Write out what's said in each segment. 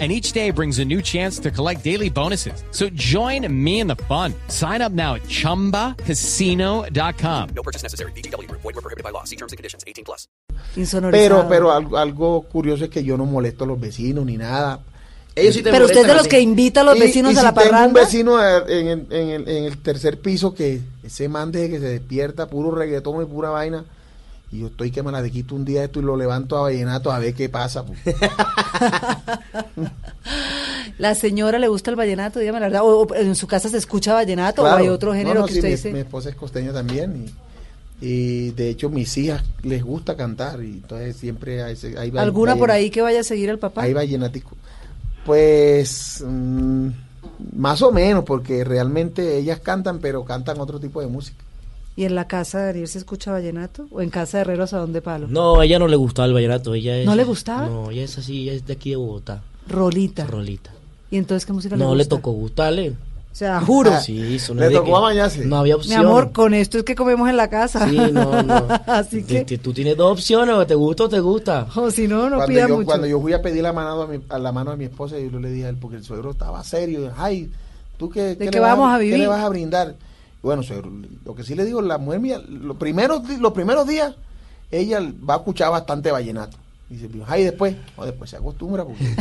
and each day brings a new chance to collect daily bonuses. So join me in the fun. Sign up now at ChumbaCasino.com. No purchase necessary. BGW. Void were prohibited by law. See terms and conditions. 18 plus. Pero, pero algo, algo curioso es que yo no molesto a los vecinos ni nada. Ellos sí te Pero usted es de los a que invita a los Y- vecinos y a si la tengo un parranda. vecino en el, en, el, en el tercer piso que ese man desde que se despierta, puro reggaetón y pura vaina. Y yo estoy que me la de quito un día esto y lo levanto a vallenato a ver qué pasa. pues. La señora le gusta el vallenato, dígame la verdad. O, o en su casa se escucha vallenato o hay otro género No, no, que sí, usted mi, dice. mi esposa es costeña también. Y, y de hecho, mis hijas les gusta cantar. Y entonces siempre hay, hay ¿Alguna por ahí que vaya a seguir al papá? Hay vallenatico. Pues mm, más o menos, porque realmente ellas cantan, pero cantan otro tipo de música. ¿Y en la casa de Ariel se escucha vallenato? ¿O en casa de Herreros a dónde palo? No, a ella no le gustaba el vallenato. Ella es, ¿No le gustaba? No, ella es así, ella es de aquí de Bogotá. Rolita. Rolita. ¿Y entonces qué música le No le tocó gustarle. O sea, juro. Sí, eso no Le de tocó amañarse. No había Mi opción. amor, con esto es que comemos en la casa. Sí, no, no. Así que, Tú tienes dos opciones, o te gusta o te gusta. o si no, no cuando, pida yo, mucho. cuando yo fui a pedir la mano a, mi, a la mano de mi esposa, yo le dije a él, porque el suegro estaba serio. Ay, ¿tú qué, qué le vas vamos a ¿Qué vivir? le vas a brindar? Bueno, lo que sí le digo, la mujer mía, los primeros, los primeros días, ella va a escuchar bastante vallenato. Y dice, ay, después, o después se acostumbra, porque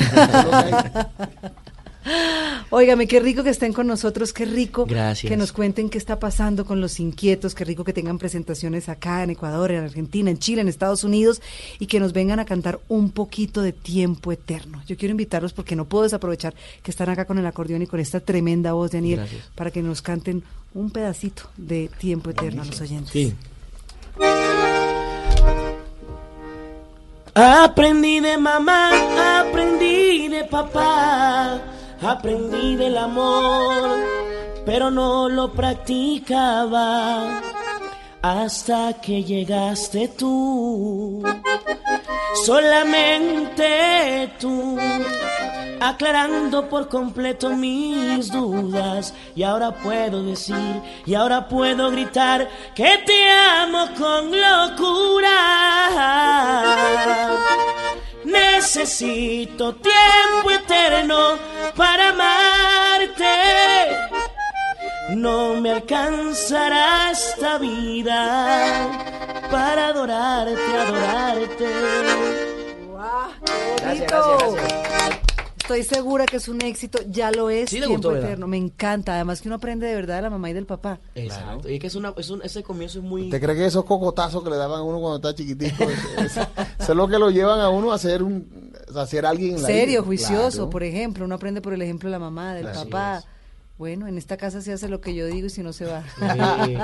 Óigame, qué rico que estén con nosotros, qué rico Gracias. que nos cuenten qué está pasando con los inquietos, qué rico que tengan presentaciones acá en Ecuador, en Argentina, en Chile, en Estados Unidos y que nos vengan a cantar un poquito de tiempo eterno. Yo quiero invitarlos porque no puedo desaprovechar que están acá con el acordeón y con esta tremenda voz de Aniel Gracias. para que nos canten un pedacito de tiempo eterno a los oyentes. Sí. Aprendí de mamá, aprendí de papá, aprendí del amor, pero no lo practicaba hasta que llegaste tú. Solamente tú, aclarando por completo mis dudas. Y ahora puedo decir, y ahora puedo gritar que te amo con locura. Necesito tiempo eterno para amarte. No me alcanzará esta vida para adorarte, adorarte. ¡Guau, qué bonito! Estoy segura que es un éxito, ya lo es, Sí tiempo gustó, ¿verdad? eterno. Me encanta, además que uno aprende de verdad de la mamá y del papá. Exacto. Y es que es una, es un- ese comienzo es muy... ¿Usted cree que esos cocotazos que le daban a uno cuando está eso es lo que lo llevan a uno a ser un, a ser alguien en la serio, vida? juicioso, Claro. por ejemplo, uno aprende por el ejemplo de la mamá, del Así papá. es. Bueno, en esta casa se hace lo que yo digo y si no se va. Sí.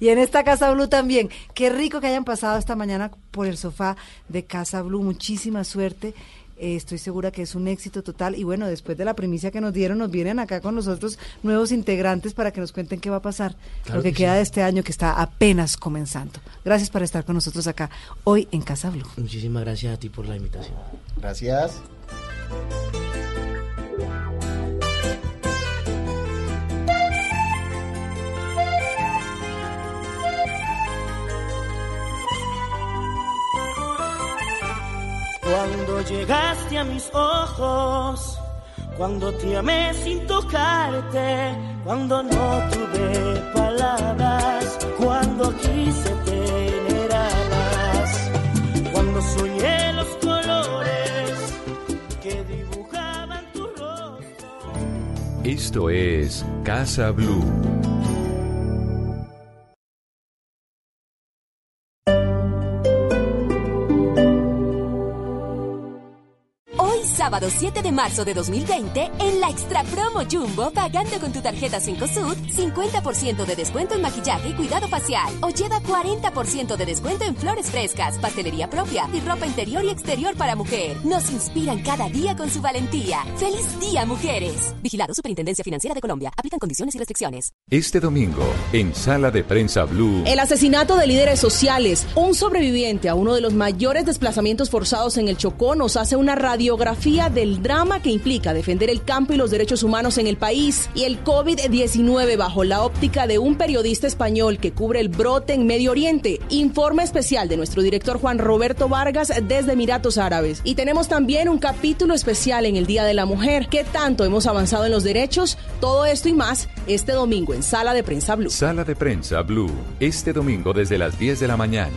y en esta Casa Blue también. Qué rico que hayan pasado esta mañana por el sofá de Casa Blue. Muchísima suerte. Eh, estoy segura que es un éxito total. Y bueno, después de la primicia que nos dieron, nos vienen acá con nosotros nuevos integrantes para que nos cuenten qué va a pasar. Claro lo que, que queda sí. de este año que está apenas comenzando. Gracias por estar con nosotros acá hoy en Casa Blue. Muchísimas gracias a ti por la invitación. Gracias. Cuando llegaste a mis ojos, cuando te amé sin tocarte, cuando no tuve palabras, cuando quise tener alas, cuando soñé los colores que dibujaban tu rostro. Esto es Casa Blue. Sábado 7 de marzo de 2020 en la Extra Promo Jumbo pagando con tu tarjeta 5 Sud 50% de descuento en maquillaje y cuidado facial o lleva 40% de descuento en flores frescas, pastelería propia y ropa interior y exterior para mujer. Nos inspiran cada día con su valentía. ¡Feliz día, mujeres! Vigilado Superintendencia Financiera de Colombia. Aplican condiciones y restricciones. Este domingo, en Sala de Prensa Blue. El asesinato de líderes sociales. Un sobreviviente a uno de los mayores desplazamientos forzados en el Chocó nos hace una radiografía del drama que implica defender el campo y los derechos humanos en el país. Y el COVID-19 bajo la óptica de un periodista español que cubre el brote en Medio Oriente. Informe especial de nuestro director Juan Roberto Vargas desde Emiratos Árabes. Y tenemos también un capítulo especial en el Día de la Mujer. ¿Qué tanto hemos avanzado en los derechos? Todo esto y más este domingo en Sala de Prensa Blue. Sala de Prensa Blue. Este domingo desde las 10 de la mañana.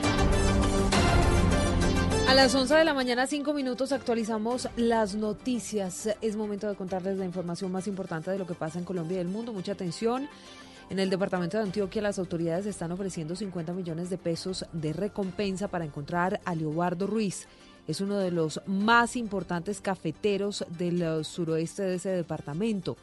A las 11 de la mañana, 5 minutos, actualizamos las noticias. Es momento de contarles la información más importante de lo que pasa en Colombia y el mundo. Mucha atención. En el departamento de Antioquia, las autoridades están ofreciendo 50 millones de pesos de recompensa para encontrar a Leobardo Ruiz. Es uno de los más importantes cafeteros del suroeste de ese departamento.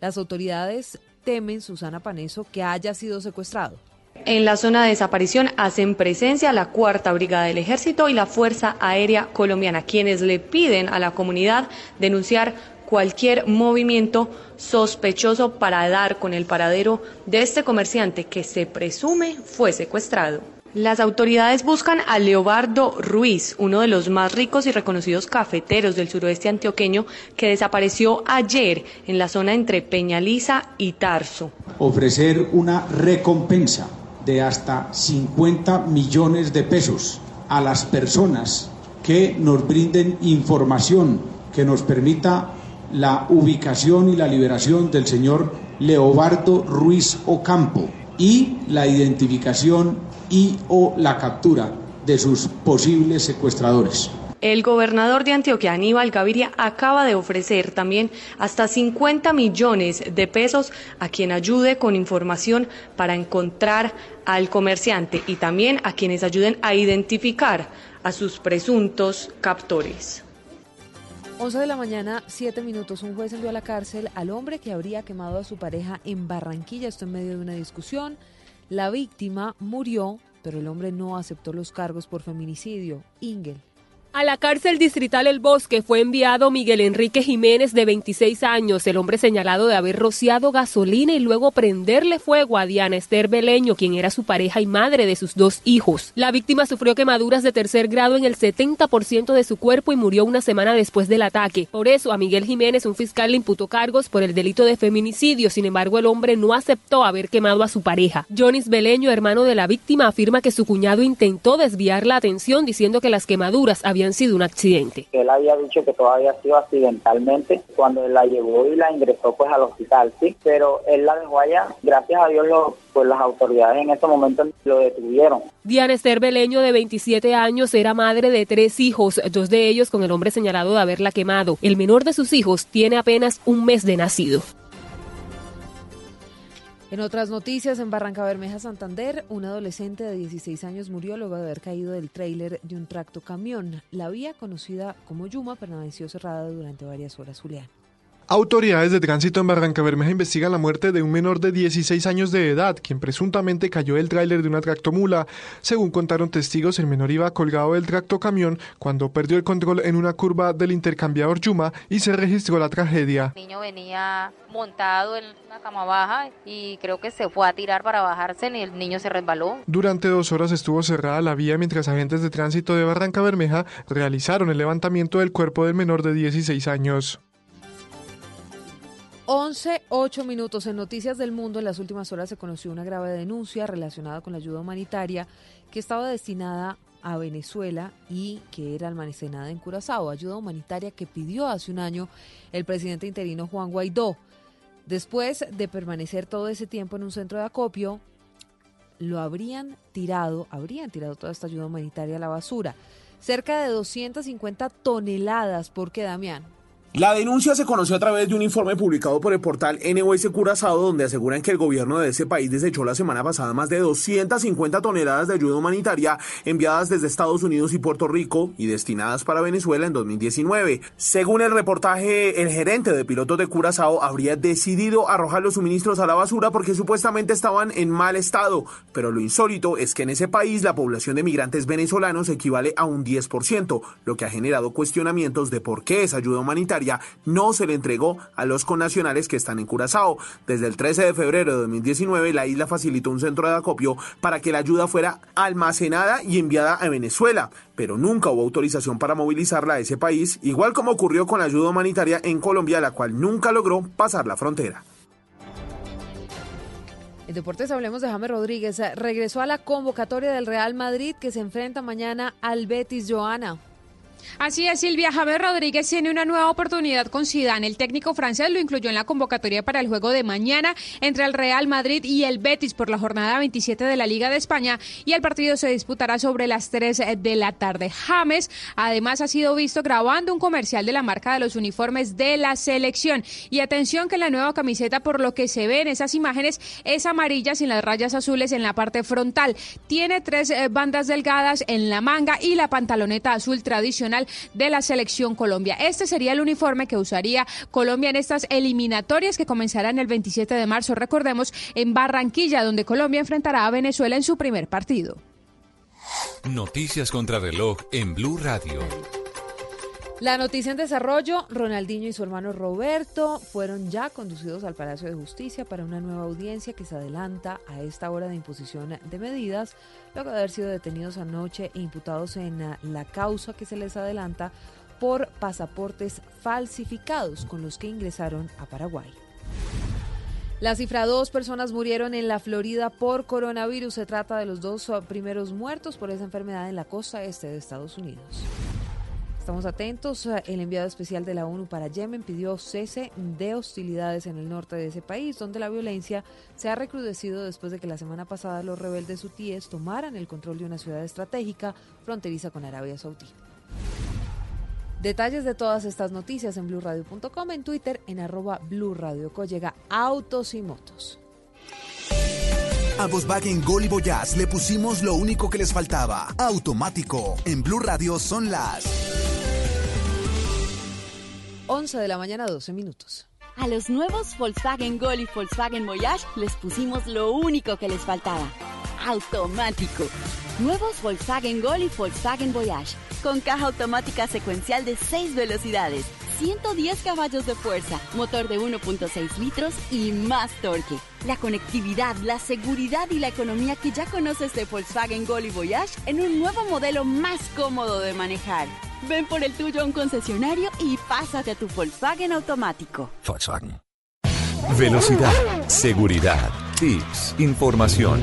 Las autoridades temen, Susana Paneso, que haya sido secuestrado. En la zona de desaparición hacen presencia la Cuarta Brigada del Ejército y la Fuerza Aérea Colombiana, quienes le piden a la comunidad denunciar cualquier movimiento sospechoso para dar con el paradero de este comerciante que se presume fue secuestrado. Las autoridades buscan a Leobardo Ruiz, uno de los más ricos y reconocidos cafeteros del suroeste antioqueño, que desapareció ayer en la zona entre Peñaliza y Tarso. Ofrecer una recompensa de hasta 50 millones de pesos a las personas que nos brinden información que nos permita la ubicación y la liberación del señor Leobardo Ruiz Ocampo y la identificación y o la captura de sus posibles secuestradores. El gobernador de Antioquia, Aníbal Gaviria, acaba de ofrecer también hasta 50 millones de pesos a quien ayude con información para encontrar al comerciante y también a quienes ayuden a identificar a sus presuntos captores. 11 de la mañana, 7 minutos. Un juez envió a la cárcel al hombre que habría quemado a su pareja en Barranquilla. Esto en medio de una discusión. La víctima murió, pero el hombre no aceptó los cargos por feminicidio. Ingel. A la cárcel distrital El Bosque fue enviado Miguel Enrique Jiménez, de 26 años, el hombre señalado de haber rociado gasolina y luego prenderle fuego a Diana Esther Beleño, quien era su pareja y madre de sus dos hijos. La víctima sufrió quemaduras de tercer grado en el 70% de su cuerpo y murió una semana después del ataque. Por eso, a Miguel Jiménez, un fiscal le imputó cargos por el delito de feminicidio. Sin embargo, el hombre no aceptó haber quemado a su pareja. Jonis Beleño, hermano de la víctima, afirma que su cuñado intentó desviar la atención diciendo que las quemaduras habían habían sido un accidente. Él había dicho que todo había sido accidentalmente cuando él la llevó y la ingresó pues al hospital, sí, pero él la dejó allá. Gracias a Dios lo, pues las autoridades en ese momento lo detuvieron. Diana Esther Beleño, de 27 años, era madre de tres hijos, dos de ellos con el hombre señalado de haberla quemado. El menor de sus hijos tiene apenas un mes de nacido. En otras noticias, en Barranca Bermeja, Santander, un adolescente de 16 años murió luego de haber caído del tráiler de un tracto camión. La vía, conocida como Yuma, permaneció cerrada durante varias horas. Julián. Autoridades de tránsito en Barranca Bermeja investigan la muerte de un menor de 16 años de edad, quien presuntamente cayó del tráiler de una tractomula. Según contaron testigos, el menor iba colgado del tractocamión cuando perdió el control en una curva del intercambiador Yuma y se registró la tragedia. El niño venía montado en una cama baja y creo que se fue a tirar para bajarse y el niño se resbaló. Durante dos horas estuvo cerrada la vía mientras agentes de tránsito de Barranca Bermeja realizaron el levantamiento del cuerpo del menor de 16 años. 11, 8 minutos. En Noticias del Mundo, en las últimas horas se conoció una grave denuncia relacionada con la ayuda humanitaria que estaba destinada a Venezuela y que era almacenada en Curazao, ayuda humanitaria que pidió hace un año el presidente interino Juan Guaidó. Después de permanecer todo ese tiempo en un centro de acopio, lo habrían tirado, habrían tirado toda esta ayuda humanitaria a la basura. Cerca de 250 toneladas, ¿por qué, Damián? La denuncia se conoció a través de un informe publicado por el portal NOS Curazao, donde aseguran que el gobierno de ese país desechó la semana pasada más de 250 toneladas de ayuda humanitaria enviadas desde Estados Unidos y Puerto Rico y destinadas para Venezuela en 2019. Según el reportaje, el gerente de pilotos de Curazao habría decidido arrojar los suministros a la basura porque supuestamente estaban en mal estado, pero lo insólito es que en ese país la población de migrantes venezolanos equivale a un 10%, lo que ha generado cuestionamientos de por qué esa ayuda humanitaria no se le entregó a los connacionales que están en Curazao. Desde el 13 de febrero de 2019, la isla facilitó un centro de acopio para que la ayuda fuera almacenada y enviada a Venezuela, pero nunca hubo autorización para movilizarla a ese país, igual como ocurrió con la ayuda humanitaria en Colombia, la cual nunca logró pasar la frontera. En Deportes hablemos de James Rodríguez. Regresó a la convocatoria del Real Madrid que se enfrenta mañana al Betis Joana. Así es, Silvia Javier Rodríguez tiene una nueva oportunidad con Zidane. El técnico francés lo incluyó en la convocatoria para el juego de mañana entre el Real Madrid y el Betis por la jornada 27 de la Liga de España y el partido se disputará sobre las 3 de la tarde. James además ha sido visto grabando un comercial de la marca de los uniformes de la selección. Y atención que la nueva camiseta por lo que se ve en esas imágenes es amarilla sin las rayas azules en la parte frontal. Tiene tres eh, bandas delgadas en la manga y la pantaloneta azul tradicional de la selección Colombia. Este sería el uniforme que usaría Colombia en estas eliminatorias que comenzarán el 27 de marzo, recordemos, en Barranquilla, donde Colombia enfrentará a Venezuela en su primer partido. Noticias contra reloj en Blue Radio. La noticia en desarrollo, Ronaldinho y su hermano Roberto fueron ya conducidos al Palacio de Justicia para una nueva audiencia que se adelanta a esta hora de imposición de medidas, luego de haber sido detenidos anoche e imputados en la causa que se les adelanta por pasaportes falsificados con los que ingresaron a Paraguay. La cifra, dos personas murieron en la Florida por coronavirus. Se trata de los dos primeros muertos por esa enfermedad en la costa este de Estados Unidos. Estamos atentos. El enviado especial de la ONU para Yemen pidió cese de hostilidades en el norte de ese país, donde la violencia se ha recrudecido después de que la semana pasada los rebeldes hutíes tomaran el control de una ciudad estratégica fronteriza con Arabia Saudí. Detalles de todas estas noticias en blurradio.com, en Twitter, en arroba blurradio. Llega Autos y Motos. A Volkswagen Gol y Voyage le pusimos lo único que les faltaba. Automático. En Blue Radio son las 11 de la mañana, 12 minutos. A los nuevos Volkswagen Gol y Volkswagen Voyage les pusimos lo único que les faltaba. Automático. Nuevos Volkswagen Gol y Volkswagen Voyage. Con caja automática secuencial de 6 velocidades, 110 caballos de fuerza, motor de 1.6 litros y más torque. La conectividad, la seguridad y la economía que ya conoces de Volkswagen Gol y Voyage en un nuevo modelo más cómodo de manejar. Ven por el tuyo a un concesionario y pásate a tu Volkswagen automático. Volkswagen. Velocidad, seguridad, tips, información.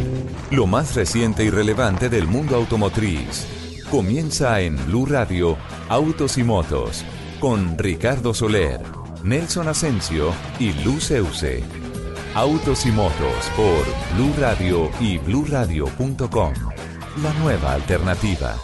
Lo más reciente y relevante del mundo automotriz. Comienza en Blue Radio, Autos y Motos, con Ricardo Soler, Nelson Asensio y Luz Euse. Autos y Motos por Blue Radio y bluradio.com. La nueva alternativa.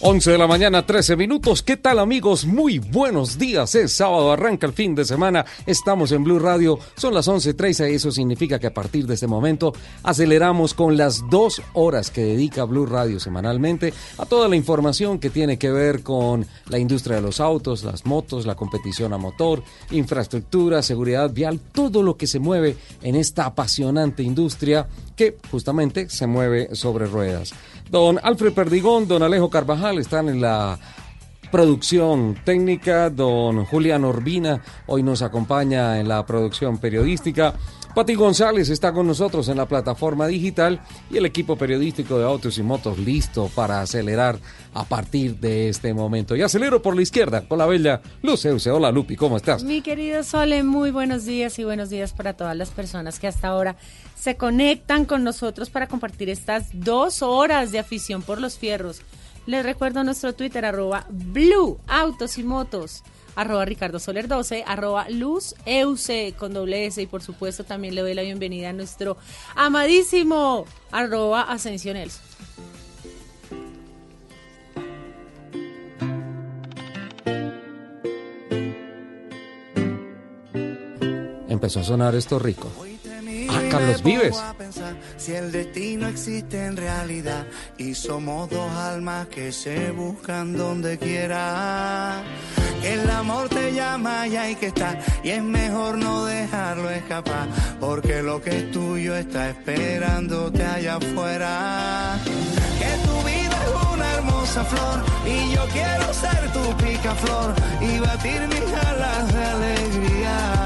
11 de la mañana, 13 minutos. ¿Qué tal amigos? Muy buenos días. Es sábado, arranca el fin de semana. Estamos en Blue Radio. Son las 11.13. Eso significa que a partir de este momento aceleramos con las dos horas que dedica Blue Radio semanalmente a toda la información que tiene que ver con la industria de los autos, las motos, la competición a motor, infraestructura, seguridad vial, todo lo que se mueve en esta apasionante industria que justamente se mueve sobre ruedas. Don Alfred Perdigón, don Alejo Carvajal están en la producción técnica, don Julián Orbina hoy nos acompaña en la producción periodística Pati González está con nosotros en la plataforma digital y el equipo periodístico de Autos y Motos listo para acelerar a partir de este momento. Y acelero por la izquierda con la bella Luz Euse. Hola Lupi, ¿cómo estás? Mi querido Sole, muy buenos días y buenos días para todas las personas que hasta ahora se conectan con nosotros para compartir estas dos horas de afición por los fierros. Les recuerdo nuestro Twitter, arroba Blue Autos y Motos, arroba Ricardo Soler 12, arroba Luz Euse con doble S y por supuesto también le doy la bienvenida a nuestro amadísimo arroba Ascensión Elso. Empezó a sonar esto rico. Ah, Carlos Vives. Si el destino existe en realidad y somos dos almas que se buscan donde quiera. El amor te llama y hay que estar y es mejor no dejarlo escapar porque lo que es tuyo está esperándote allá afuera. Que tu vida es una hermosa flor y yo quiero ser tu picaflor y batir mis alas de alegría.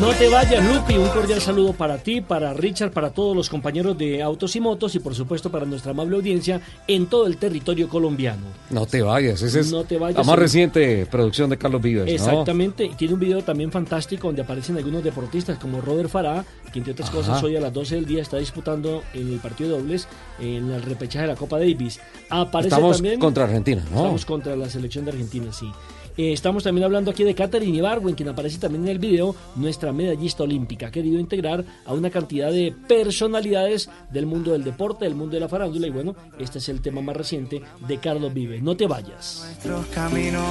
No te vayas, Lupi. Un cordial saludo para ti, para Richard, para todos los compañeros de Autos y Motos y por supuesto para nuestra amable audiencia en todo el territorio colombiano. No te vayas, esa es No te vayas, la más reciente producción de Carlos Vives, ¿no? Exactamente, y tiene un video también fantástico donde aparecen algunos deportistas como Robert Farah, que entre otras Ajá. cosas hoy a las 12 del día está disputando en el partido de dobles en el repechaje de la Copa Davis. Aparece Estamos también contra Argentina, ¿no? Estamos contra la selección de Argentina, sí. Eh, estamos también hablando aquí de Katherine Ibargüen, quien aparece también en el video, nuestra medallista olímpica. Ha querido integrar a una cantidad de personalidades del mundo del deporte, del mundo de la farándula. Y bueno, este es el tema más reciente de Carlos Vive. No te vayas. nuestros caminos.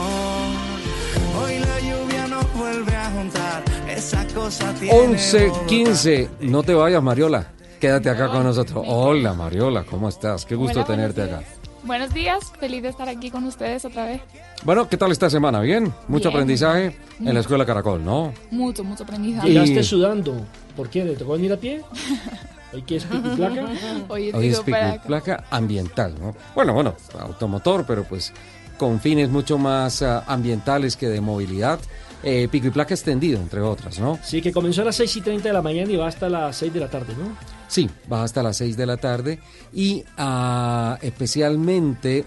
Hoy la lluvia nos vuelve a juntar. Esa cosa tiene 11, 15. No te vayas, Mariola. Quédate acá con nosotros. Hola, Mariola, ¿cómo estás? Qué gusto Hola, buenos tenerte acá. Buenos días, feliz de estar aquí con ustedes otra vez. Bueno, ¿qué tal esta semana? ¿Bien? Mucho Bien. aprendizaje en la Escuela Caracol, ¿no? Mucho, mucho aprendizaje. Llegaste sudando. ¿Por qué? ¿Le tocó venir a pie? ¿Hoy qué es pico y placa? Hoy es Hoy es pico pico y placa. placa ambiental, ¿no? Bueno, bueno, automotor, pero pues con fines mucho más ah, ambientales que de movilidad. Eh, pico y placa extendido, entre otras, ¿no? Sí, que comenzó a las 6 y 30 de la mañana y va hasta las 6 de la tarde, ¿no? Sí, va hasta las 6 de la tarde y ah, especialmente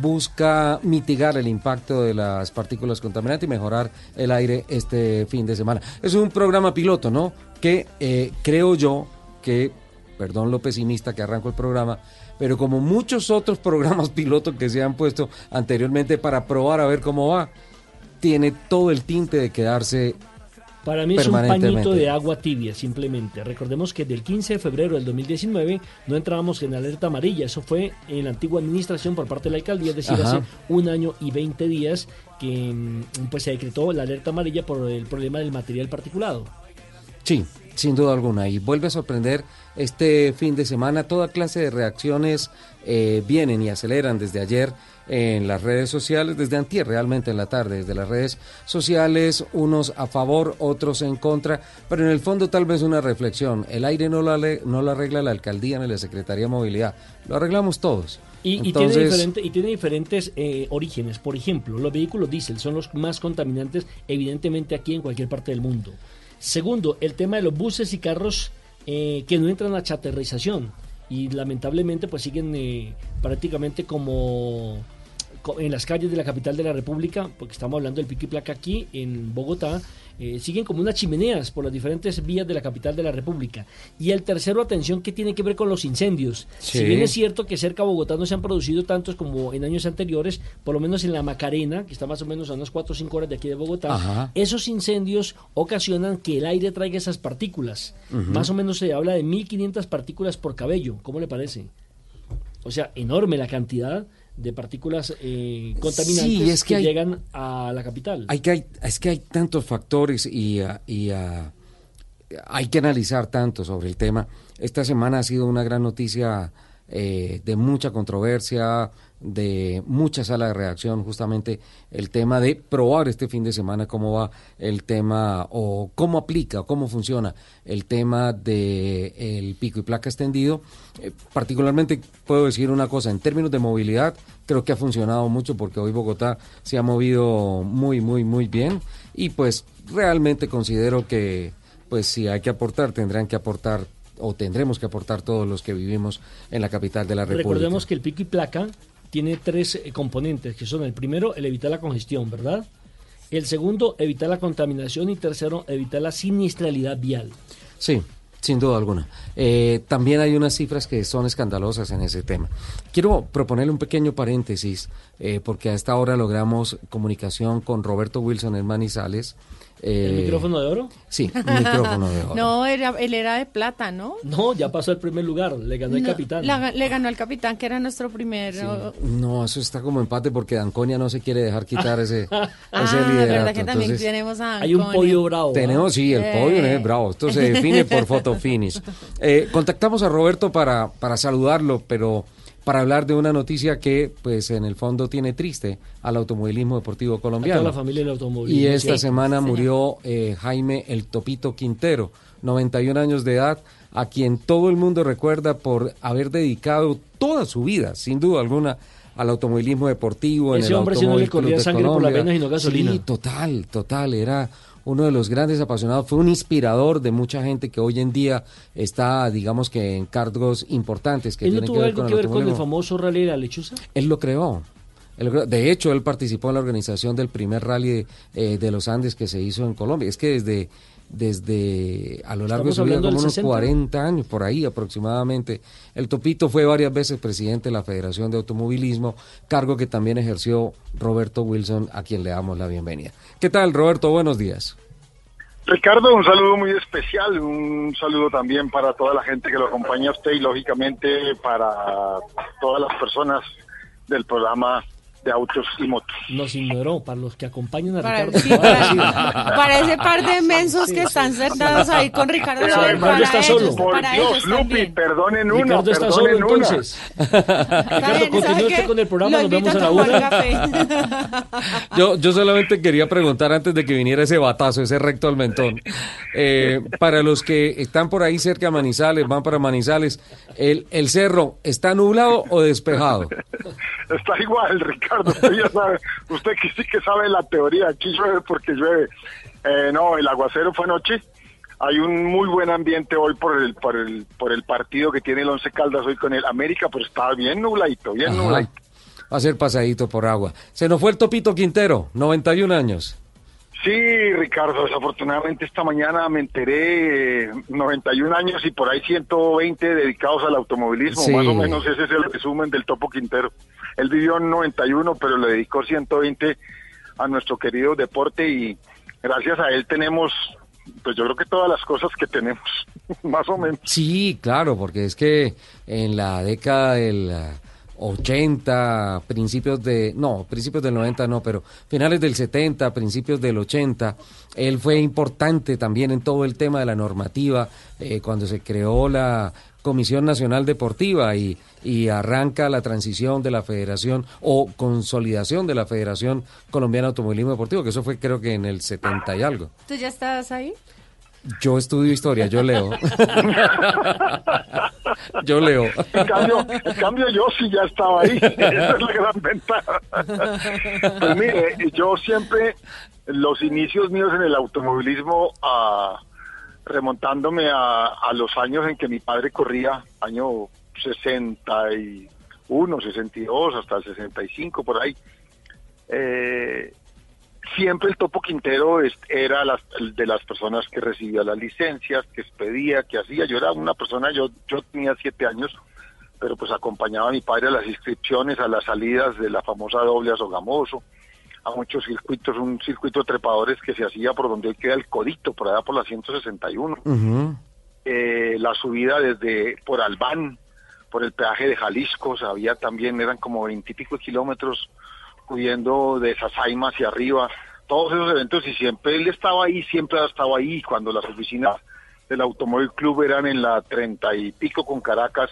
busca mitigar el impacto de las partículas contaminantes y mejorar el aire este fin de semana. Es un programa piloto, ¿no? Que eh, creo yo que, perdón lo pesimista que arranco el programa, pero como muchos otros programas pilotos que se han puesto anteriormente para probar a ver cómo va, tiene todo el tinte de quedarse Para mí es un pañito de agua tibia, simplemente. Recordemos que del 15 de febrero del 2019 no entrábamos en alerta amarilla. Eso fue en la antigua administración por parte de la alcaldía, es decir, Ajá. hace un año y 20 días que mm, pues se decretó la alerta amarilla por el problema del material particulado. Sí, sin duda alguna. Y vuelve a sorprender este fin de semana. Toda clase de reacciones eh, vienen y aceleran desde ayer en las redes sociales, desde antier realmente en la tarde, desde las redes sociales, unos a favor, otros en contra, pero en el fondo tal vez una reflexión. El aire no lo, no lo arregla la alcaldía ni la Secretaría de Movilidad, lo arreglamos todos. Y, y tiene, diferente- y tiene diferentes eh, orígenes. Por ejemplo, los vehículos diésel son los más contaminantes, evidentemente aquí en cualquier parte del mundo. Segundo, el tema de los buses y carros eh, que no entran a chaterrización y lamentablemente pues siguen eh, prácticamente como co- en las calles de la capital de la República, porque estamos hablando del pico y placa aquí en Bogotá, eh, siguen como unas chimeneas por las diferentes vías de la capital de la República. Y el tercero, atención, que tiene que ver con los incendios. Sí. Si bien es cierto que cerca de Bogotá no se han producido tantos como en años anteriores, por lo menos en la Macarena, que está más o menos a unas 4 o 5 horas de aquí de Bogotá, Ajá. esos incendios ocasionan que el aire traiga esas partículas. Más o menos se habla de 1.500 partículas por cabello. ¿Cómo le parece? O sea, enorme la cantidad de partículas eh, contaminantes Sí, es que que, hay- llegan a la capital. Hay que hay, es que hay tantos factores y, ah, y, ah, hay que analizar tanto sobre el tema. Esta semana ha sido una gran noticia eh, de mucha controversia, de mucha sala de reacción, justamente el tema de probar este fin de semana cómo va el tema o cómo aplica o cómo funciona el tema de el pico y placa extendido. Eh, particularmente puedo decir una cosa, en términos de movilidad, creo que ha funcionado mucho porque hoy Bogotá se ha movido muy, muy, muy bien y pues realmente considero que pues si hay que aportar, tendrán que aportar o tendremos que aportar todos los que vivimos en la capital de la República. Recordemos que el pico y placa tiene tres eh, componentes, que son el primero, el evitar la congestión, ¿verdad? El segundo, evitar la contaminación y tercero, evitar la siniestralidad vial. Sí, sin duda alguna. Eh, también hay unas cifras que son escandalosas en ese tema. Quiero proponerle un pequeño paréntesis, eh, porque a esta hora logramos comunicación con Roberto Wilson en Manizales, ¿El eh, micrófono de oro? Sí, un micrófono de oro. No, era, él era de plata, ¿no? No, ya pasó el primer lugar, le ganó el capitán. la- le ganó el capitán, que era nuestro primer... No, eso está como empate porque Danconia no se quiere dejar quitar ese, ese Ah, liderato. verdad que también Entonces, tenemos a Hay un podio bravo. ¿ah? Tenemos, sí, el podio Eh. es bravo. Esto se define por fotofinish. Eh, contactamos a Roberto para, para saludarlo, pero para hablar de una noticia que, pues, en el fondo tiene triste al automovilismo deportivo A colombiano. toda la familia del automovilismo. Y esta sí. semana murió eh, Jaime El Topito Quintero, 91 años de edad, a quien todo el mundo recuerda por haber dedicado toda su vida, sin duda alguna, al automovilismo deportivo. Ese en el hombre sí no le corría sangre por las venas y no gasolina. Sí, total, total. Era uno de los grandes apasionados, fue un inspirador de mucha gente que hoy en día está, digamos que en cargos importantes que ¿Él no tienen tuvo que ver algo con que el ver con el famoso rally de la lechuza? Él lo creó. Él lo creó. De hecho, él participó en la organización del primer rally de, eh, de los Andes que se hizo en Colombia. Es que desde, desde a lo largo de su vida, como unos 60. 40 años, por ahí aproximadamente. El Topito fue varias veces presidente de la Federación de Automovilismo, cargo que también ejerció Roberto Wilson, a quien le damos la bienvenida. ¿Qué tal, Roberto? Buenos días. Ricardo, un saludo muy especial, un saludo también para toda la gente que lo acompaña a usted y lógicamente para todas las personas del programa de autos y motos. Nos ignoró, para los que acompañan a Para, Ricardo. sí, sí. para, para ese par de mensos que están sentados ahí con Ricardo. Pero Soler, además para está ellos, solo. Por para Dios, ellos Lupi, también. perdonen una, Ricardo está solo una. entonces. Ricardo, continúe ¿sabe usted con el programa, nos vemos a la una. Yo, yo solamente quería preguntar antes de que viniera ese batazo, ese recto al mentón. Eh, para los que están por ahí cerca de Manizales, van para Manizales, ¿el, el cerro está nublado o despejado? Está igual, Ricardo, usted ya sabe, usted que sí que sabe la teoría, aquí llueve porque llueve. Eh, no, el aguacero fue anoche. Hay un muy buen ambiente hoy por el por el por el partido que tiene el Once Caldas hoy con el América, pero estaba bien nubladito, bien Ajá. nubladito. Va a ser pasadito por agua. Se nos fue el Topito Quintero, 91 años. Sí, Ricardo, desafortunadamente esta mañana me enteré, eh, 91 años y por ahí 120 dedicados al automovilismo, Sí. más o menos ese es el resumen del Topo Quintero. Él vivió en 91, pero le dedicó 120 a nuestro querido deporte y gracias a él tenemos, pues yo creo que todas las cosas que tenemos, más o menos. Sí, claro, porque es que en la década del ah, 80, principios de, no, principios del 90 no, pero finales del 70, principios del 80, él fue importante también en todo el tema de la normativa, eh, cuando se creó la Comisión Nacional Deportiva y, y arranca la transición de la federación o consolidación de la Federación Colombiana de Automovilismo Deportivo, que eso fue creo que en el 70 y algo. ¿Tú ya estabas ahí? Yo estudio historia, yo leo. yo leo. En cambio, en cambio yo sí ya estaba ahí, esa es la gran ventaja. Pues mire, yo siempre, los inicios míos en el automovilismo, ah, remontándome a, a los años en que mi padre corría, año 61, 62, hasta el 65, por ahí, eh, siempre el Topo Quintero era las- de las personas que recibía las licencias, que expedía, que hacía. Yo era una persona, yo, yo tenía siete años, pero pues acompañaba a mi padre a las inscripciones, a las salidas de la famosa doble a a muchos circuitos, un circuito de trepadores que se hacía por donde hoy queda el Codito, por allá por la 161 Ujú. eh, la subida desde por Albán, por el peaje de Jalisco, había también, eran como veintipico kilómetros subiendo de Sasaima hacia arriba, todos esos eventos y siempre él estaba ahí, siempre ha estado ahí, cuando las oficinas del Automóvil Club eran en la treinta y pico con Caracas,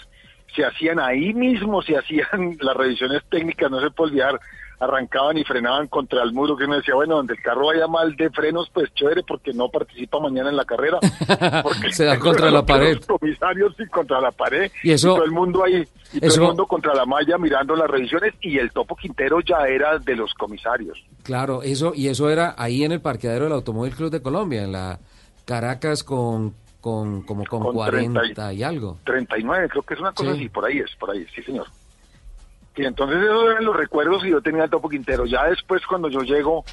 se hacían ahí mismo, se hacían las revisiones técnicas, no se puede olvidar, arrancaban y frenaban contra el muro, que uno decía, bueno, donde el carro vaya mal de frenos, pues chévere, porque no participa mañana en la carrera. Porque Se da contra la pared. Los comisarios y contra la pared. Y eso- todo el mundo ahí, y todo eso- el mundo contra la malla mirando las revisiones, y el Topo Quintero ya era de los comisarios. Claro, eso y eso era ahí en el parqueadero del Automóvil Club de Colombia, en la Caracas con, con como con, Con 40 30 y algo. 39, creo que es una cosa Sí. así, por ahí es, por ahí, sí señor. Y entonces esos eran los recuerdos que yo tenía del Topo Quintero. Ya después cuando yo llego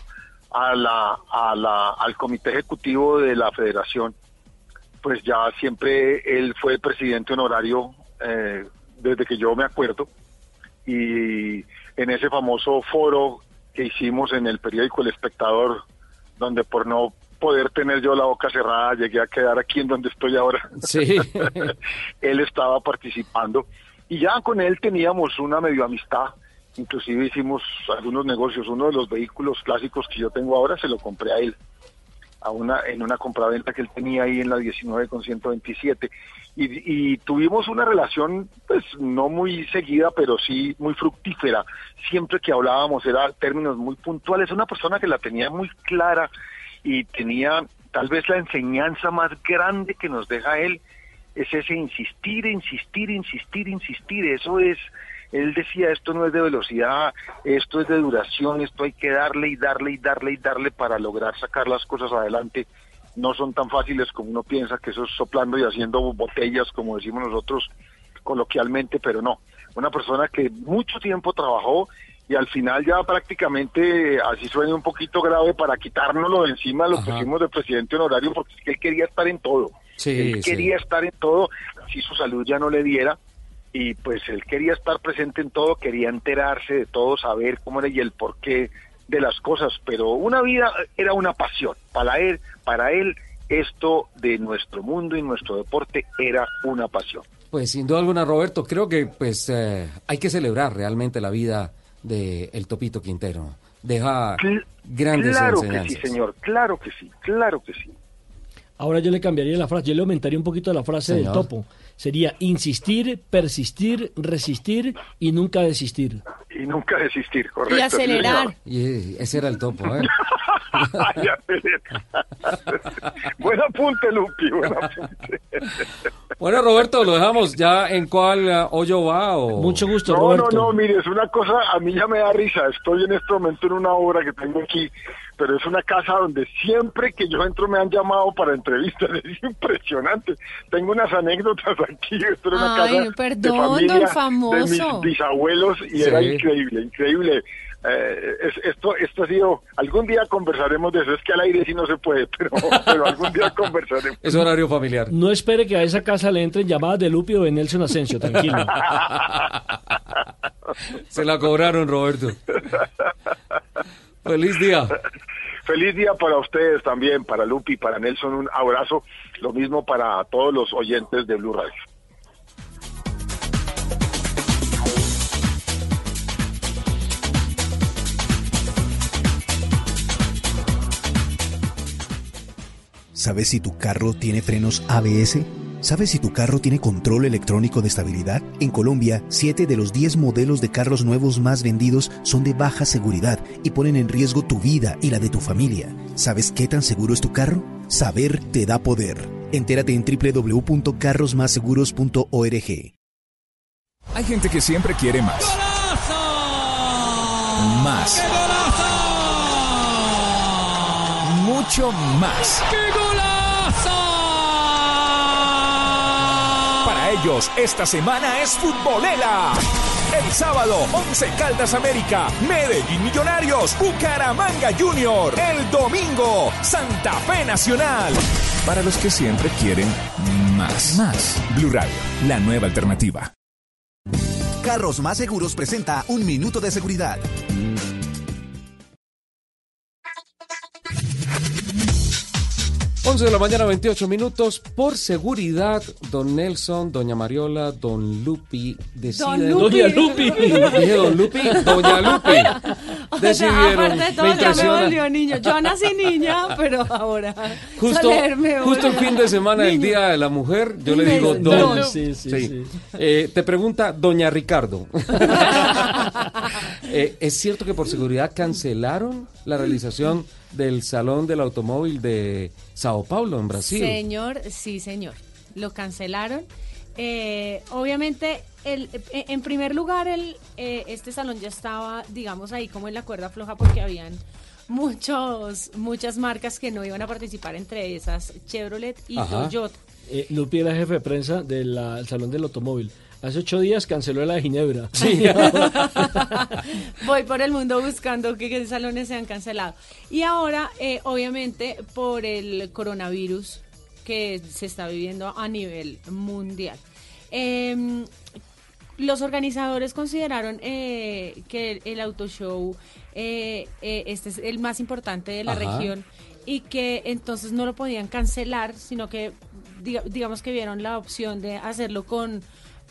a la, a la, al comité ejecutivo de la federación, pues ya siempre él fue el presidente honorario eh, desde que yo me acuerdo. Y en ese famoso foro que hicimos en el periódico El Espectador, donde por no poder tener yo la boca cerrada llegué a quedar aquí en donde estoy ahora. Sí. él estaba participando y ya con él teníamos una medio amistad. Inclusive hicimos algunos negocios. Uno de los vehículos clásicos que yo tengo ahora se lo compré a él a una en una compraventa que él tenía ahí en la 19 con 127 y, y tuvimos una relación pues no muy seguida pero sí muy fructífera siempre que hablábamos era términos muy puntuales una persona que la tenía muy clara y tenía tal vez la enseñanza más grande que nos deja él es ese insistir, insistir, insistir, insistir. Eso es, él decía, esto no es de velocidad, esto es de duración, esto hay que darle y darle y darle y darle para lograr sacar las cosas adelante. No son tan fáciles como uno piensa, que eso es soplando y haciendo botellas, como decimos nosotros coloquialmente, pero no. Una persona que mucho tiempo trabajó y al final ya prácticamente, así suena un poquito grave, para quitárnoslo de encima lo Ajá. pusimos de presidente honorario porque es que él quería estar en todo. Sí, él sí. quería estar en todo, si su salud ya no le diera, y pues él quería estar presente en todo, quería enterarse de todo, saber cómo era y el porqué de las cosas, pero una vida era una pasión. Para él, para él esto de nuestro mundo y nuestro deporte era una pasión. Pues sin duda alguna, Roberto, creo que pues eh, hay que celebrar realmente la vida de el Topito Quintero. Deja Cl- grandes claro que enseñanzas. sí, señor, claro que sí, claro que sí. Ahora yo le cambiaría la frase, yo le aumentaría un poquito la frase Señor. del topo. Sería insistir, persistir, resistir y nunca desistir. Y nunca desistir, correcto. sí, acelerar. Y ese era el topo, ¿eh? Buen apunte, Lupi, buen apunte. Bueno, Roberto, lo dejamos ya en cuál eh, hoyo va o... Mucho gusto, No, Roberto. no, no, mire, es una cosa, a mí ya me da risa. Estoy en este momento en una obra que tengo aquí, pero es una casa donde siempre que yo entro me han llamado para entrevistas. Es impresionante. Tengo unas anécdotas aquí. Esto era una Ay, casa de perdón, familia don de famoso. mis bisabuelos y Sí. era increíble, increíble. Eh, es- esto, esto ha sido, algún día conversaremos de eso, es que al aire sí no se puede, pero, pero algún día conversaremos. Es horario familiar. No espere que a esa casa le entren llamadas de Lupi o de Nelson Asensio, tranquilo. Se la cobraron, Roberto. Feliz día. Feliz día para ustedes también, para Lupi, para Nelson, un abrazo. Lo mismo para todos los oyentes de Blue Radio. ¿Sabes si tu carro tiene frenos ABS? ¿Sabes si tu carro tiene control electrónico de estabilidad? En Colombia, 7 de los 10 modelos de carros nuevos más vendidos son de baja seguridad y ponen en riesgo tu vida y la de tu familia. ¿Sabes qué tan seguro es tu carro? Saber te da poder. Entérate en www.carrosmásseguros.org. Hay gente que siempre quiere más. Más. Mucho más. Para ellos, esta semana es futbolera. El sábado, 11 Caldas América, Medellín Millonarios, Bucaramanga Junior. El domingo, Santa Fe Nacional. Para los que siempre quieren más. Más. Blue Radio, la nueva alternativa. Carros Más Seguros presenta un minuto de seguridad. Once de la mañana, 28 minutos. Por seguridad, don Nelson, doña Mariola, don Lupi deciden... Don Lupi. Doña Lupi. Dije don Lupi, doña Lupi. decidieron. Aparte de todo, me ya me volvió niño. Yo nací niña, pero ahora. Justo, justo el fin de semana del niño. Día de la Mujer, yo le digo don. don. Sí, sí, sí. Eh, te pregunta Doña Ricardo. Eh, ¿Es cierto que por seguridad cancelaron la realización del Salón del Automóvil de Sao Paulo, en Brasil? Señor, sí, señor. Lo cancelaron. Eh, obviamente, el, eh, en primer lugar, el, eh, este salón ya estaba, digamos, ahí como en la cuerda floja porque habían muchos, muchas marcas que no iban a participar, entre esas Chevrolet y Ajá. Toyota. Eh, Lupi era jefe de prensa del el Salón del Automóvil. Hace ocho días canceló la de Ginebra. Voy por el mundo buscando que, que salones sean cancelados. Y ahora, eh, obviamente, por el coronavirus que se está viviendo a nivel mundial. Em, los organizadores consideraron eh, que el, el auto show eh, eh, este es el más importante de la Ajá. región y que entonces no lo podían cancelar, sino que diga- digamos que vieron la opción de hacerlo con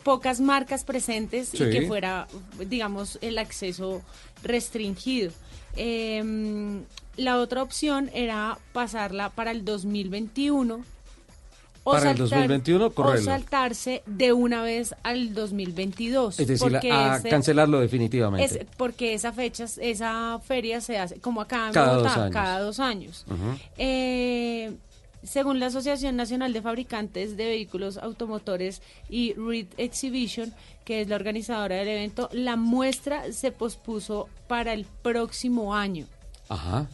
pocas marcas presentes Sí. y que fuera, digamos, el acceso restringido. Em, la otra opción era pasarla para el 2021. o Para el saltar- 2021, o correrlo. saltarse de una vez al 2022. Es decir, a ese- cancelarlo definitivamente. es porque esa fecha, esa feria se hace como acá en Cada Bogotá, dos años. cada dos años. Eh, según la Asociación Nacional de Fabricantes de Vehículos Automotores y Reed Exhibition, que es la organizadora del evento, la muestra se pospuso para el próximo año, Ajá.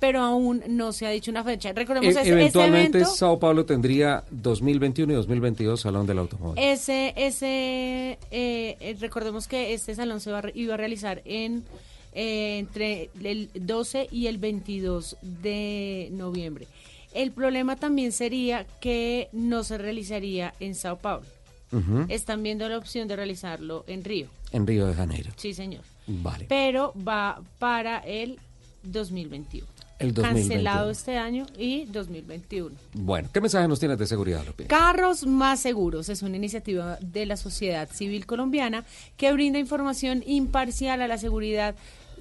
pero aún no se ha dicho una fecha. Recordemos, E- ese, ese eventualmente evento, Sao Paulo tendría 2021 y 2022 Salón del Automóvil. ese, ese, eh, eh, recordemos que este salón se va iba a realizar en eh, entre el 12 y el 22 de noviembre. El problema también sería que no se realizaría en Sao Paulo. Están viendo la opción de realizarlo en Río. En Río de Janeiro. Sí, señor. Vale. Pero va para el 2021. El 2021. Cancelado este año y 2021. Bueno, ¿qué mensaje nos tienes de seguridad, López? Carros más seguros es una iniciativa de la sociedad civil colombiana que brinda información imparcial a la seguridad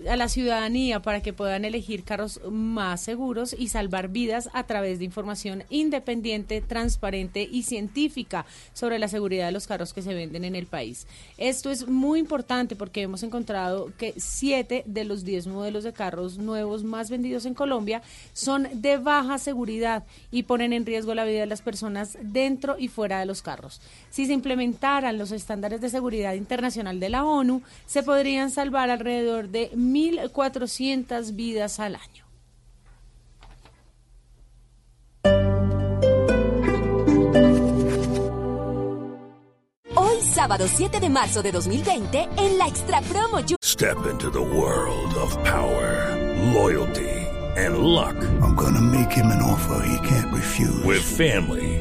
a la ciudadanía para que puedan elegir carros más seguros y salvar vidas a través de información independiente, transparente y científica sobre la seguridad de los carros que se venden en el país. Esto es muy importante porque hemos encontrado que siete de los 10 modelos de carros nuevos más vendidos en Colombia son de baja seguridad y ponen en riesgo la vida de las personas dentro y fuera de los carros. Si se implementaran los estándares de seguridad internacional de la ONU, se podrían salvar alrededor de 1.400 vidas al año. Hoy, sábado 7 de marzo de 2020, en la Extra Promo Step into the world of power, loyalty, and luck. I'm gonna make him an offer he can't refuse. With family,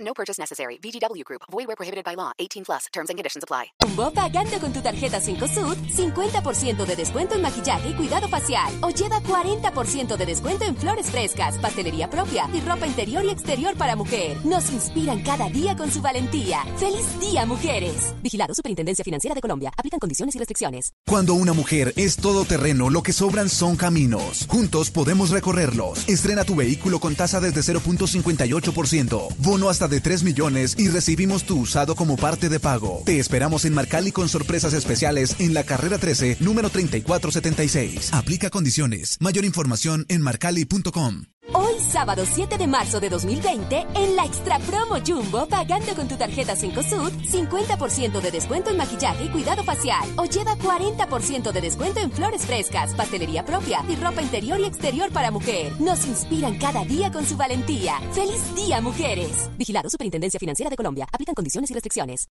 No purchase necessary. VGW Group. Void where prohibited by law. 18 plus. Terms and conditions apply. Jumbo pagando con tu tarjeta 5SUD, 50% de descuento en maquillaje y cuidado facial. O lleva 40% de descuento en flores frescas, pastelería propia y ropa interior y exterior para mujer. Nos inspiran cada día con su valentía. ¡Feliz día, mujeres! Vigilado Superintendencia Financiera de Colombia. Aplican condiciones y restricciones. Cuando una mujer es todoterreno, lo que sobran son caminos. Juntos podemos recorrerlos. Estrena tu vehículo con tasa desde 0.58%, bono hasta de 3 millones y recibimos tu usado como parte de pago. Te esperamos en Marcali con sorpresas especiales en la carrera 13, número 3476. Aplica condiciones. Mayor información en marcali.com. Hoy, sábado 7 de marzo de 2020, en la Extra Promo Jumbo, pagando con tu tarjeta 5SUD, 50% de descuento en maquillaje y cuidado facial. O lleva 40% de descuento en flores frescas, pastelería propia y ropa interior y exterior para mujer. Nos inspiran cada día con su valentía. ¡Feliz día, mujeres! Vigilado Superintendencia Financiera de Colombia. Aplican condiciones y restricciones.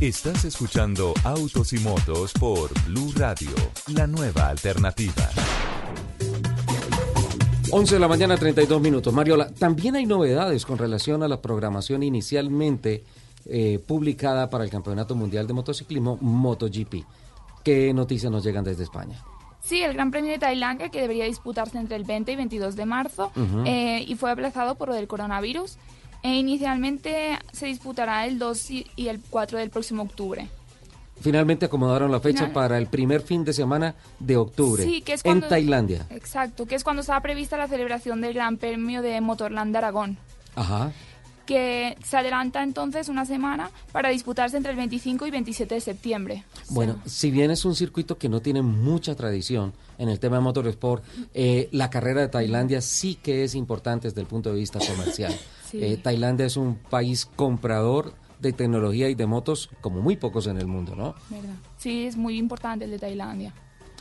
Estás escuchando Autos y Motos por Blue Radio, la nueva alternativa. 11 de la mañana, 32 minutos. Mariola, también hay novedades con relación a la programación inicialmente eh, publicada para el Campeonato Mundial de Motociclismo MotoGP. ¿Qué noticias nos llegan desde España? Sí, el Gran Premio de Tailandia, que debería disputarse entre el 20 y 22 de marzo, eh, y fue aplazado por lo del coronavirus. E inicialmente se disputará el 2 y el 4 del próximo octubre. Finalmente acomodaron la fecha Final- para el primer fin de semana de octubre Sí, que es en Tailandia. Exacto, que es cuando estaba prevista la celebración del Gran Premio de Motorland de Aragón, Ajá. Que se adelanta entonces una semana para disputarse entre el 25 y 27 de septiembre. Bueno, si bien es un circuito que no tiene mucha tradición en el tema de motorsport, eh, la carrera de Tailandia sí que es importante desde el punto de vista comercial. Sí. Eh, Tailandia es un país comprador de tecnología y de motos como muy pocos en el mundo, ¿no? ¿verdad? Sí, es muy importante el de Tailandia.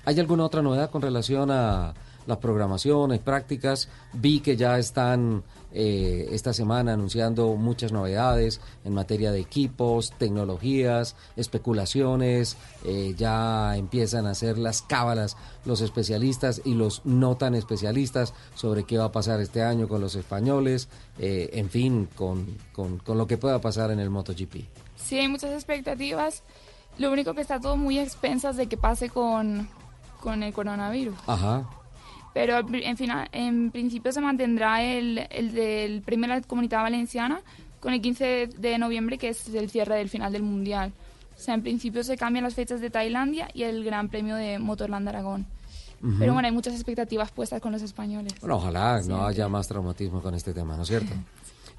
¿Hay alguna otra novedad con relación a las programaciones, prácticas? Vi que ya están eh, esta semana anunciando muchas novedades en materia de equipos, tecnologías, especulaciones. eh, ya empiezan a hacer las cábalas los especialistas y los no tan especialistas sobre qué va a pasar este año con los españoles, eh, en fin, con, con, con lo que pueda pasar en el MotoGP. Sí, hay muchas expectativas. Lo único que está todo muy a expensas de que pase con, con el coronavirus. Ajá. Pero en, final, en principio se mantendrá el, el del Premio de la Comunidad Valenciana con el 15 de noviembre, que es el cierre del final del Mundial. O sea, en principio se cambian las fechas de Tailandia y el Gran Premio de Motorland Aragón. Ujú. Pero bueno, hay muchas expectativas puestas con los españoles. Bueno, ojalá no haya más traumatismo con este tema, ¿no es cierto?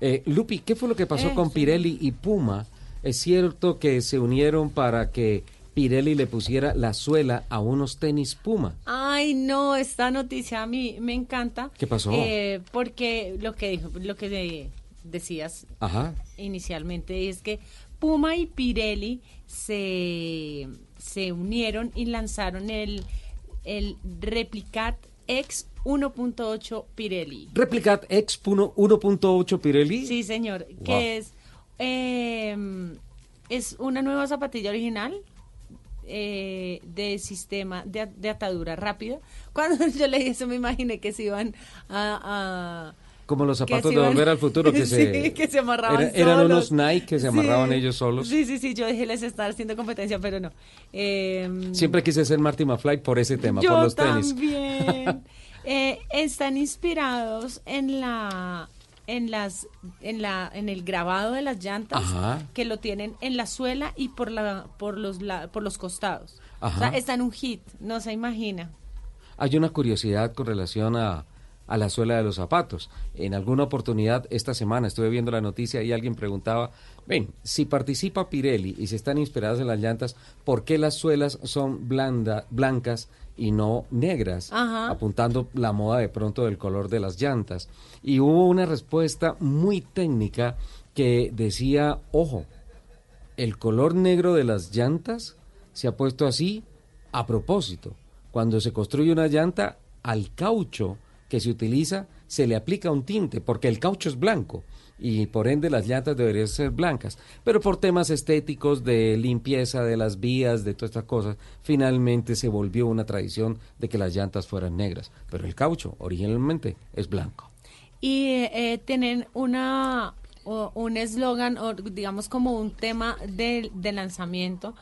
Eh, Lupi, ¿qué fue lo que pasó con Pirelli y Puma? ¿Es cierto que se unieron para que Pirelli le pusiera la suela a unos tenis Puma? Ay, no, esta noticia a mí me encanta. ¿Qué pasó? Eh, porque lo que dijo, lo que de- decías Ajá. inicialmente es que Puma y Pirelli se, se unieron y lanzaron el, el Replicat X 1.8 Pirelli. Replicat X 1.8 Pirelli. Sí, señor, Wow. que es, eh, es una nueva zapatilla original eh, de sistema de, de atadura rápida. Cuando yo leí eso me imaginé que se iban a... a- Como los zapatos de iban- Volver al Futuro que se, que se amarraban era- eran solos. unos Nike que se Sí. amarraban ellos solos. Sí, sí, sí, yo dejé les estar haciendo competencia, pero no. Eh, Siempre quise ser Marty McFly por ese tema, yo por los tenis. también. Eh, están inspirados en la en las en la en el grabado de las llantas Ajá. que lo tienen en la suela y por la por los la- por los costados. Ajá. O sea, está en un hit, no se imagina. Hay una curiosidad con relación a, a la suela de los zapatos. En alguna oportunidad esta semana estuve viendo la noticia y alguien preguntaba, ven, si participa Pirelli y se están inspiradas en las llantas, ¿por qué las suelas son blanda, blancas y no negras? Ajá. Apuntando la moda de pronto del color de las llantas. Y hubo una respuesta muy técnica que decía, ojo, el color negro de las llantas se ha puesto así a propósito. Cuando se construye una llanta, al caucho que se utiliza se le aplica un tinte, porque el caucho es blanco y por ende las llantas deberían ser blancas. Pero por temas estéticos, de limpieza de las vías, de todas estas cosas, finalmente se volvió una tradición de que las llantas fueran negras. Pero el caucho originalmente es blanco. Y eh, tienen una un eslogan o digamos como un tema de, de lanzamiento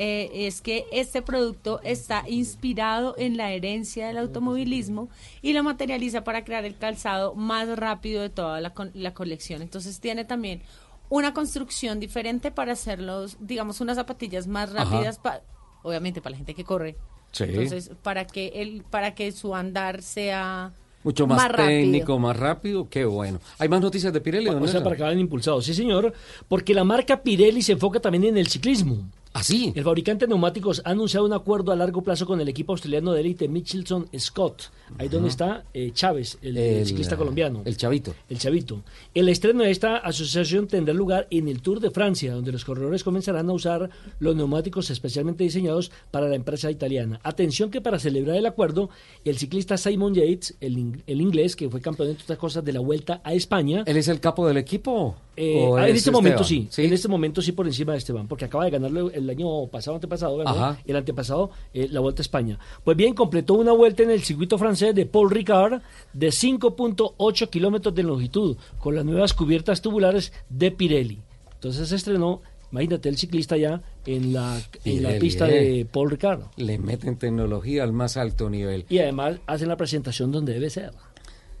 eh, es que este producto está inspirado en la herencia del automovilismo y lo materializa para crear el calzado más rápido de toda la, con- la colección. Entonces tiene también una construcción diferente para hacerlos, digamos, unas zapatillas más rápidas, pa- obviamente para la gente que corre. Sí. Entonces, para que el, para que su andar sea Mucho más, técnico, más rápido, qué bueno. ¿Hay más noticias de Pirelli? O sea, para que vayan impulsados. Sí, señor, porque la marca Pirelli se enfoca también en el ciclismo. ¿Ah, sí? El fabricante de neumáticos ha anunciado un acuerdo a largo plazo con el equipo australiano de élite Michelson Scott. Ahí donde está eh, Chávez, el, el El, ciclista colombiano. El chavito. El Chavito. El estreno de esta asociación tendrá lugar en el Tour de Francia, donde los corredores comenzarán a usar los neumáticos especialmente diseñados para la empresa italiana. Atención que para celebrar el acuerdo, el ciclista Simon Yates, el, in- el inglés que fue campeón entre otras cosas de la Vuelta a España, ¿Él es el capo del equipo? eh, ¿O ah, en es este momento sí, Esteban? en este momento sí por encima de Esteban, porque acaba de ganarlo el año pasado, antepasado, el antepasado eh, la Vuelta a España. Pues bien, completó una vuelta en el circuito francés de Paul Ricard de 5.8 kilómetros de longitud, con las nuevas cubiertas tubulares de Pirelli. Entonces se estrenó, imagínate el ciclista ya en la, en la pista de Paul Ricardo. Le meten tecnología al más alto nivel. Y además hacen la presentación donde debe ser.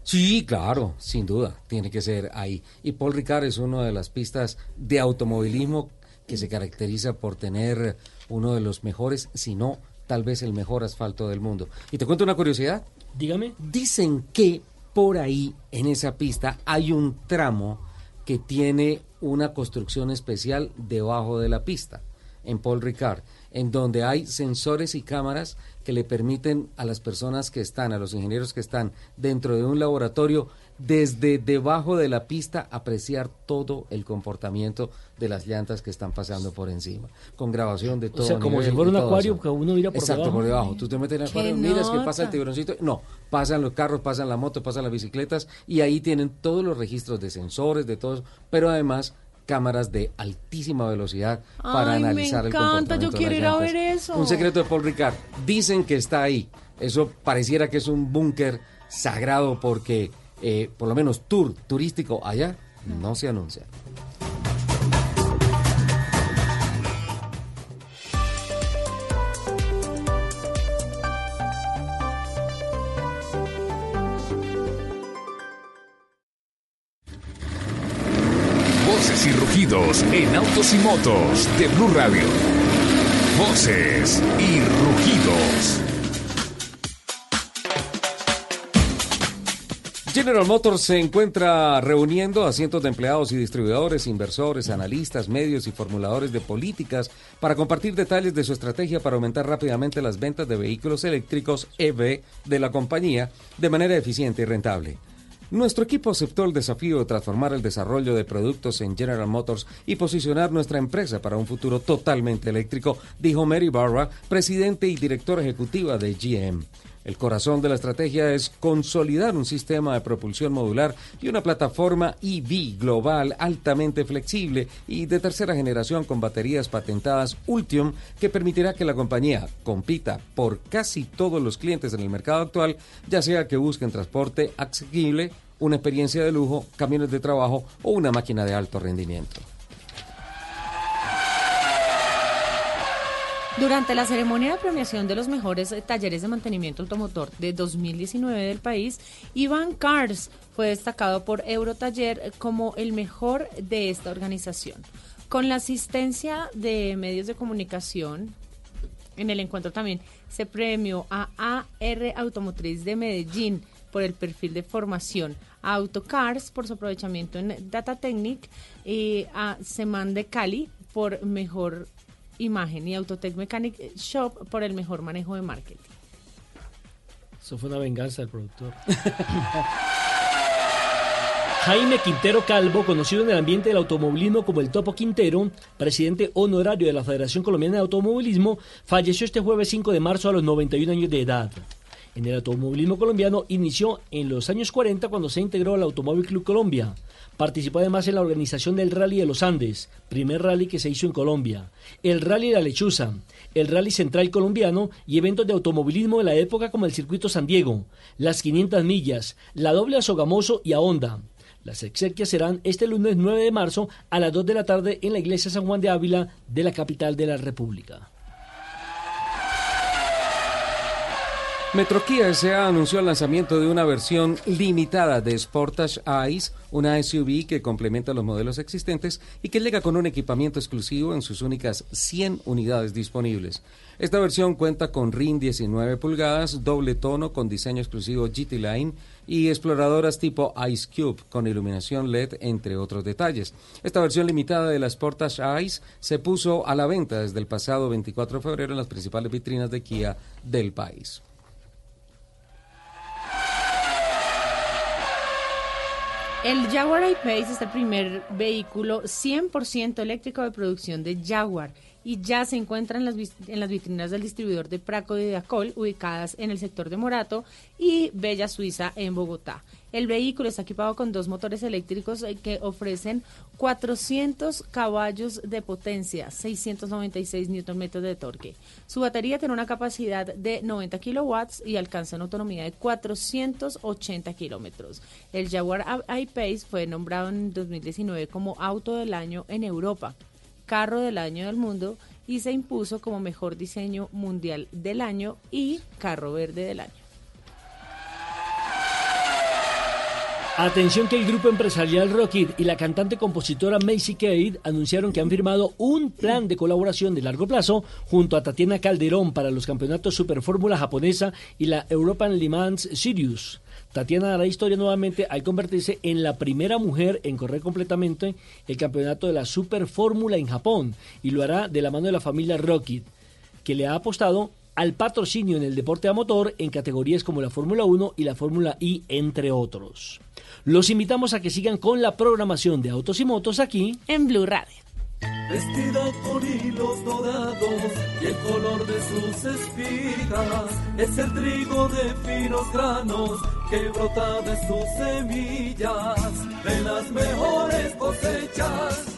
Sí, claro, sin duda, tiene que ser ahí. Y Paul Ricard es una de las pistas de automovilismo que se caracteriza por tener uno de los mejores, si no, tal vez el mejor asfalto del mundo. Y te cuento una curiosidad. Dígame. Dicen que por ahí, en esa pista, hay un tramo que tiene una construcción especial debajo de la pista, en Paul Ricard, en donde hay sensores y cámaras que le permiten a las personas que están, a los ingenieros que están dentro de un laboratorio, desde debajo de la pista apreciar todo el comportamiento de las llantas que están pasando por encima, con grabación de todo. sea, como nivel si fuera un acuario eso. que uno mira por Exacto, debajo. por debajo. Tú te metes en el ¡Qué acuario, miras que pasa el tiburoncito. No, pasan los carros, pasan la moto, pasan las bicicletas y ahí tienen todos los registros de sensores, de todo pero además cámaras de altísima velocidad para Ay, me analizar el encanta, yo comportamiento de quiero las ir a ver eso. Un secreto de Paul Ricard. Dicen que está ahí. Eso pareciera que es un búnker sagrado porque eh, por lo menos tour turístico allá no se anuncia. Voces y rugidos en autos y motos de Blue Radio. Voces y rugidos. General Motors se encuentra reuniendo a cientos de empleados y distribuidores, inversores, analistas, medios y formuladores de políticas para compartir detalles de su estrategia para aumentar rápidamente las ventas de vehículos eléctricos EV de la compañía de manera eficiente y rentable. Nuestro equipo aceptó el desafío de transformar el desarrollo de productos en General Motors y posicionar nuestra empresa para un futuro totalmente eléctrico, dijo Mary Barra, presidente y directora ejecutiva de GM. El corazón de la estrategia es consolidar un sistema de propulsión modular y una plataforma EV global altamente flexible y de tercera generación con baterías patentadas Ultium que permitirá que la compañía compita por casi todos los clientes en el mercado actual, ya sea que busquen transporte asequible, una experiencia de lujo, camiones de trabajo o una máquina de alto rendimiento. Durante la ceremonia de premiación de los mejores eh, talleres de mantenimiento automotor de 2019 del país, Iván Cars fue destacado por Eurotaller eh, como el mejor de esta organización. Con la asistencia de medios de comunicación, en el encuentro también se premió a AR Automotriz de Medellín por el perfil de formación, a Autocars por su aprovechamiento en Data Technic y a Seman de Cali por mejor imagen y Autotech Mechanic Shop por el mejor manejo de marketing. Eso fue una venganza del productor. Jaime Quintero Calvo, conocido en el ambiente del automovilismo como el Topo Quintero, presidente honorario de la Federación Colombiana de Automovilismo, falleció este jueves 5 de marzo a los 91 años de edad. En el automovilismo colombiano inició en los años 40 cuando se integró al Automóvil Club Colombia. Participó además en la organización del Rally de los Andes, primer rally que se hizo en Colombia, el Rally de la Lechuza, el Rally Central Colombiano y eventos de automovilismo de la época como el Circuito San Diego, las 500 millas, la doble a Sogamoso y a Honda. Las exequias serán este lunes 9 de marzo a las 2 de la tarde en la iglesia San Juan de Ávila de la capital de la República. Metroquía S.A. anunció el lanzamiento de una versión limitada de Sportage Ice, una SUV que complementa los modelos existentes y que llega con un equipamiento exclusivo en sus únicas 100 unidades disponibles. Esta versión cuenta con RIN 19 pulgadas, doble tono con diseño exclusivo GT Line y exploradoras tipo Ice Cube con iluminación LED, entre otros detalles. Esta versión limitada de la Sportage Ice se puso a la venta desde el pasado 24 de febrero en las principales vitrinas de Kia del país. El Jaguar I-Pace es el primer vehículo 100% eléctrico de producción de Jaguar y ya se encuentra en las, vitrinas del distribuidor de Praco de Diacol, ubicadas en el sector de Morato y Bella Suiza en Bogotá. El vehículo está equipado con dos motores eléctricos eh, que ofrecen 400 caballos de potencia, 696 Nm de torque. Su batería tiene una capacidad de 90 kilowatts y alcanza una autonomía de 480 kilómetros. El Jaguar I-Pace fue nombrado en 2019 como auto del año en Europa, carro del año del mundo y se impuso como mejor diseño mundial del año y carro verde del año. Atención que el grupo empresarial Rocket y la cantante compositora Macy Cade anunciaron que han firmado un plan de colaboración de largo plazo junto a Tatiana Calderón para los campeonatos Super Fórmula japonesa y la European Le Mans Series. Tatiana hará historia nuevamente al convertirse en la primera mujer en correr completamente el campeonato de la Super Fórmula en Japón y lo hará de la mano de la familia Rocket, que le ha apostado al patrocinio en el deporte a motor en categorías como la Fórmula 1 y la Fórmula I, entre otros. Los invitamos a que sigan con la programación de Autos y Motos aquí en Blue Radio. Vestida con hilos dorados y el color de sus espigas es el trigo de finos granos que brota de sus semillas. De las mejores cosechas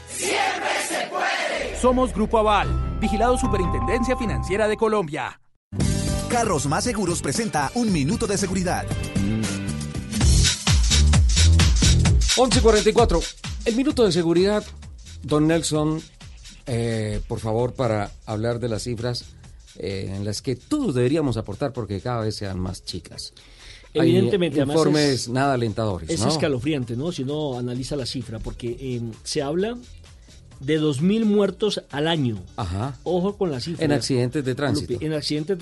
Siempre se puede. Somos Grupo Aval, vigilado Superintendencia Financiera de Colombia. Carros Más Seguros presenta un minuto de seguridad. 11.44. El minuto de seguridad, don Nelson, eh, por favor, para hablar de las cifras eh, en las que todos deberíamos aportar porque cada vez sean más chicas. Hay Evidentemente, además informes es- nada alentadores. Es ¿no? escalofriante, ¿no? Si uno analiza la cifra, porque eh, se habla de 2.000 muertos al año. Ajá. Ojo con la cifra. En accidentes de tránsito. En accidentes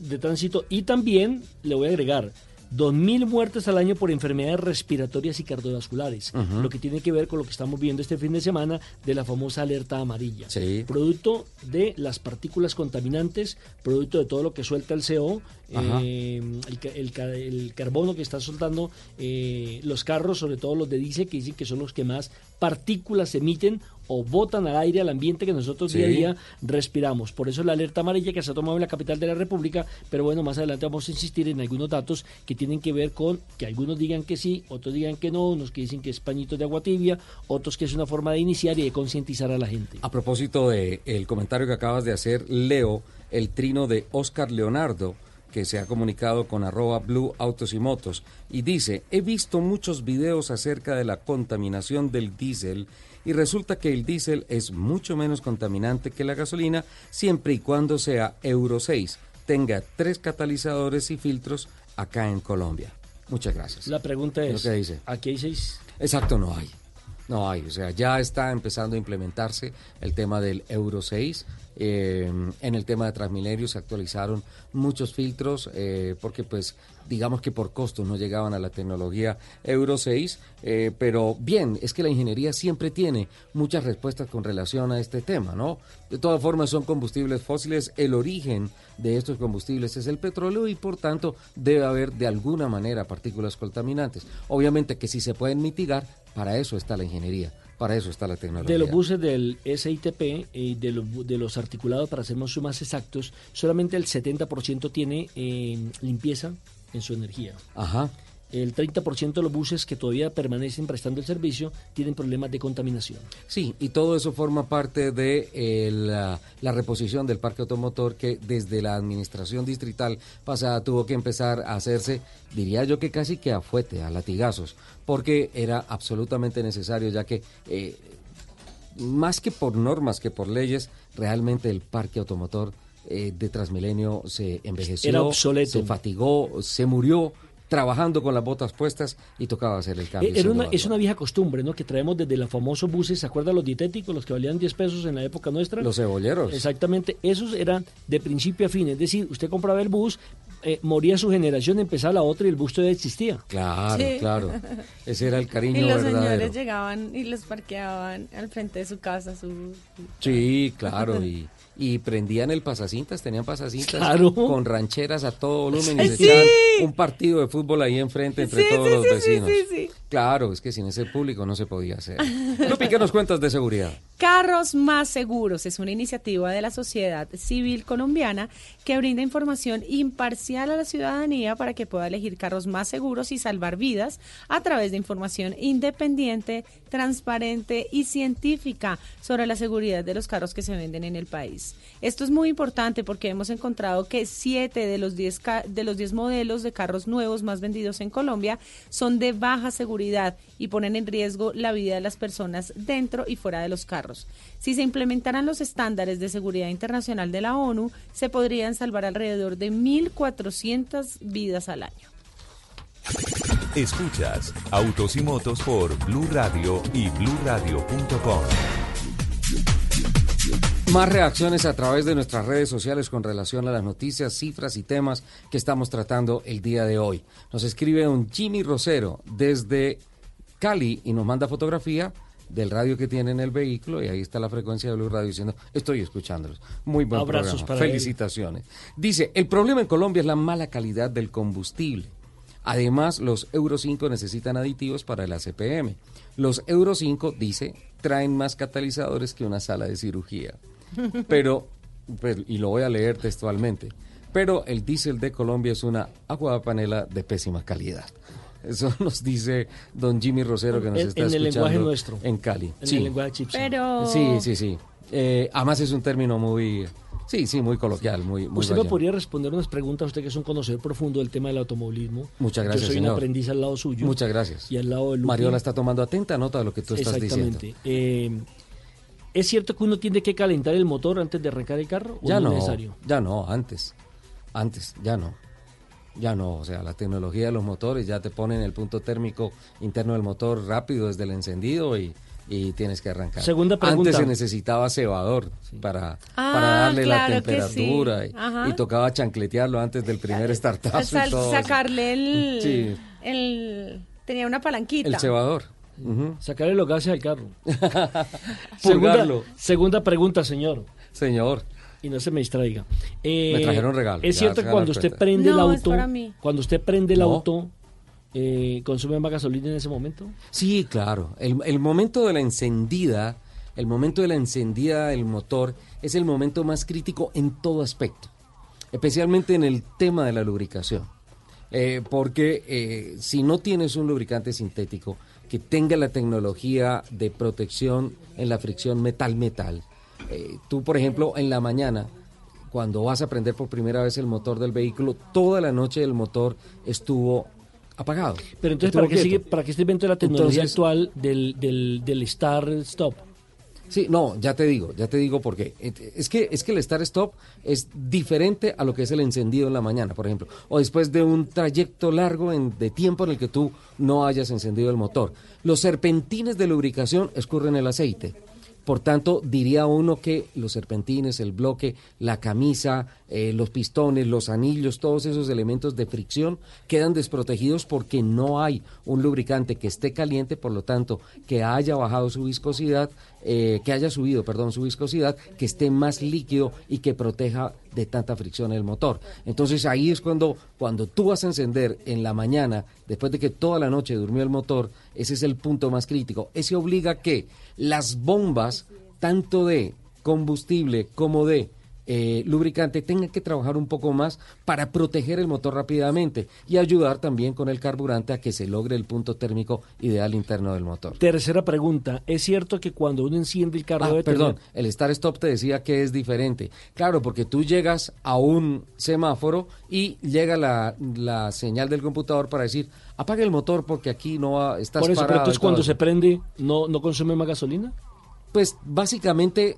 de, tránsito y también, le voy a agregar, 2.000 muertes al año por enfermedades respiratorias y cardiovasculares, lo que tiene que ver con lo que estamos viendo este fin de semana de la famosa alerta amarilla. Sí. Producto de las partículas contaminantes, producto de todo lo que suelta el CO, eh, el, ca- el ca- el carbono que está soltando eh, los carros, sobre todo los de diésel, que dicen que son los que más partículas emiten o botan al aire, al ambiente que nosotros día a día respiramos. Por eso la alerta amarilla que se ha tomado en la capital de la República, pero bueno, más adelante vamos a insistir en algunos datos que tienen que ver con que algunos digan que sí, otros digan que no, unos que dicen que es pañitos de agua tibia, otros que es una forma de iniciar y de concientizar a la gente. A propósito del el comentario que acabas de hacer, leo el trino de Oscar Leonardo, que se ha comunicado con arroba Blue Autos y Motos, y dice, he visto muchos videos acerca de la contaminación del diésel y resulta que el diésel es mucho menos contaminante que la gasolina siempre y cuando sea Euro 6, tenga tres catalizadores y filtros acá en Colombia. Muchas gracias. La pregunta Es que dice. ¿aquí hay seis? Exacto, no hay. No hay, o sea, ya está empezando a implementarse el tema del Euro 6. eh, en el tema de Transmilenio se actualizaron muchos filtros eh, porque pues digamos que por costos no llegaban a la tecnología Euro 6, eh, pero bien, es que la ingeniería siempre tiene muchas respuestas con relación a este tema, ¿no? De todas formas son combustibles fósiles, el origen de estos combustibles es el petróleo y por tanto debe haber de alguna manera partículas contaminantes. Obviamente que si se pueden mitigar, para eso está la ingeniería, para eso está la tecnología. De los buses del SITP y de, bu- de los articulados, para ser más exactos, solamente el 70% tiene eh, limpieza en su energía. Ajá. El 30% de los buses que todavía permanecen prestando el servicio tienen problemas de contaminación. Sí, y todo eso forma parte de eh, la, la reposición del parque automotor que desde la administración distrital pasada tuvo que empezar a hacerse, diría yo que casi que a fuete, a latigazos, porque era absolutamente necesario, ya que eh, más que por normas, que por leyes, realmente el parque automotor eh, de Transmilenio se envejeció, Era obsoleto. se fatigó, se murió trabajando con las botas puestas y tocaba hacer el cambio. Eh, Era una, es una vieja costumbre, ¿no? Que traemos desde los famosos buses, ¿se acuerdan los dietéticos, los que valían 10 pesos en la época nuestra? Los cebolleros. Exactamente, esos eran de principio a fin, es decir, usted compraba el bus, eh, moría su generación, empezaba la otra y el bus todavía existía. Claro, Sí. claro. Ese era el cariño Y los verdadero. señores llegaban y los parqueaban al frente de su casa. Su... Sí, claro, y, y prendían el pasacintas, tenían pasacintas Claro. con rancheras a todo volumen y se Sí. echaban un partido de fútbol ahí enfrente entre Sí, todos sí, los sí, sí, vecinos. sí, sí. Claro, es que sin ese público no se podía hacer. Lupi, ¿qué nos cuentas de seguridad? Carros más seguros es una iniciativa de la sociedad civil colombiana que brinda información imparcial a la ciudadanía para que pueda elegir carros más seguros y salvar vidas a través de información independiente, transparente y científica sobre la seguridad de los carros que se venden en el país. Esto es muy importante porque hemos encontrado que 7 de los 10 ca- de los 10 modelos de carros nuevos más vendidos en Colombia son de baja seguridad y ponen en riesgo la vida de las personas dentro y fuera de los carros. Si se implementaran los estándares de seguridad internacional de la ONU, se podrían salvar alrededor de 1.400 vidas al año. Escuchas Autos y Motos por Blue Radio y BlueRadio.com. Más reacciones a través de nuestras redes sociales con relación a las noticias, cifras y temas que estamos tratando el día de hoy. Nos escribe un Jimmy Rosero desde Cali y nos manda fotografía del radio que tiene en el vehículo y ahí está la frecuencia de Blue Radio diciendo, estoy escuchándolos. Muy buen Abrazos programa. para él. Felicitaciones. Dice, el problema en Colombia es la mala calidad del combustible. Además, los Euro 5 necesitan aditivos para el ACPM. Los Euro 5, dice, traen más catalizadores que una sala de cirugía. Pero, pero- y lo voy a leer textualmente, pero el diésel de Colombia es una agua de panela de pésima calidad. Eso nos dice don Jimmy Rosero que nos En- está en el escuchando lenguaje nuestro. en Cali. En Sí. el lenguaje chipsa. Pero Sí, sí, sí. Eh, además es un término muy, sí, sí, muy coloquial, muy, muy Usted me vallano. podría responder unas preguntas, usted que es un conocedor profundo del tema del automovilismo. Muchas gracias, Yo soy señor. un aprendiz al lado suyo. Muchas gracias. Y al lado de Lupi. Mariola está tomando atenta nota de lo que tú estás diciendo. Exactamente. Eh, ¿Es cierto que uno tiene que calentar el motor antes de arrancar el carro? ¿o Ya no no, es necesario? ya no, antes, antes, ya no. Ya no, o sea, la tecnología de los motores ya te ponen el punto térmico interno del motor rápido desde el encendido y, y tienes que arrancar. Segunda pregunta. Antes se necesitaba cebador para, Ah, para darle claro la temperatura sí. y- Ajá. y, tocaba chancletearlo antes del primer startazo. y todo eso. sacarle el, Sí. el- Tenía una palanquita. El cebador. Ujú. Sacarle los gases al carro. segunda, pregunta, señor. Señor. Y no se me distraiga. Eh, Me trajeron regalo, Es cierto que cuando usted prende el auto, para mí. cuando usted prende el No. auto, eh, ¿consume más gasolina en ese momento? Sí, claro. El, el momento de la encendida, el momento de la encendida del motor es el momento más crítico en todo aspecto, especialmente en el tema de la lubricación. Eh, porque eh, si no tienes un lubricante sintético que tenga la tecnología de protección en la fricción metal-metal, eh, tú, por ejemplo, en la mañana, cuando vas a prender por primera vez el motor del vehículo, toda la noche el motor estuvo apagado. Pero entonces, ¿para qué, sigue, ¿para qué está invento la tecnología Entonces- actual del, del, del start-stop? Sí, no, ya te digo, ya te digo por qué. Et- Es que, es que el start stop es diferente a lo que es el encendido en la mañana, por ejemplo, o después de un trayecto largo en- de tiempo en el que tú no hayas encendido el motor. Los serpentines de lubricación escurren el aceite. Por tanto, diría uno que los serpentines, el bloque, la camisa, eh, los pistones, los anillos, todos esos elementos de fricción quedan desprotegidos porque no hay un lubricante que esté caliente, por lo tanto, que haya bajado su viscosidad, eh, que haya subido, perdón, su viscosidad, que esté más líquido y que proteja de tanta fricción el motor. Entonces ahí es cuando, cuando tú vas a encender en la mañana, después de que toda la noche durmió el motor, ese es el punto más crítico. Ese obliga que las bombas, tanto de combustible como de eh, lubricante, tengan que trabajar un poco más para proteger el motor rápidamente y ayudar también con el carburante a que se logre el punto térmico ideal interno del motor. Tercera pregunta. ¿Es cierto que cuando uno enciende el carro Ah, debe perdón, tener- el Start Stop te decía que es diferente. Claro, porque tú llegas a un semáforo y llega la, la señal del computador para decir, apague el motor porque aquí no va, estás Por eso, pero entonces cuando eso". se prende, ¿no, ¿no consume más gasolina? Pues básicamente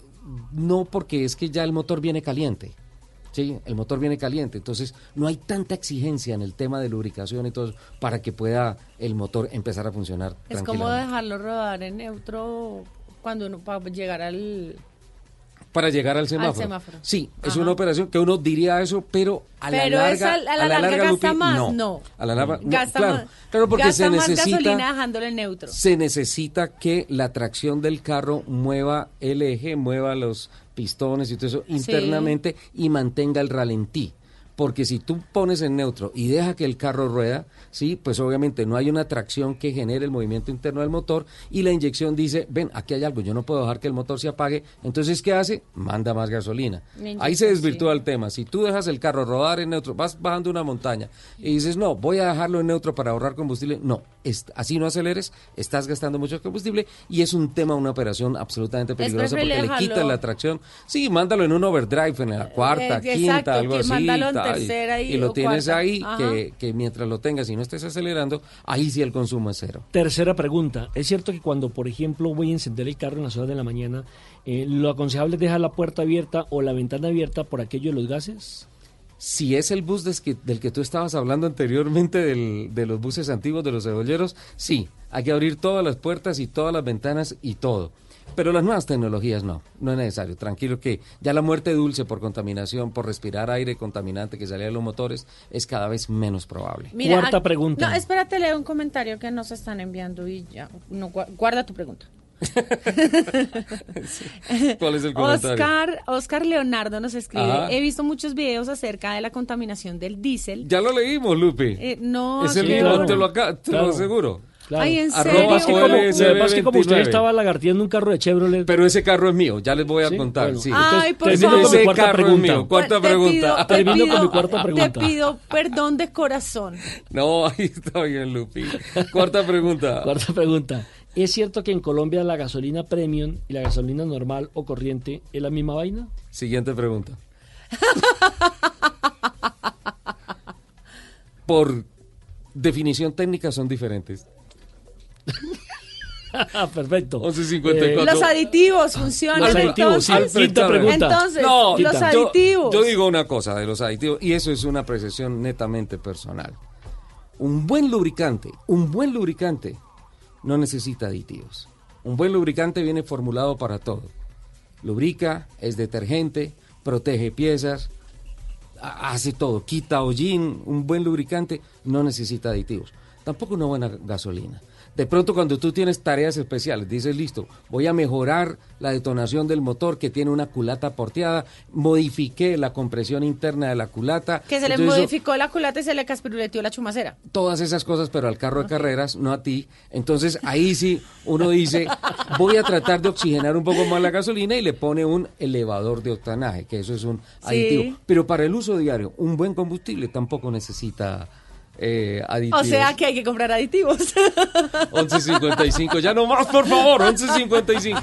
no porque es que ya el motor viene caliente. Sí, el motor viene caliente, entonces no hay tanta exigencia en el tema de lubricación y todo eso para que pueda el motor empezar a funcionar. Es como dejarlo rodar en neutro cuando uno para llegar al para llegar al semáforo. Sí, es una operación que uno diría eso, pero a la larga, a, la, larga, gasta más, no. A la larga, gasta claro, más, claro, porque se necesita gasolina dejándolo en neutro. Se necesita que la tracción del carro mueva el eje, mueva los pistones y todo eso internamente y mantenga el ralentí porque si tú pones en neutro y deja que el carro rueda, sí, pues obviamente no hay una tracción que genere el movimiento interno del motor y la inyección dice, ven, aquí hay algo, yo no puedo dejar que el motor se apague, entonces ¿qué hace? Manda más gasolina. Ahí se desvirtúa el tema. Si tú dejas el carro rodar en neutro, vas bajando una montaña y dices, no, voy a dejarlo en neutro para ahorrar combustible, no, así no aceleres, estás gastando mucho combustible y es un tema, una operación absolutamente peligrosa porque le quita la tracción. Sí, mándalo en un overdrive, en la cuarta, eh, quinta, algo así y, lo tienes ahí, que, mientras lo tengas y no estés acelerando, ahí sí el consumo es cero. Tercera pregunta. ¿Es cierto que cuando, por ejemplo, voy a encender el carro en las horas de la mañana, eh, lo aconsejable es dejar la puerta abierta o la ventana abierta por aquello de los gases? Si es el bus del que tú estabas hablando anteriormente, de los buses antiguos, de los cebolleros, sí, hay que abrir todas las puertas y todas las ventanas y todo. Pero las nuevas tecnologías no, no es necesario. Tranquilo que ya la muerte dulce por contaminación, por respirar aire contaminante que salía de los motores es cada vez menos probable. Cuarta pregunta. No, espérate, leo un comentario que nos están enviando y ya. No, guarda tu pregunta. ¿Cuál es el comentario? Oscar, Oscar Leonardo nos escribe, he visto muchos videos acerca de la contaminación del diésel. Ya lo leímos, Lupe. Eh, no, es el mismo, te lo, acá, te lo aseguro. Ay, ¿en serio? Que que como usted estaba lagarteando un carro de Chevrolet. Pero ese carro es mío, ya les voy a contar. Sí. Ay, por favor. Ese carro es mío. Cuarta pregunta. Te pido, con mi cuarta pregunta. Te pido perdón de corazón. No, ahí está bien, Lupi. Cuarta pregunta. Cuarta pregunta. ¿Es cierto que en Colombia la gasolina premium y la gasolina normal o corriente es la misma vaina? Siguiente pregunta. Por definición técnica son diferentes. Perfecto. 11.54. Eh, los aditivos funcionan. Los aditivos, entonces, pregunta. Entonces, no, los aditivos. Yo, digo una cosa de los aditivos, y eso es una apreciación netamente personal. Un buen lubricante, un buen lubricante no necesita aditivos. Un buen lubricante viene formulado para todo. Lubrica, es detergente, protege piezas, hace todo, quita hollín, un buen lubricante no necesita aditivos. Tampoco una buena gasolina. De pronto cuando tú tienes tareas especiales, dices, listo, voy a mejorar la detonación del motor que tiene una culata porteada, modifiqué la compresión interna de la culata. Que se le modificó la culata y se le caspiruleteó la chumacera. Todas esas cosas, pero al carro de carreras, no a ti. Entonces ahí sí uno dice, voy a tratar de oxigenar un poco más la gasolina y le pone un elevador de octanaje, que eso es un aditivo. Pero para el uso diario, un buen combustible tampoco necesita eh, aditivos. O sea que hay que comprar aditivos. 11.55, ya no más, por favor, 11.55.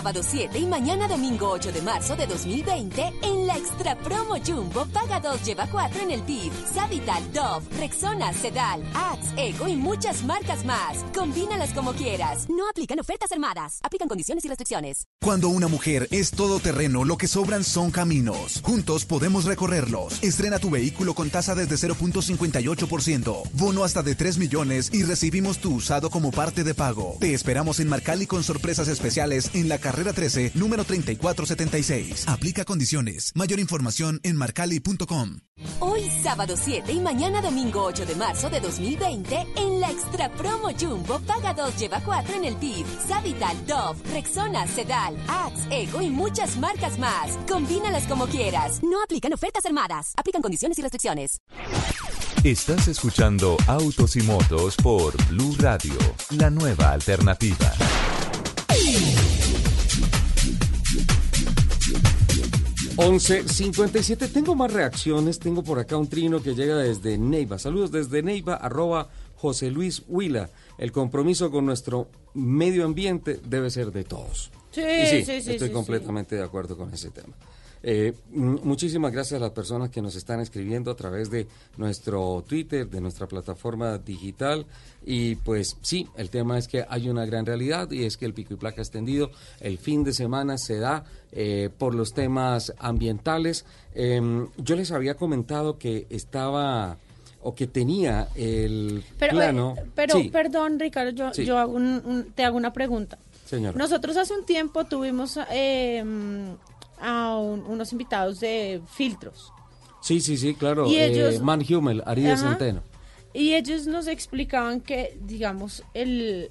Sábado 7 y mañana domingo 8 de marzo de 2020 en la Extra Promo Jumbo paga 2 lleva 4 en el PIB. Savital, Dove, Rexona, Sedal, Axe, Ego y muchas marcas más. Combínalas como quieras. No aplican ofertas armadas. Aplican condiciones y restricciones. Cuando una mujer es todoterreno, lo que sobran son caminos. Juntos podemos recorrerlos. Estrena tu vehículo con tasa desde 0.58%, bono hasta de 3 millones y recibimos tu usado como parte de pago. Te esperamos en Marcali con sorpresas especiales en la carrera 13, número 3476. Aplica condiciones. Mayor información en marcali.com. Hoy sábado 7 y mañana domingo 8 de marzo de 2020 en la Extra Promo Jumbo paga 2 lleva 4 en el PIB. Savital, Dove, Rexona, Sedal, Axe, Ego y muchas marcas más. Combínalas como quieras. No aplican ofertas armadas. Aplican condiciones y restricciones. Estás escuchando Autos y Motos por Blue Radio, la nueva alternativa. Once cincuenta y siete. Tengo más reacciones. Tengo por acá un trino que llega desde Neiva. Saludos desde Neiva, arroba José Luis Huila. El compromiso con nuestro medio ambiente debe ser de todos. Sí, Y sí, sí, Estoy sí, completamente de acuerdo con ese tema. Eh, muchísimas gracias a las personas que nos están escribiendo a través de nuestro Twitter, de nuestra plataforma digital. Y pues sí, el tema es que hay una gran realidad y es que el pico y placa extendido el fin de semana se da eh, por los temas ambientales. Em, yo les había comentado que estaba o que tenía el Pero, plano. eh, pero Sí, perdón, Ricardo, yo, Sí. yo hago un- un- te hago una pregunta. señora. Nosotros hace un tiempo tuvimos eh, a un- unos invitados de filtros Sí, sí, sí, claro. Y eh, ellos- Man Hummel, Ariel Ajá. Centeno. y ellos nos explicaban que, digamos, el,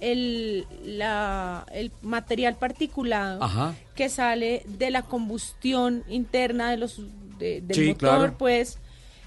el, la, el material particulado Ajá. que sale de la combustión interna de los de- del Sí, motor, claro. pues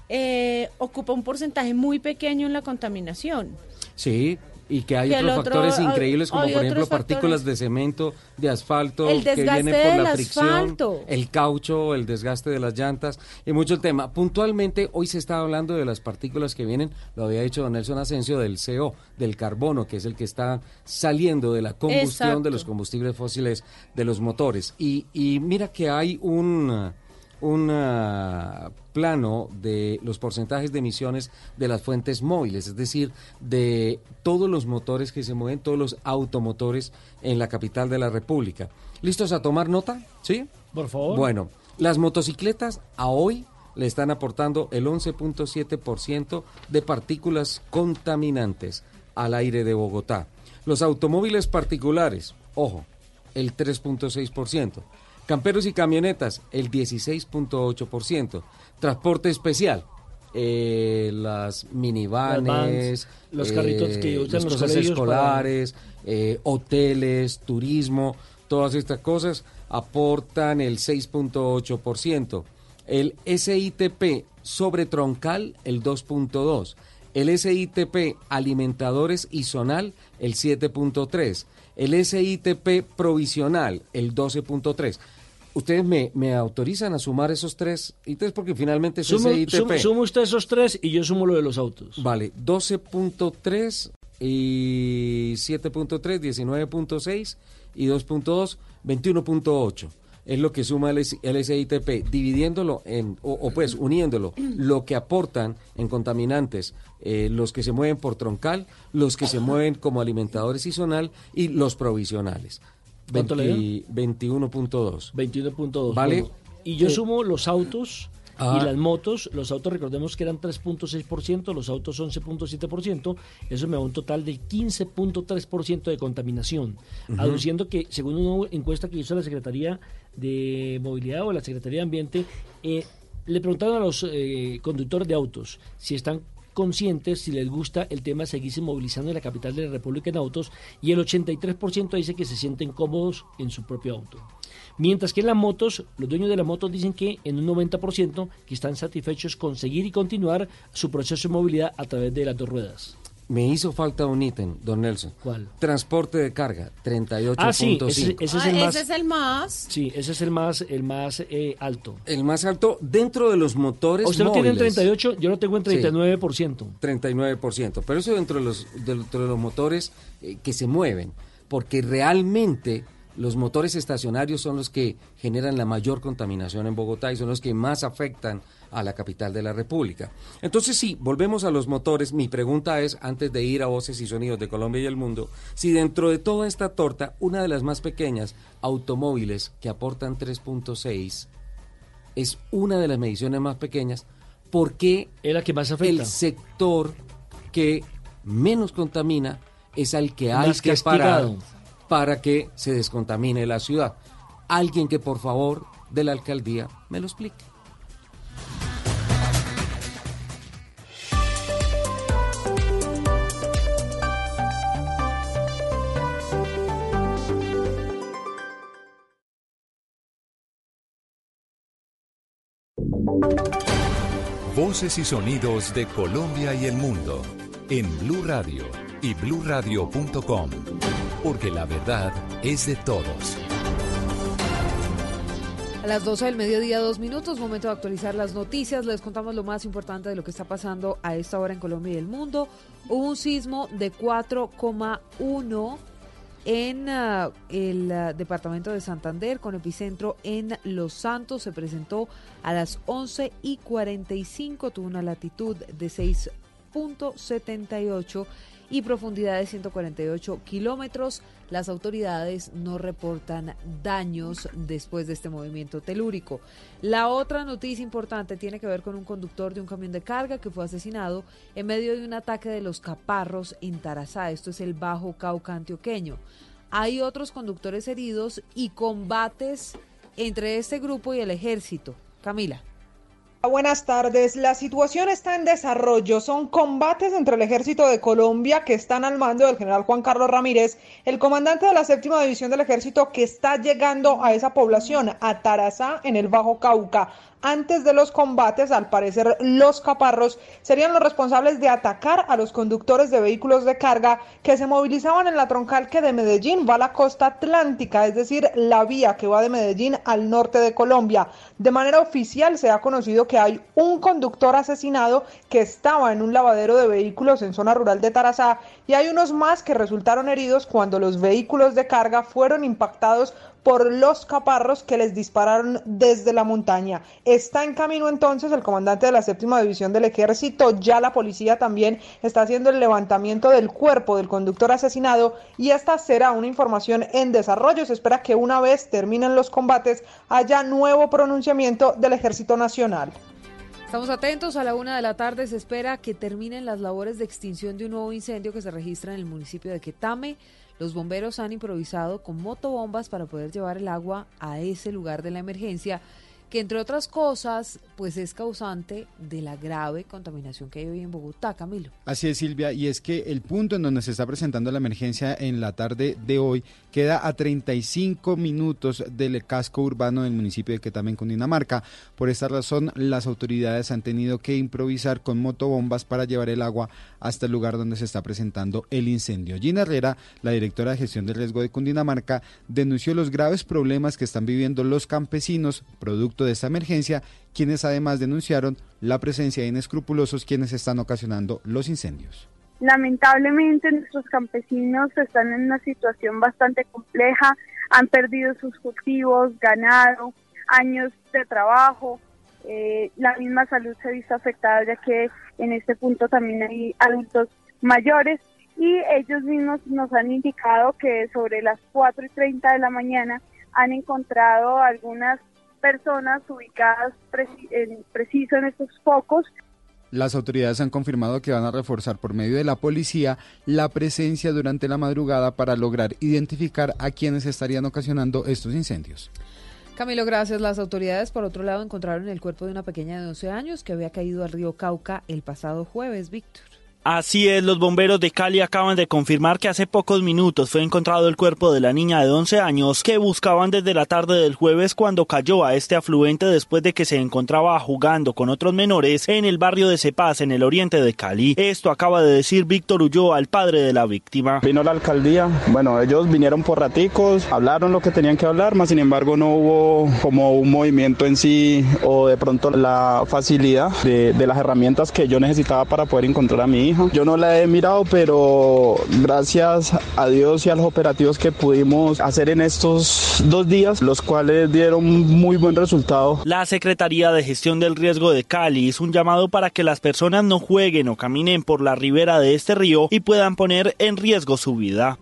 eh, ocupa un porcentaje muy pequeño en la contaminación. Sí, y que hay Que otros otro- factores increíbles como por ejemplo partículas de cemento, de asfalto, El que vienen por del la fricción, asfalto. el caucho, el desgaste de las llantas y mucho el tema. Puntualmente hoy se está hablando de las partículas que vienen, lo había dicho don Nelson Asensio, del CO, del carbono, que es el que está saliendo de la combustión Exacto. de los combustibles fósiles de los motores. Y, y mira que hay un un ah, plano de los porcentajes de emisiones de las fuentes móviles, es decir, de todos los motores que se mueven, todos los automotores en la capital de la República. ¿Listos a tomar nota? ¿Sí? Por favor. Bueno, las motocicletas a hoy le están aportando el 11.7% de partículas contaminantes al aire de Bogotá. Los automóviles particulares, ojo, el 3.6%. Camperos y camionetas, el 16.8%. Transporte especial, eh, las minivanes, vans, los carritos que usan los para- escolares, eh, hoteles, turismo, todas estas cosas aportan el 6.8%. El SITP sobre troncal, el 2.2%. El SITP alimentadores y zonal, el 7.3%. El SITP provisional, el 12.3%. ¿Ustedes me, me autorizan a sumar esos tres ítems? Porque finalmente es Sumo, SITP. sum- suma usted esos tres y yo sumo lo de los autos. Vale, 12.3 y 7.3, 19.6 y 2.2, 21.8. Es lo que suma el, SITP, dividiéndolo en, o, o pues uniéndolo, lo que aportan en contaminantes, eh, los que se mueven por troncal, los que se mueven como alimentadores y zonal y los provisionales. ¿Cuánto le dio? 20 21.2. 21.2. Vale. Bueno, y yo Eh, sumo los autos Ah. y las motos. Los autos, recordemos que eran 3.6%, los autos 11.7%. Eso me da un total del 15.3% de contaminación. Ujú. Aduciendo que, según una encuesta que hizo la Secretaría de Movilidad o la Secretaría de Ambiente, eh, le preguntaron a los eh, conductores de autos si están conscientes, si les gusta el tema seguirse movilizando en la capital de la República en autos, y el 83% dice que se sienten cómodos en su propio auto. Mientras que en las motos, los dueños de las motos dicen que en un 90% que están satisfechos con seguir y continuar su proceso de movilidad a través de las dos ruedas. Me hizo falta un ítem, don Nelson. ¿Cuál? Transporte de carga, 38.5. Ah, sí, ese, ese es Ah, el más... ese es el más. Sí, ese es el más, el más eh, alto. El más alto dentro de los motores Usted lo tiene en móviles. 38, yo lo tengo en Sí. 39%. 39%. Pero eso dentro de los, dentro de los motores eh, que se mueven. Porque realmente los motores estacionarios son los que generan la mayor contaminación en Bogotá y son los que más afectan a la capital de la República. Entonces, sí, volvemos a los motores. Mi pregunta es, antes de ir a Voces y Sonidos de Colombia y el Mundo, si dentro de toda esta torta, una de las más pequeñas, automóviles que aportan 3.6, es una de las mediciones más pequeñas, ¿por qué es la que más afecta? el sector que menos contamina es al que hay Más que parar? Para que se descontamine la ciudad. Alguien que por favor de la alcaldía me lo explique. Voces y sonidos de Colombia y el mundo en Blue Radio y bluradio.com, porque la verdad es de todos. A las 12 del mediodía, dos minutos, momento de actualizar las noticias. Les contamos lo más importante de lo que está pasando a esta hora en Colombia y el mundo. Hubo un sismo de 4,1 en ah, el ah, departamento de Santander con epicentro en Los Santos. Se presentó a las 11 y 45, tuvo una latitud de 6.78 y profundidad de 148 kilómetros. Las autoridades no reportan daños después de este movimiento telúrico. La otra noticia importante tiene que ver con un conductor de un camión de carga que fue asesinado en medio de un ataque de los caparros en Tarazá. Esto es el Bajo Cauca antioqueño. Hay otros conductores heridos y combates entre este grupo y el ejército. Camila. Buenas tardes. La situación está en desarrollo. Son combates entre el ejército de Colombia que están al mando del general Juan Carlos Ramírez, el comandante de la séptima división del ejército que está llegando a esa población, a Tarazá, en el Bajo Cauca. Antes de los combates, al parecer, los caparros serían los responsables de atacar a los conductores de vehículos de carga que se movilizaban en la troncal que de Medellín va a la costa atlántica, es decir, la vía que va de Medellín al norte de Colombia. De manera oficial se ha conocido que hay un conductor asesinado que estaba en un lavadero de vehículos en zona rural de Tarazá y hay unos más que resultaron heridos cuando los vehículos de carga fueron impactados por los caparros que les dispararon desde la montaña. Está en camino entonces el comandante de la séptima división del ejército, ya la policía también está haciendo el levantamiento del cuerpo del conductor asesinado y esta será una información en desarrollo. Se espera que una vez terminen los combates haya nuevo pronunciamiento del ejército nacional. Estamos atentos, a la una de la tarde se espera que terminen las labores de extinción de un nuevo incendio que se registra en el municipio de Quetame. Los bomberos han improvisado con motobombas para poder llevar el agua a ese lugar de la emergencia que entre otras cosas, pues es causante de la grave contaminación que hay hoy en Bogotá, Camilo. Así es, Silvia, y es que el punto en donde se está presentando la emergencia en la tarde de hoy queda a 35 minutos del casco urbano del municipio de Quetame, en Cundinamarca. Por esta razón, las autoridades han tenido que improvisar con motobombas para llevar el agua hasta el lugar donde se está presentando el incendio. Gina Herrera, la directora de gestión del riesgo de Cundinamarca, denunció los graves problemas que están viviendo los campesinos producto de esta emergencia, quienes además denunciaron la presencia de inescrupulosos quienes están ocasionando los incendios. Lamentablemente nuestros campesinos están en una situación bastante compleja, han perdido sus cultivos, ganado, años de trabajo, eh, la misma salud se ha visto afectada ya que en este punto también hay adultos mayores y ellos mismos nos han indicado que sobre las 4 y 30 de la mañana han encontrado algunas personas ubicadas en, preciso en estos focos. Las autoridades han confirmado que van a reforzar por medio de la policía la presencia durante la madrugada para lograr identificar a quienes estarían ocasionando estos incendios. Camilo, gracias. Las autoridades, por otro lado, encontraron el cuerpo de una pequeña de 12 años que había caído al río Cauca el pasado jueves, Víctor. Así es, los bomberos de Cali acaban de confirmar que hace pocos minutos fue encontrado el cuerpo de la niña de 11 años que buscaban desde la tarde del jueves cuando cayó a este afluente después de que se encontraba jugando con otros menores en el barrio de Cepaz, en el oriente de Cali. Esto acaba de decir Víctor Ulloa, el padre de la víctima. Vino la alcaldía, bueno, ellos vinieron por raticos, hablaron lo que tenían que hablar, más sin embargo no hubo como un movimiento en sí o de pronto la facilidad de, las herramientas que yo necesitaba para poder encontrar a mi yo no la he mirado, pero gracias a Dios y a los operativos que pudimos hacer en estos dos días, los cuales dieron muy buen resultado. La Secretaría de Gestión del Riesgo de Cali hizo un llamado para que las personas no jueguen o caminen por la ribera de este río y puedan poner en riesgo su vida.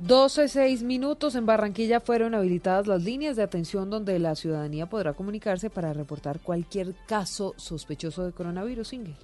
12, minutos en Barranquilla fueron habilitadas las líneas de atención donde la ciudadanía podrá comunicarse para reportar cualquier caso sospechoso de coronavirus, Ingel.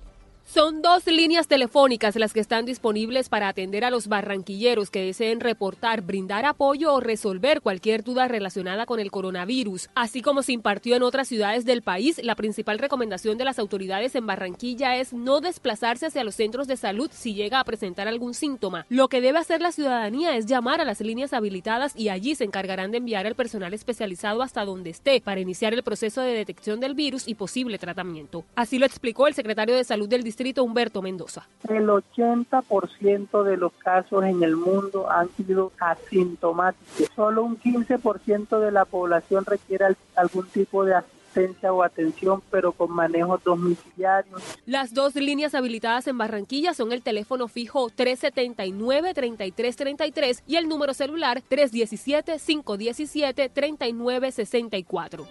Son dos líneas telefónicas las que están disponibles para atender a los barranquilleros que deseen reportar, brindar apoyo o resolver cualquier duda relacionada con el coronavirus. Así como se impartió en otras ciudades del país, la principal recomendación de las autoridades en Barranquilla es no desplazarse hacia los centros de salud si llega a presentar algún síntoma. Lo que debe hacer la ciudadanía es llamar a las líneas habilitadas y allí se encargarán de enviar al personal especializado hasta donde esté para iniciar el proceso de detección del virus y posible tratamiento. Así lo explicó el secretario de Salud del distrito Humberto Mendoza. El 80% de los casos en el mundo han sido asintomáticos. Solo un 15% de la población requiere algún tipo de asistencia o atención, pero con manejos domiciliarios. Las dos líneas habilitadas en Barranquilla son el teléfono fijo 379-3333 y el número celular 317-517-3964.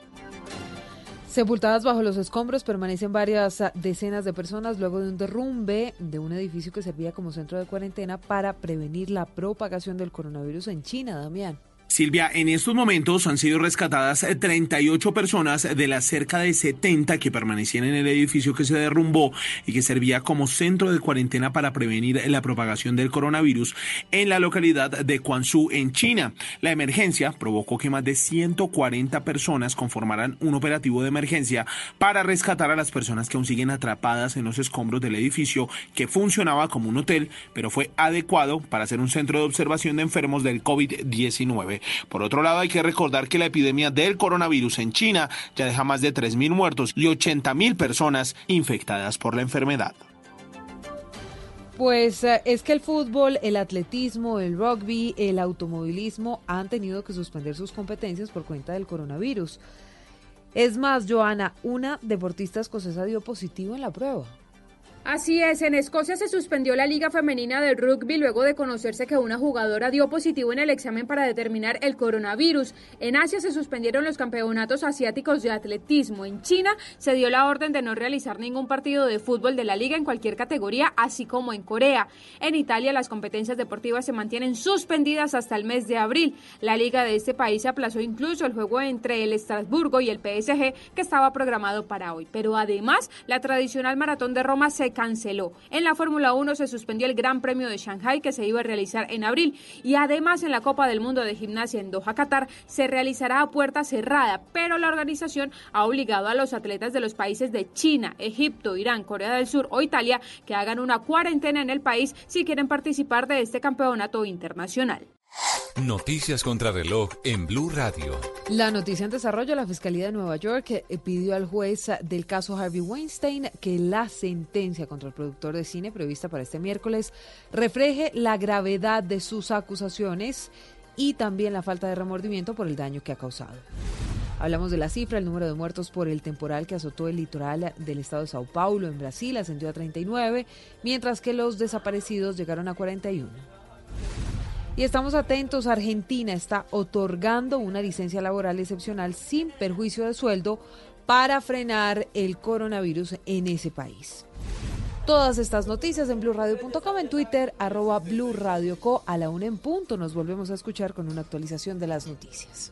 Sepultadas bajo los escombros permanecen varias ah, decenas de personas luego de un derrumbe de un edificio que servía como centro de cuarentena para prevenir la propagación del coronavirus en China, Damián. Silvia, en estos momentos han sido rescatadas 38 personas de las cerca de 70 que permanecían en el edificio que se derrumbó y que servía como centro de cuarentena para prevenir la propagación del coronavirus en la localidad de Guangzhou, en China. La emergencia provocó que más de 140 personas conformaran un operativo de emergencia para rescatar a las personas que aún siguen atrapadas en los escombros del edificio que funcionaba como un hotel, pero fue adecuado para ser un centro de observación de enfermos del COVID-19. Por otro lado, hay que recordar que la epidemia del coronavirus en China ya deja más de 3.000 muertos y 80.000 personas infectadas por la enfermedad. Pues eh, es que el fútbol, el atletismo, el rugby, el automovilismo han tenido que suspender sus competencias por cuenta del coronavirus. Es más, Joana, una deportista escocesa dio positivo en la prueba. Así es, en Escocia se suspendió la Liga Femenina de Rugby luego de conocerse que una jugadora dio positivo en el examen para determinar el coronavirus. En Asia se suspendieron los campeonatos asiáticos de atletismo. En China se dio la orden de no realizar ningún partido de fútbol de la liga en cualquier categoría, así como en Corea. En Italia las competencias deportivas se mantienen suspendidas hasta el mes de abril. La liga de este país aplazó incluso el juego entre el Estrasburgo y el PSG que estaba programado para hoy. Pero además, la tradicional maratón de Roma se canceló. En la Fórmula 1 se suspendió el Gran Premio de Shanghai que se iba a realizar en abril y además en la Copa del Mundo de Gimnasia en Doha, Qatar, se realizará a puerta cerrada, pero la organización ha obligado a los atletas de los países de China, Egipto, Irán, Corea del Sur o Italia que hagan una cuarentena en el país si quieren participar de este campeonato internacional. Noticias contra reloj en Blue Radio. La noticia en desarrollo, la Fiscalía de Nueva York eh, pidió al juez del caso Harvey Weinstein que la sentencia contra el productor de cine prevista para este miércoles refleje la gravedad de sus acusaciones y también la falta de remordimiento por el daño que ha causado. Hablamos de la cifra, el número de muertos por el temporal que azotó el litoral del estado de Sao Paulo en Brasil ascendió a 39, mientras que los desaparecidos llegaron a 41. Y estamos atentos, Argentina está otorgando una licencia laboral excepcional sin perjuicio de sueldo para frenar el coronavirus en ese país. Todas estas noticias en blurradio.com, en Twitter, arroba blurradioco a la una en punto. Nos volvemos a escuchar con una actualización de las noticias.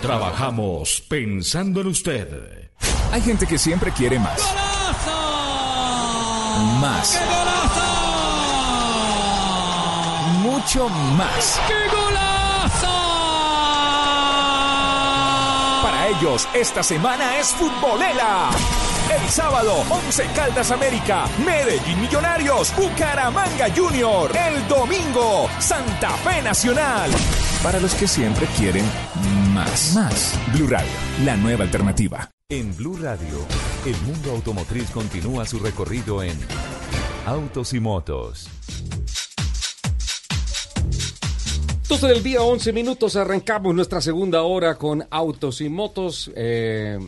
Trabajamos pensando en usted. Hay gente que siempre quiere más. Más. Mucho más. ¡Qué golazo! Para ellos, esta semana es futbolera. El sábado, 11 Caldas América, Medellín Millonarios, Bucaramanga Junior. El domingo, Santa Fe Nacional. Para los que siempre quieren más. Más. Blue Radio, la nueva alternativa. En Blue Radio, el mundo automotriz continúa su recorrido en Autos y Motos. 12 del día, 11 minutos, arrancamos nuestra segunda hora con Autos y Motos. Eh,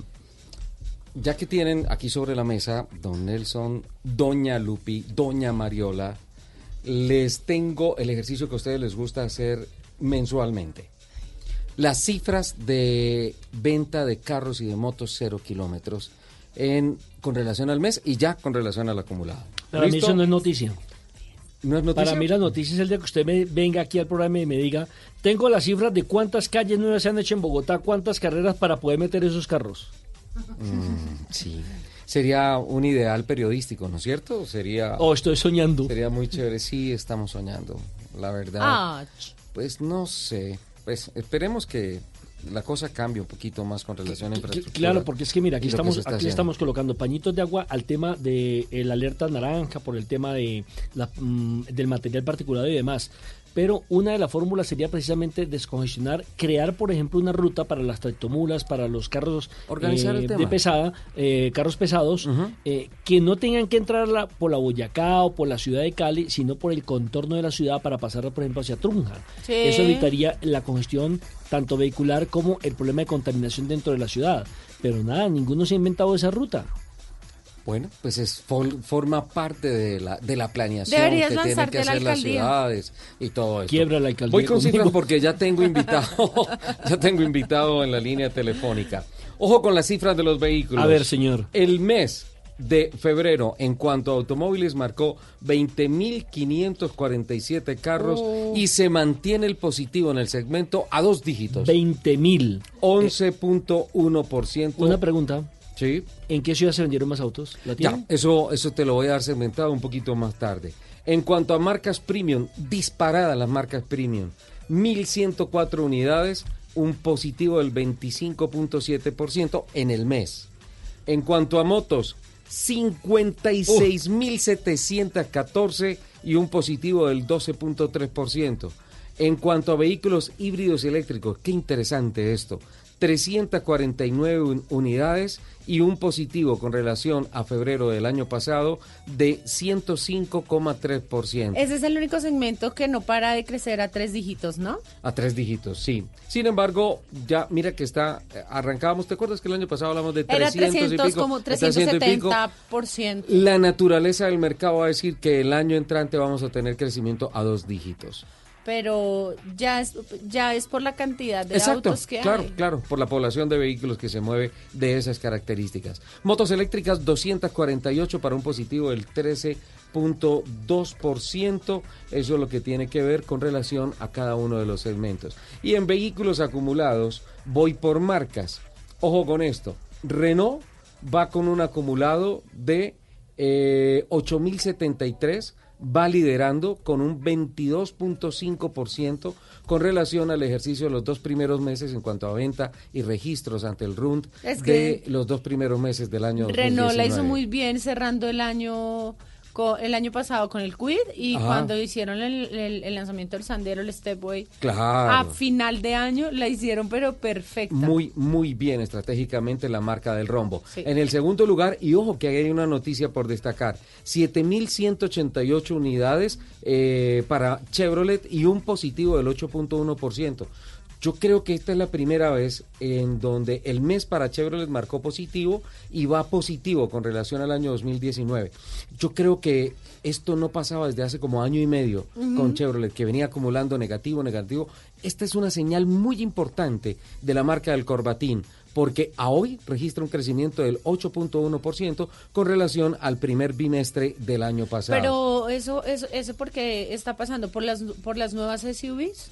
ya que tienen aquí sobre la mesa Don Nelson, Doña Lupi, Doña Mariola, les tengo el ejercicio que a ustedes les gusta hacer mensualmente. Las cifras de venta de carros y de motos cero kilómetros en, con relación al mes y ya con relación al acumulado. Para mí ¿Listo? eso no es noticia. ¿No es noticia? Para mí la noticia es el de que usted me venga aquí al programa y me diga, tengo las cifras de cuántas calles nuevas se han hecho en Bogotá, cuántas carreras para poder meter esos carros. Mm, sí. Sería un ideal periodístico, ¿no es cierto? Sería. Oh, estoy soñando. Sería muy chévere. Sí, estamos soñando. La verdad. Ah, Pues no sé. Pues esperemos que la cosa cambie un poquito más con relación a infraestructura. Claro, porque es que mira, aquí estamos, aquí haciendo. estamos colocando pañitos de agua al tema de eh, la alerta naranja, por el tema de la, mm, del material particulado y demás. Pero una de las fórmulas sería precisamente descongestionar, crear, por ejemplo, una ruta para las tractomulas, para los carros Organizar el eh, tema. de pesada, eh, carros pesados, eh, que no tengan que entrar la- por la Boyacá o por la ciudad de Cali, sino por el contorno de la ciudad para pasar, por ejemplo, hacia Trunja. Sí. Eso evitaría la congestión tanto vehicular como el problema de contaminación dentro de la ciudad. Pero nada, ninguno se ha inventado esa ruta. Bueno, pues es fol- forma parte de la, de la planeación Deberías que tienen que la hacer las ciudades y todo esto. Quiebra la alcaldía Voy con conmigo. cifras porque ya tengo invitado, ya tengo invitado en la línea telefónica. Ojo con las cifras de los vehículos. A ver, señor. El mes de febrero en cuanto a automóviles marcó 20.547 carros Oh. y se mantiene el positivo en el segmento a dos dígitos. 20.000. 11.1%. Una pregunta. Sí. ¿En qué ciudad se vendieron más autos? ¿La Ya, eso, eso te lo voy a dar segmentado un poquito más tarde. En cuanto a marcas premium, disparadas las marcas premium. 1.104 unidades, un positivo del 25.7% en el mes. En cuanto a motos, 56.714 y un positivo del 12.3%. En cuanto a vehículos híbridos eléctricos, qué interesante esto. 349 un- unidades y un positivo con relación a febrero del año pasado de 105,3%. Ese es el único segmento que no para de crecer a tres dígitos, ¿no? A tres dígitos, sí. Sin embargo, ya mira que está, eh, arrancábamos, ¿te acuerdas que el año pasado hablamos de 300 Era 300, y pico? como De 300 y pico. 370%. La naturaleza del mercado va a decir que el año entrante vamos a tener crecimiento a dos dígitos. Pero ya es, ya es por la cantidad de Exacto, autos que claro, hay. claro, por la población de vehículos que se mueve de esas características. Motos eléctricas 248 para un positivo del 13.2%, eso es lo que tiene que ver con relación a cada uno de los segmentos. Y en vehículos acumulados voy por marcas. Ojo con esto, Renault va con un acumulado de eh, 8.073 va liderando con un 22.5% con relación al ejercicio de los dos primeros meses en cuanto a venta y registros ante el RUND Es de los dos primeros meses del año Renault la hizo 2019. muy bien cerrando el año el año pasado con el Quid y Ajá. cuando hicieron el, el- el lanzamiento del Sandero, el Stepway, Claro. a final de año la hicieron pero perfecta. Muy, muy bien estratégicamente la marca del rombo. Sí. En el segundo lugar, y ojo que hay una noticia por destacar, 7.188 unidades eh, para Chevrolet y un positivo del 8.1%. Yo creo que esta es la primera vez en donde el mes para Chevrolet marcó positivo y va positivo con relación al año 2019. Yo creo que esto no pasaba desde hace como año y medio con Chevrolet, que venía acumulando negativo, negativo. Esta es una señal muy importante de la marca del Corbatín, porque a hoy registra un crecimiento del 8.1% con relación al primer bimestre del año pasado. Pero eso eso eso porque está pasando por las por las nuevas SUVs.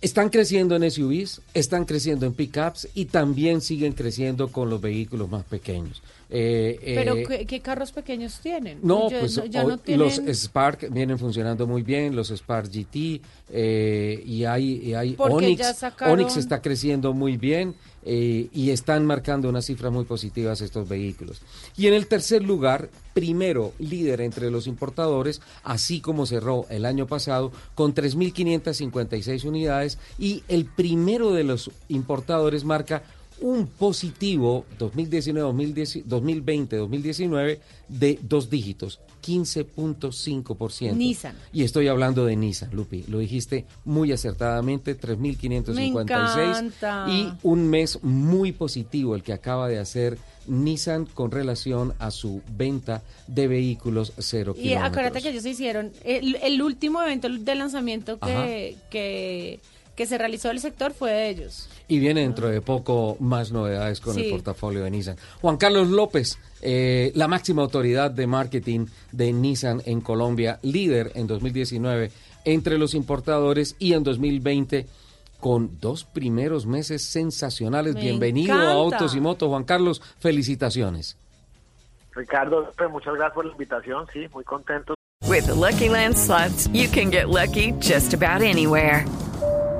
Están creciendo en SUVs, están creciendo en pickups y también siguen creciendo con los vehículos más pequeños. Eh, Pero eh, ¿qué, qué carros pequeños tienen? no, pues ya hoy no tienen... los Spark vienen funcionando muy bien, los Spark GT eh, y hay, y hay Onix. sacaron- Onix está creciendo muy bien eh, y están marcando unas cifras muy positivas estos vehículos. Y en el tercer lugar, primero líder entre los importadores, así como cerró el año pasado con 3.556 unidades y el primero de los importadores marca un positivo 2019-2020-2019 de dos dígitos, 15.5%. Nissan. Y estoy hablando de Nissan, Lupi. Lo dijiste muy acertadamente, 3.556. Me encanta. Y un mes muy positivo el que acaba de hacer Nissan con relación a su venta de vehículos cero Y kilómetros. acuérdate que ellos hicieron el, el último evento de lanzamiento que, que, que se realizó del sector fue de ellos. Y viene dentro de poco más novedades con el portafolio de Nissan. Juan Carlos López, eh, la máxima autoridad de marketing de Nissan en Colombia, líder en 2019 entre los importadores y en 2020 con dos primeros meses sensacionales. Me Bienvenido a. Autos y Motos. Juan Carlos, felicitaciones. Ricardo, pues, muchas gracias por la invitación. Sí, muy contento. With the Lucky Land slots, you can get lucky just about anywhere.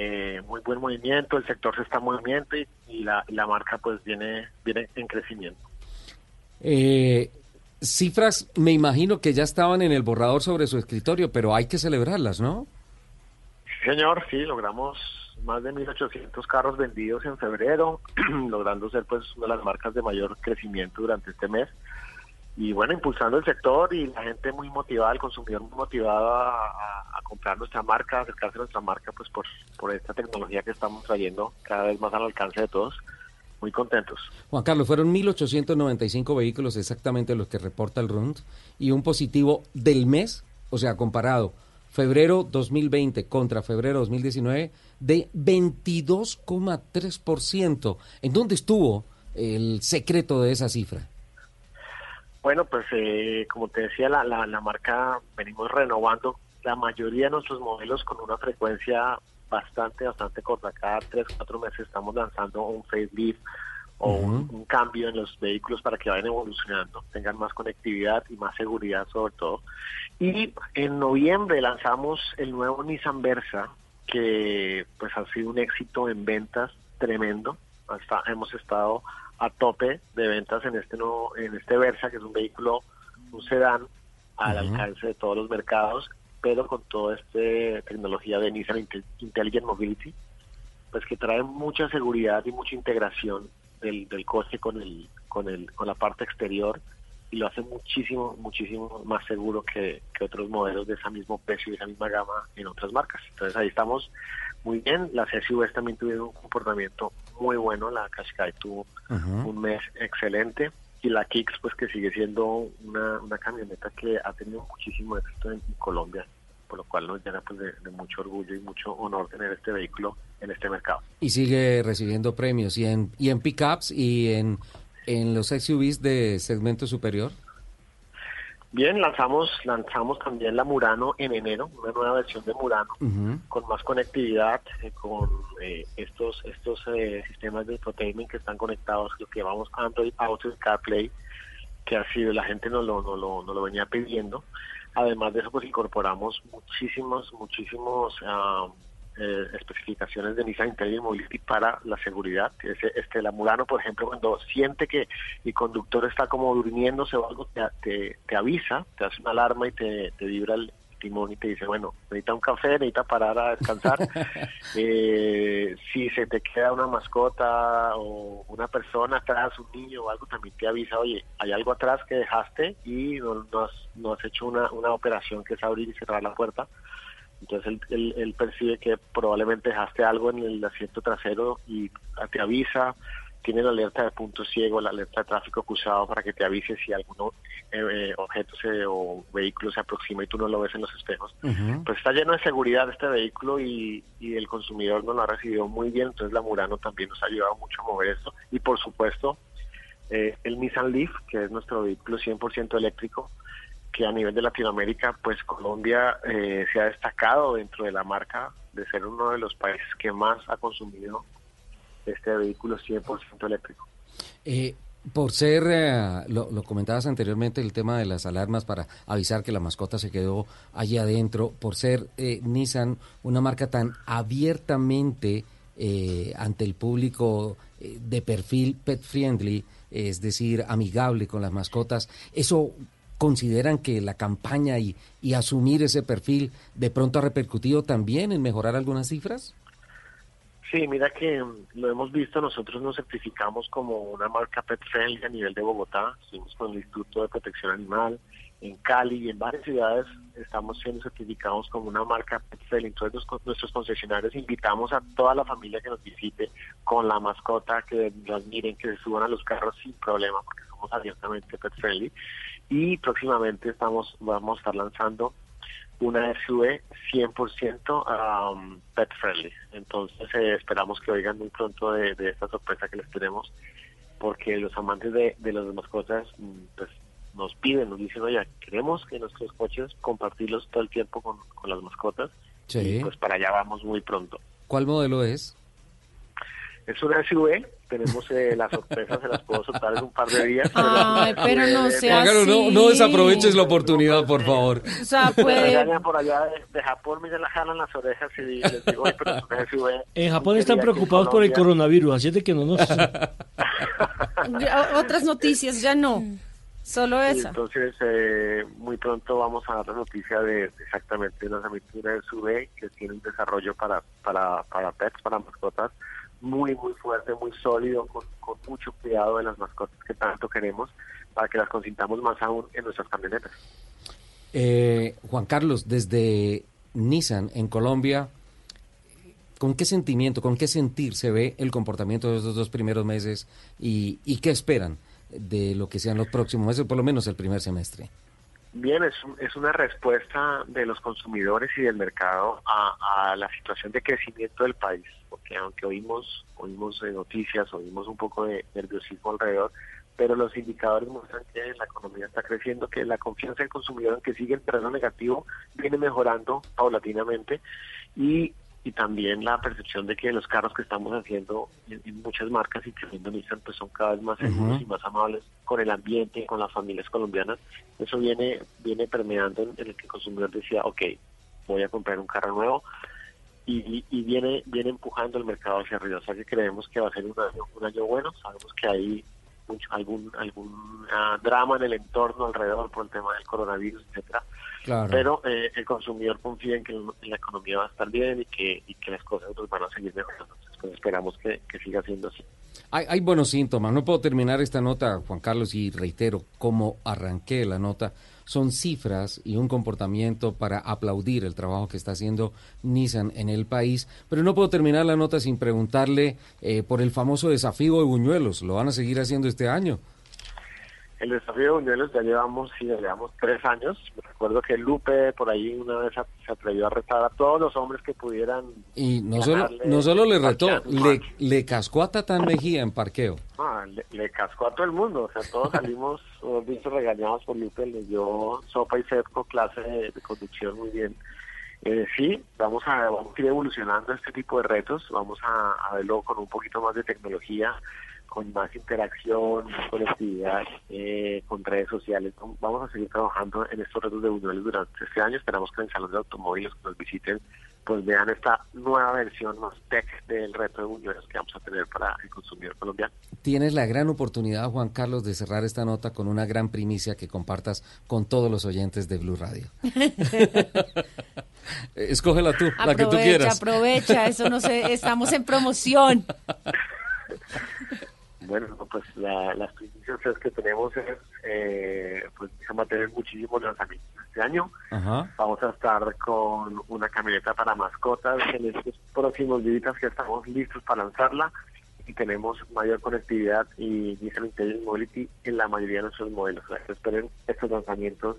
eh, muy buen movimiento, el sector se está moviendo y, y la, marca pues viene, viene en crecimiento. Eh, cifras, me imagino que ya estaban en el borrador sobre su escritorio, pero hay que celebrarlas, ¿no? Sí, señor, sí, logramos más de 1.800 carros vendidos en febrero, logrando ser pues una de las marcas de mayor crecimiento durante este mes. Y bueno, impulsando el sector y la gente muy motivada, el consumidor muy motivado a, comprar nuestra marca, acercarse a nuestra marca pues por, por esta tecnología que estamos trayendo cada vez más al alcance de todos. Muy contentos. Juan Carlos, fueron 1.895 vehículos exactamente los que reporta el RUND y un positivo del mes, o sea, comparado febrero 2020 contra febrero 2019 de 22,3%. ¿En dónde estuvo el secreto de esa cifra? Bueno, pues eh, como te decía, la, la, la marca venimos renovando la mayoría de nuestros modelos con una frecuencia bastante, bastante corta. Cada tres, cuatro meses estamos lanzando un facelift o un, un cambio en los vehículos para que vayan evolucionando, tengan más conectividad y más seguridad sobre todo. Y en noviembre lanzamos el nuevo Nissan Versa, que pues ha sido un éxito en ventas tremendo. Hasta hemos estado a tope de ventas en este nuevo, en este Versa, que es un vehículo, un sedán al alcance de todos los mercados, pero con toda esta tecnología de Nissan Inte- Intelligent Mobility, pues que trae mucha seguridad y mucha integración del, del coche con el, con el, con la parte exterior y lo hace muchísimo, muchísimo más seguro que, que otros modelos de ese mismo precio y esa misma gama en otras marcas. Entonces ahí estamos muy bien. Las SUVs también tuvieron un comportamiento muy bueno. La Qashqai tuvo un mes excelente y la Kicks pues que sigue siendo una, una camioneta que ha tenido muchísimo éxito en, en Colombia, por lo cual nos llena pues de, de mucho orgullo y mucho honor tener este vehículo en este mercado. Y sigue recibiendo premios y en, y en pickups y en, en los SUVs de segmento superior. Bien, lanzamos lanzamos también la Murano en enero, una nueva versión de Murano con más conectividad, eh, con eh, estos estos eh, sistemas de infotainment que están conectados, lo que llamamos Android Auto y CarPlay, que ha sido la gente nos lo, nos lo, nos lo venía pidiendo. Además de eso, pues incorporamos muchísimos, muchísimos ah, eh, especificaciones de Nissan Intelligent Mobility para la seguridad. Ese, este, la Murano, por ejemplo, cuando siente que el conductor está como durmiéndose o algo, te, te, te avisa, te hace una alarma y te, te vibra el timón y te dice, bueno, necesita un café, necesita parar a descansar. Eh, si se te queda una mascota o una persona atrás, un niño o algo, también te avisa, oye, hay algo atrás que dejaste y no, no has, no has hecho una, una operación que es abrir y cerrar la puerta. Entonces él, él, él percibe que probablemente dejaste algo en el asiento trasero y te avisa, tiene la alerta de punto ciego, la alerta de tráfico cruzado para que te avise si algún eh, objeto se, o vehículo se aproxima y tú no lo ves en los espejos. Pues está lleno de seguridad este vehículo y, y el consumidor no lo ha recibido muy bien, entonces la Murano también nos ha ayudado mucho a mover esto. Y por supuesto, eh, el Nissan Leaf, que es nuestro vehículo 100% eléctrico, que a nivel de Latinoamérica, pues Colombia eh, se ha destacado dentro de la marca de ser uno de los países que más ha consumido este vehículo 100% eléctrico. Eh, por ser, eh, lo, lo, comentabas anteriormente, el tema de las alarmas para avisar que la mascota se quedó allí adentro, por ser eh, Nissan una marca tan abiertamente eh, ante el público eh, de perfil pet friendly, es decir, amigable con las mascotas, ¿eso consideran que la campaña y, y asumir ese perfil de pronto ha repercutido también en mejorar algunas cifras? Sí, mira que lo hemos visto, nosotros nos certificamos como una marca pet friendly a nivel de Bogotá, estuvimos con el Instituto de Protección Animal, en Cali y en varias ciudades estamos siendo certificados como una marca pet. Entonces nuestros concesionarios invitamos a toda la familia que nos visite con la mascota, que las miren, que se suban a los carros sin problema, porque somos abiertamente pet friendly. Y próximamente estamos vamos a estar lanzando una SUV 100% um, pet friendly. Entonces eh, esperamos que oigan muy pronto de, de, esta sorpresa que les tenemos, porque los amantes de, de las mascotas pues, nos piden, nos dicen, oye, queremos que nuestros coches compartirlos todo el tiempo con, con las mascotas. Sí. Y pues para allá vamos muy pronto. ¿Cuál modelo es? Es una SUV, tenemos eh, la sorpresa, se las puedo soltar en un par de días. Ay, pero no sea no, no desaproveches la oportunidad, por favor. O sea, puede... por allá de, Japón, me la jalan las orejas y les digo, Oye, pero es una SUV. En Japón están preocupados por el coronavirus, así de que no nos... Otras noticias, ya no. Solo esa. entonces, eh, muy pronto vamos a dar la noticia de exactamente el lanzamiento de una SUV que tiene un desarrollo para, para, para pets, para mascotas, muy, muy fuerte, muy sólido, con, con, mucho cuidado de las mascotas que tanto queremos, para que las consintamos más aún en nuestras camionetas. Eh, Juan Carlos, desde Nissan en Colombia, ¿con qué sentimiento, con qué sentir se ve el comportamiento de estos dos primeros meses y, y qué esperan de lo que sean los próximos meses, por lo menos el primer semestre? Bien, es, es una respuesta de los consumidores y del mercado a, a, la situación de crecimiento del país, porque aunque oímos, oímos noticias, oímos un poco de nerviosismo alrededor, pero los indicadores muestran que la economía está creciendo, que la confianza del consumidor, aunque sigue en terreno negativo, viene mejorando paulatinamente. Y y también la percepción de que los carros que estamos haciendo en, en muchas marcas, incluyendo Nissan, pues son cada vez más seguros uh -huh. y más amables con el ambiente, con las familias colombianas. Eso viene viene permeando en, en, el que el consumidor decía, ok, voy a comprar un carro nuevo y, y viene viene empujando el mercado hacia arriba. O sea que creemos que va a ser un año, un año bueno. Sabemos que hay mucho, algún algún uh, drama en el entorno alrededor por el tema del coronavirus, etcétera. Claro. Pero eh, el consumidor confía en que la economía va a estar bien y que, y que las cosas van a seguir mejorando. Pues esperamos que, que, siga siendo así. Hay, hay, buenos síntomas. No puedo terminar esta nota, Juan Carlos, y reitero cómo arranqué la nota. Son cifras y un comportamiento para aplaudir el trabajo que está haciendo Nissan en el país. Pero no puedo terminar la nota sin preguntarle eh, por el famoso desafío de Buñuelos. ¿Lo van a seguir haciendo este año? El desafío de Buñuelos ya llevamos, sí, ya llevamos tres años. Recuerdo que Lupe por ahí una vez se atrevió a retar a todos los hombres que pudieran. Y no solo, no solo le retó, le, le, cascó a Tatán Mejía en parqueo. Ah, le, le, cascó a todo el mundo. O sea, todos salimos, visto regañados por Lupe, le dio sopa y cerco, clase de, de conducción muy bien. Eh, sí, vamos a, vamos a ir evolucionando este tipo de retos, vamos a, a verlo con un poquito más de tecnología con más interacción, más conectividad, eh, con redes sociales. Vamos a seguir trabajando en estos retos de Buñuelos durante este año. Esperamos que en el Salón de Automóviles que nos visiten, pues vean esta nueva versión más tech del reto de Buñuelos que vamos a tener para el consumidor colombiano. Tienes la gran oportunidad, Juan Carlos, de cerrar esta nota con una gran primicia que compartas con todos los oyentes de Blue Radio. Escógela tú, aprovecha, la que tú quieras. Aprovecha, eso no sé, estamos en promoción. Bueno, pues la, las primicias que tenemos es, eh, pues vamos a tener muchísimos lanzamientos este año. Ajá. Vamos a estar con una camioneta para mascotas en estos próximos días que estamos listos para lanzarla y tenemos mayor conectividad y Nissan Intelligent Mobility en la mayoría de nuestros modelos. O sea, esperen estos lanzamientos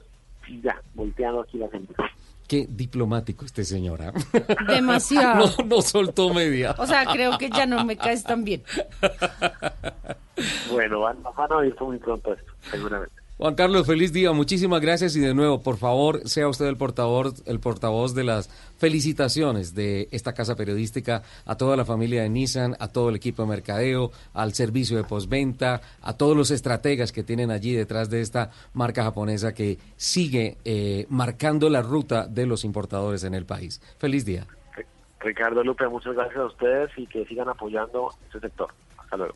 ya, volteando aquí las empresas. Qué diplomático este señor. ¿ah? Demasiado. No, no soltó media. O sea, creo que ya no me caes tan bien. Bueno, van, van a oír muy pronto esto, seguramente. Juan Carlos, feliz día, muchísimas gracias y de nuevo, por favor, sea usted el portavoz, el portavoz de las felicitaciones de esta casa periodística a toda la familia de Nissan, a todo el equipo de mercadeo, al servicio de postventa, a todos los estrategas que tienen allí detrás de esta marca japonesa que sigue eh, marcando la ruta de los importadores en el país. Feliz día. Ricardo Lupe, muchas gracias a ustedes y que sigan apoyando este sector. Hasta luego.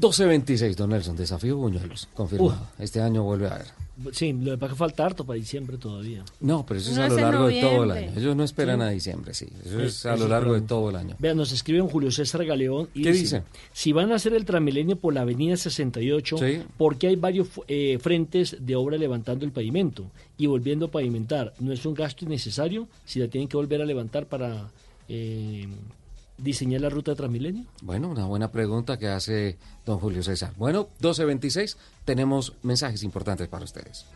12.26, don Nelson, desafío Buñuelos, confirmado. Este año vuelve a haber. Sí, lo que pasa es que falta harto para diciembre todavía. No, pero eso es a lo largo de todo el año. Ellos no esperan Sí. a diciembre, sí. Eso Eh, es a eso lo largo de todo el año. Vean, nos escribe un Julio César Galeón y ¿Qué dice? Si van a hacer el Transmilenio por la avenida 68, Sí. porque hay varios eh, frentes de obra levantando el pavimento y volviendo a pavimentar? ¿No es un gasto innecesario si la tienen que volver a levantar para eh, diseñar la ruta de Transmilenio? Bueno, una buena pregunta que hace don Julio César. Bueno, 12.26, tenemos mensajes importantes para ustedes.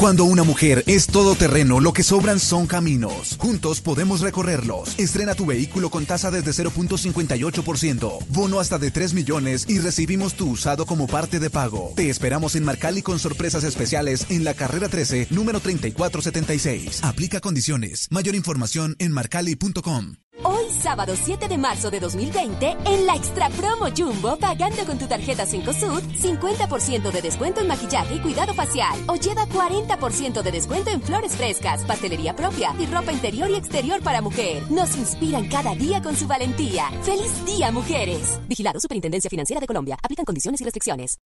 Cuando una mujer es todoterreno, lo que sobran son caminos. Juntos podemos recorrerlos. Estrena tu vehículo con tasa desde 0.58%, bono hasta de 3 millones y recibimos tu usado como parte de pago. Te esperamos en Marcali con sorpresas especiales en la carrera 13, número 3476. Aplica condiciones. Mayor información en marcali.com. Hoy, sábado 7 de marzo de 2020, en la Extra Promo Jumbo, pagando con tu tarjeta 5SUD, 50% de descuento en maquillaje y cuidado facial. O lleva 40% de descuento en flores frescas, pastelería propia y ropa interior y exterior para mujer. Nos inspiran cada día con su valentía. ¡Feliz día, mujeres! Vigilado Superintendencia Financiera de Colombia. Aplican condiciones y restricciones.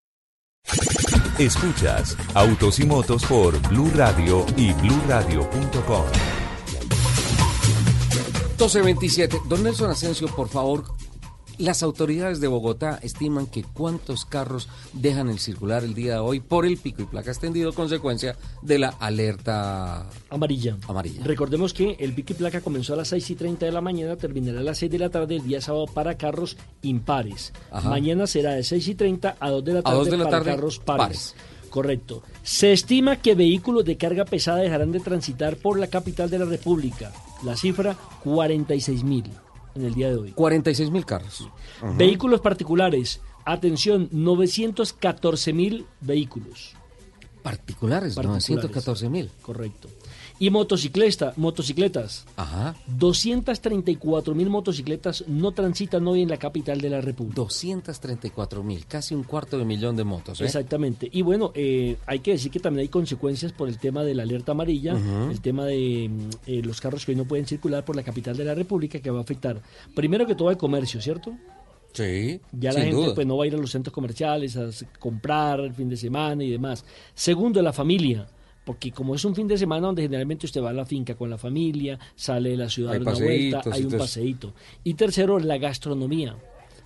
Escuchas Autos y Motos por Blue Radio y bluradio.com. 12.27. Don Nelson Asensio, por favor, las autoridades de Bogotá estiman que cuántos carros dejan el circular el día de hoy por el pico y placa extendido, consecuencia de la alerta Amarilla. amarilla. Recordemos que el pico y placa comenzó a las 6 y 30 de la mañana, terminará a las 6 de la tarde el día sábado para carros impares. Ajá. Mañana será de 6 y 30 a 2 de la A tarde, 2 de la para tarde, carros pares. pares. Correcto. Se estima que vehículos de carga pesada dejarán de transitar por la capital de la República. La cifra, 46 mil en el día de hoy. 46 mil carros. Vehículos particulares, atención, 914 mil vehículos. Particulares, 914 mil. Correcto. Y motocicleta, motocicletas. Ajá. 234 mil motocicletas no transitan hoy en la capital de la República. 234 mil, casi un cuarto de millón de motos. ¿eh? Exactamente. Y bueno, eh, hay que decir que también hay consecuencias por el tema de la alerta amarilla, el tema de mm, eh, los carros que hoy no pueden circular por la capital de la República, que va a afectar primero que todo al comercio, ¿cierto? Sí, Ya la gente duda. pues no va a ir a los centros comerciales a comprar el fin de semana y demás. Segundo, la familia. Porque como es un fin de semana donde generalmente usted va a la finca con la familia, sale de la ciudad Hay una vuelta, hay un paseíto. Y tercero, la gastronomía.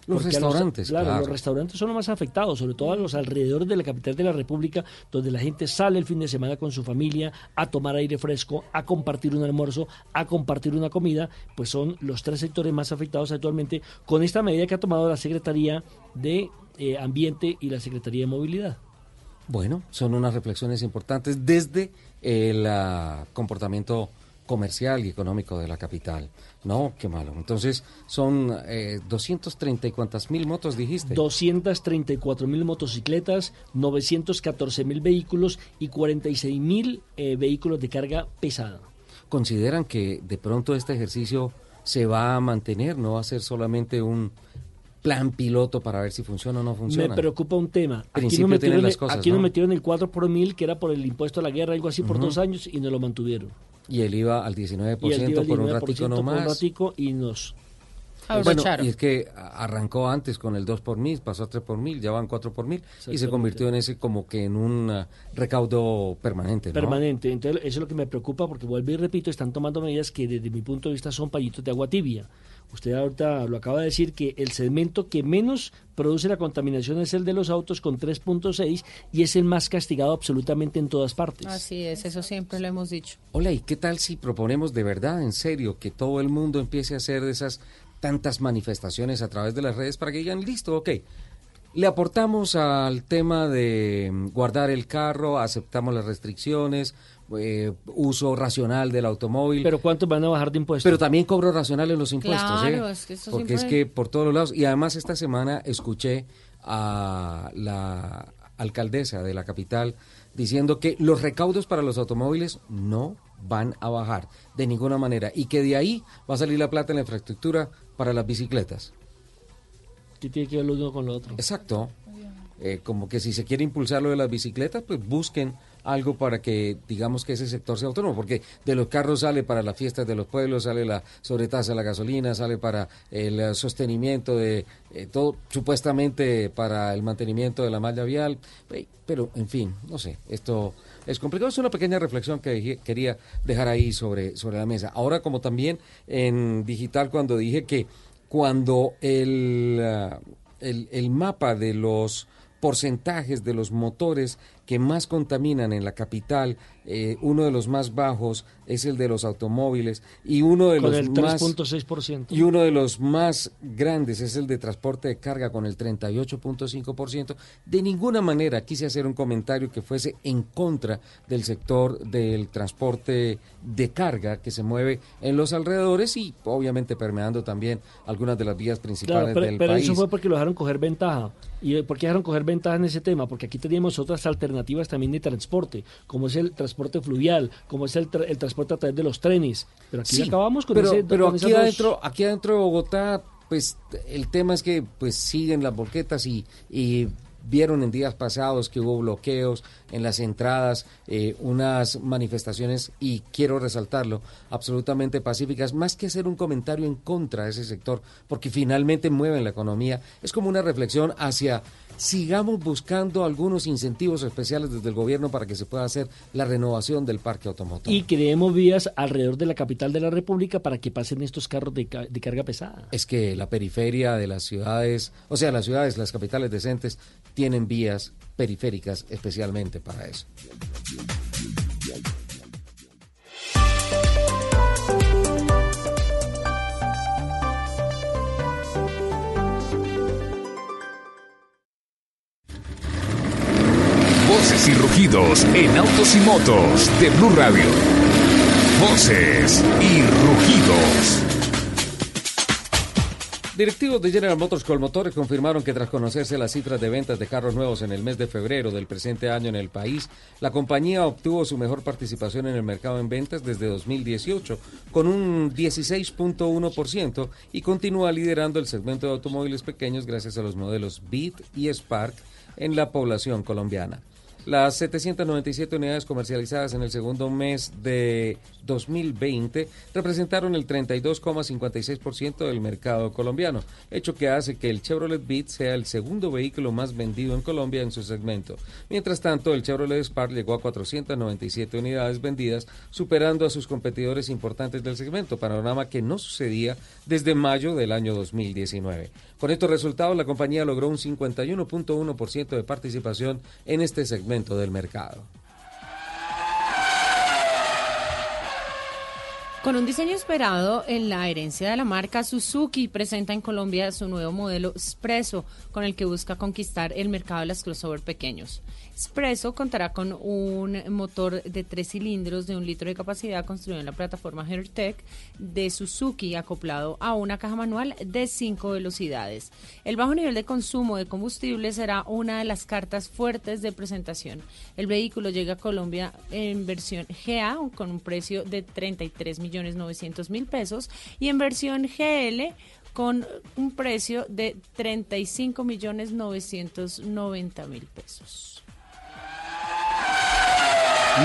Los Porque restaurantes, claro, claro. los restaurantes son los más afectados, sobre todo a los alrededores de la capital de la República, donde la gente sale el fin de semana con su familia a tomar aire fresco, a compartir un almuerzo, a compartir una comida, pues son los tres sectores más afectados actualmente con esta medida que ha tomado la Secretaría de eh, Ambiente y la Secretaría de Movilidad. Bueno, son unas reflexiones importantes desde el ah, comportamiento comercial y económico de la capital. No, qué malo. Entonces, son eh, 230 y cuántas mil motos dijiste. 234 mil motocicletas, 914 mil vehículos y 46 mil eh, vehículos de carga pesada. ¿Consideran que de pronto este ejercicio se va a mantener? ¿No va a ser solamente un plan piloto para ver si funciona o no funciona? Me preocupa un tema. Aquí, nos metieron, las el- cosas, aquí nos ¿no? metieron el 4 por mil, que era por el impuesto a la guerra, algo así, por dos años, y nos lo mantuvieron. Y el IVA al 19% Y el IVA al por un 19% ratico por un nomás. ratico y nos... Bueno, y es que arrancó antes con el 2 por mil, pasó a 3 por mil, ya van 4 por mil y se convirtió en ese como que en un uh, recaudo permanente. ¿no? Permanente. Entonces, eso es lo que me preocupa porque vuelvo y repito, están tomando medidas que desde mi punto de vista son payitos de agua tibia. Usted ahorita lo acaba de decir que el segmento que menos produce la contaminación es el de los autos con 3.6 y es el más castigado absolutamente en todas partes. Así es, eso siempre lo hemos dicho. Hola, ¿y qué tal si proponemos de verdad, en serio, que todo el mundo empiece a hacer de esas tantas manifestaciones a través de las redes para que digan, listo, ok, le aportamos al tema de guardar el carro, aceptamos las restricciones, eh, uso racional del automóvil. Pero ¿cuántos van a bajar de impuestos? Pero también cobro racional en los impuestos. Claro, ¿eh? es que eso Porque es que por todos los lados. Y además esta semana escuché a la alcaldesa de la capital diciendo que los recaudos para los automóviles no van a bajar de ninguna manera y que de ahí va a salir la plata en la infraestructura para las bicicletas. ¿Qué tiene que ver lo uno con lo otro? Exacto. Eh, como que si se quiere impulsar lo de las bicicletas, pues busquen algo para que digamos que ese sector sea autónomo, porque de los carros sale para las fiestas de los pueblos, sale la sobretasa de la gasolina, sale para el eh, sostenimiento de eh, todo, supuestamente para el mantenimiento de la malla vial, eh, pero en fin, no sé, esto es complicado, es una pequeña reflexión que quería dejar ahí sobre, sobre la mesa. Ahora como también en digital cuando dije que cuando el, el, el mapa de los porcentajes de los motores que más contaminan en la capital, eh, uno de los más bajos es el de los automóviles y uno de Con los el más 3.6%. y uno de los más grandes es el de transporte de carga con el 38.5%. De ninguna manera quise hacer un comentario que fuese en contra del sector del transporte de carga que se mueve en los alrededores y obviamente permeando también algunas de las vías principales Claro, pero, del pero país. eso fue porque lo dejaron coger ventaja. ¿Y por qué dejaron coger ventaja en ese tema? Porque aquí teníamos otras alternativas también de transporte, como es el transporte fluvial, como es el, tra- el transporte a través de los trenes. Pero aquí Sí, acabamos con pero, ese pero con aquí dos- adentro, aquí adentro de Bogotá, pues el tema es que pues siguen las volquetas y, y vieron en días pasados que hubo bloqueos en las entradas, eh, unas manifestaciones y quiero resaltarlo, absolutamente pacíficas, más que hacer un comentario en contra de ese sector, porque finalmente mueven la economía, es como una reflexión hacia sigamos buscando algunos incentivos especiales desde el gobierno para que se pueda hacer la renovación del parque automotor. Y creemos vías alrededor de la capital de la República para que pasen estos carros de, ca- de carga pesada. es que la periferia de las ciudades, o sea, las ciudades, las capitales decentes, tienen vías periféricas especialmente para eso. Voces y rugidos en autos y motos de Blue Radio. Voces y rugidos. Directivos de General Motors Colmotores confirmaron que tras conocerse las cifras de ventas de carros nuevos en el mes de febrero del presente año en el país, la compañía obtuvo su mejor participación en el mercado en ventas desde 2018, con un 16.1% y continúa liderando el segmento de automóviles pequeños gracias a los modelos Beat y Spark en la población colombiana. Las 797 unidades comercializadas en el segundo mes de 2020 representaron el 32,56% del mercado colombiano, hecho que hace que el Chevrolet Beat sea el segundo vehículo más vendido en Colombia en su segmento. Mientras tanto, el Chevrolet Spark llegó a 497 unidades vendidas, superando a sus competidores importantes del segmento, panorama que no sucedía desde mayo del año 2019. Con estos resultados, la compañía logró un 51.1% de participación en este segmento del mercado. Con un diseño esperado en la herencia de la marca, Suzuki presenta en Colombia su nuevo modelo Espresso, con el que busca conquistar el mercado de las crossover pequeños. Espresso contará con un motor de tres cilindros de un litro de capacidad construido en la plataforma Hertec de Suzuki, acoplado a una caja manual de cinco velocidades. El bajo nivel de consumo de combustible será una de las cartas fuertes de presentación. El vehículo llega a Colombia en versión GA con un precio de 33 millones 900 mil pesos y en versión GL con un precio de 35 millones 990 mil pesos.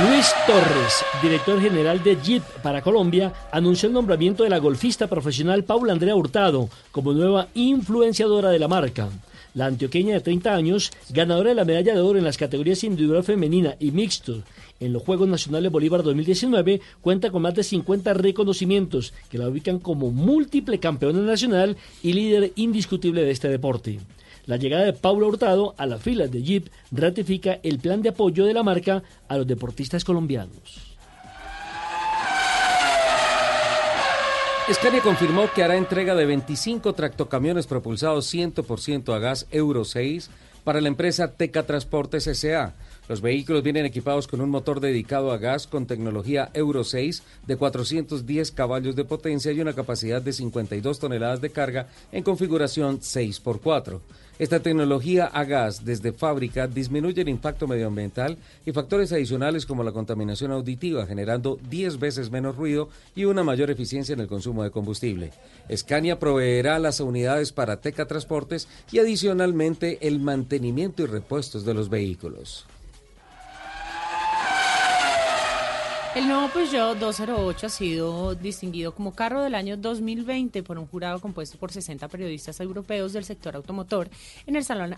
Luis Torres, director general de Jeep para Colombia, anunció el nombramiento de la golfista profesional Paula Andrea Hurtado como nueva influenciadora de la marca. La antioqueña de 30 años, ganadora de la medalla de oro en las categorías individual femenina y mixto en los Juegos Nacionales Bolívar 2019, cuenta con más de 50 reconocimientos que la ubican como múltiple campeona nacional y líder indiscutible de este deporte. La llegada de Paula Hurtado a las filas de Jeep ratifica el plan de apoyo de la marca a los deportistas colombianos. Scania confirmó que hará entrega de 25 tractocamiones propulsados 100% a gas Euro 6 para la empresa Teca Transportes S.A. Los vehículos vienen equipados con un motor dedicado a gas con tecnología Euro 6 de 410 caballos de potencia y una capacidad de 52 toneladas de carga en configuración 6x4. Esta tecnología a gas desde fábrica disminuye el impacto medioambiental y factores adicionales como la contaminación auditiva, generando 10 veces menos ruido y una mayor eficiencia en el consumo de combustible. Scania proveerá las unidades para Teca Transportes y adicionalmente el mantenimiento y repuestos de los vehículos. El nuevo Peugeot 208 ha sido distinguido como carro del año 2020 por un jurado compuesto por 60 periodistas europeos del sector automotor en el Salón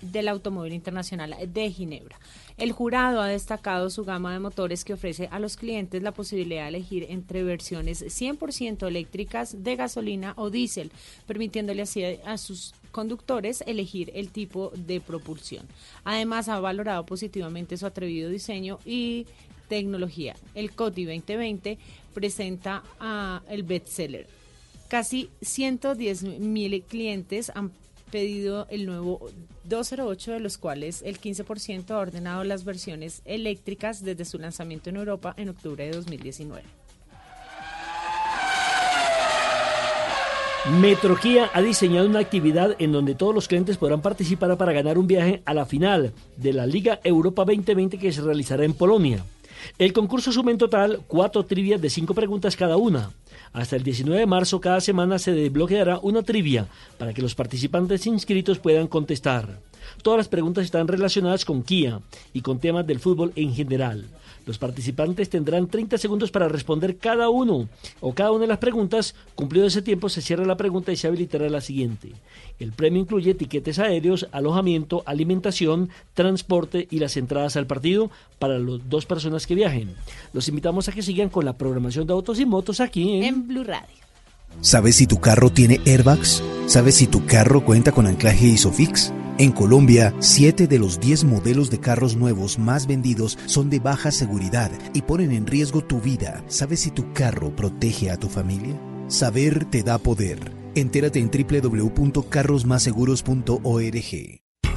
del Automóvil Internacional de Ginebra. El jurado ha destacado su gama de motores que ofrece a los clientes la posibilidad de elegir entre versiones 100% eléctricas de gasolina o diésel, permitiéndole así a sus conductores elegir el tipo de propulsión. Además, ha valorado positivamente su atrevido diseño y tecnología. El COTI 2020 presenta a el bestseller. Casi 110 mil clientes han pedido el nuevo 208, de los cuales el 15% ha ordenado las versiones eléctricas desde su lanzamiento en Europa en octubre de 2019. Metroquía ha diseñado una actividad en donde todos los clientes podrán participar para ganar un viaje a la final de la Liga Europa 2020 que se realizará en Polonia. El concurso suma en total cuatro trivias de cinco preguntas cada una. Hasta el 19 de marzo cada semana se desbloqueará una trivia para que los participantes inscritos puedan contestar. Todas las preguntas están relacionadas con Kia y con temas del fútbol en general. Los participantes tendrán 30 segundos para responder cada uno o cada una de las preguntas. Cumplido ese tiempo, se cierra la pregunta y se habilitará la siguiente. El premio incluye etiquetes aéreos, alojamiento, alimentación, transporte y las entradas al partido para las dos personas que viajen. Los invitamos a que sigan con la programación de autos y motos aquí en, en Blue Radio. ¿Sabes si tu carro tiene airbags? ¿Sabes si tu carro cuenta con anclaje ISOFIX? En Colombia, 7 de los 10 modelos de carros nuevos más vendidos son de baja seguridad y ponen en riesgo tu vida. ¿Sabes si tu carro protege a tu familia? Saber te da poder. Entérate en www.carrosmaseguros.org.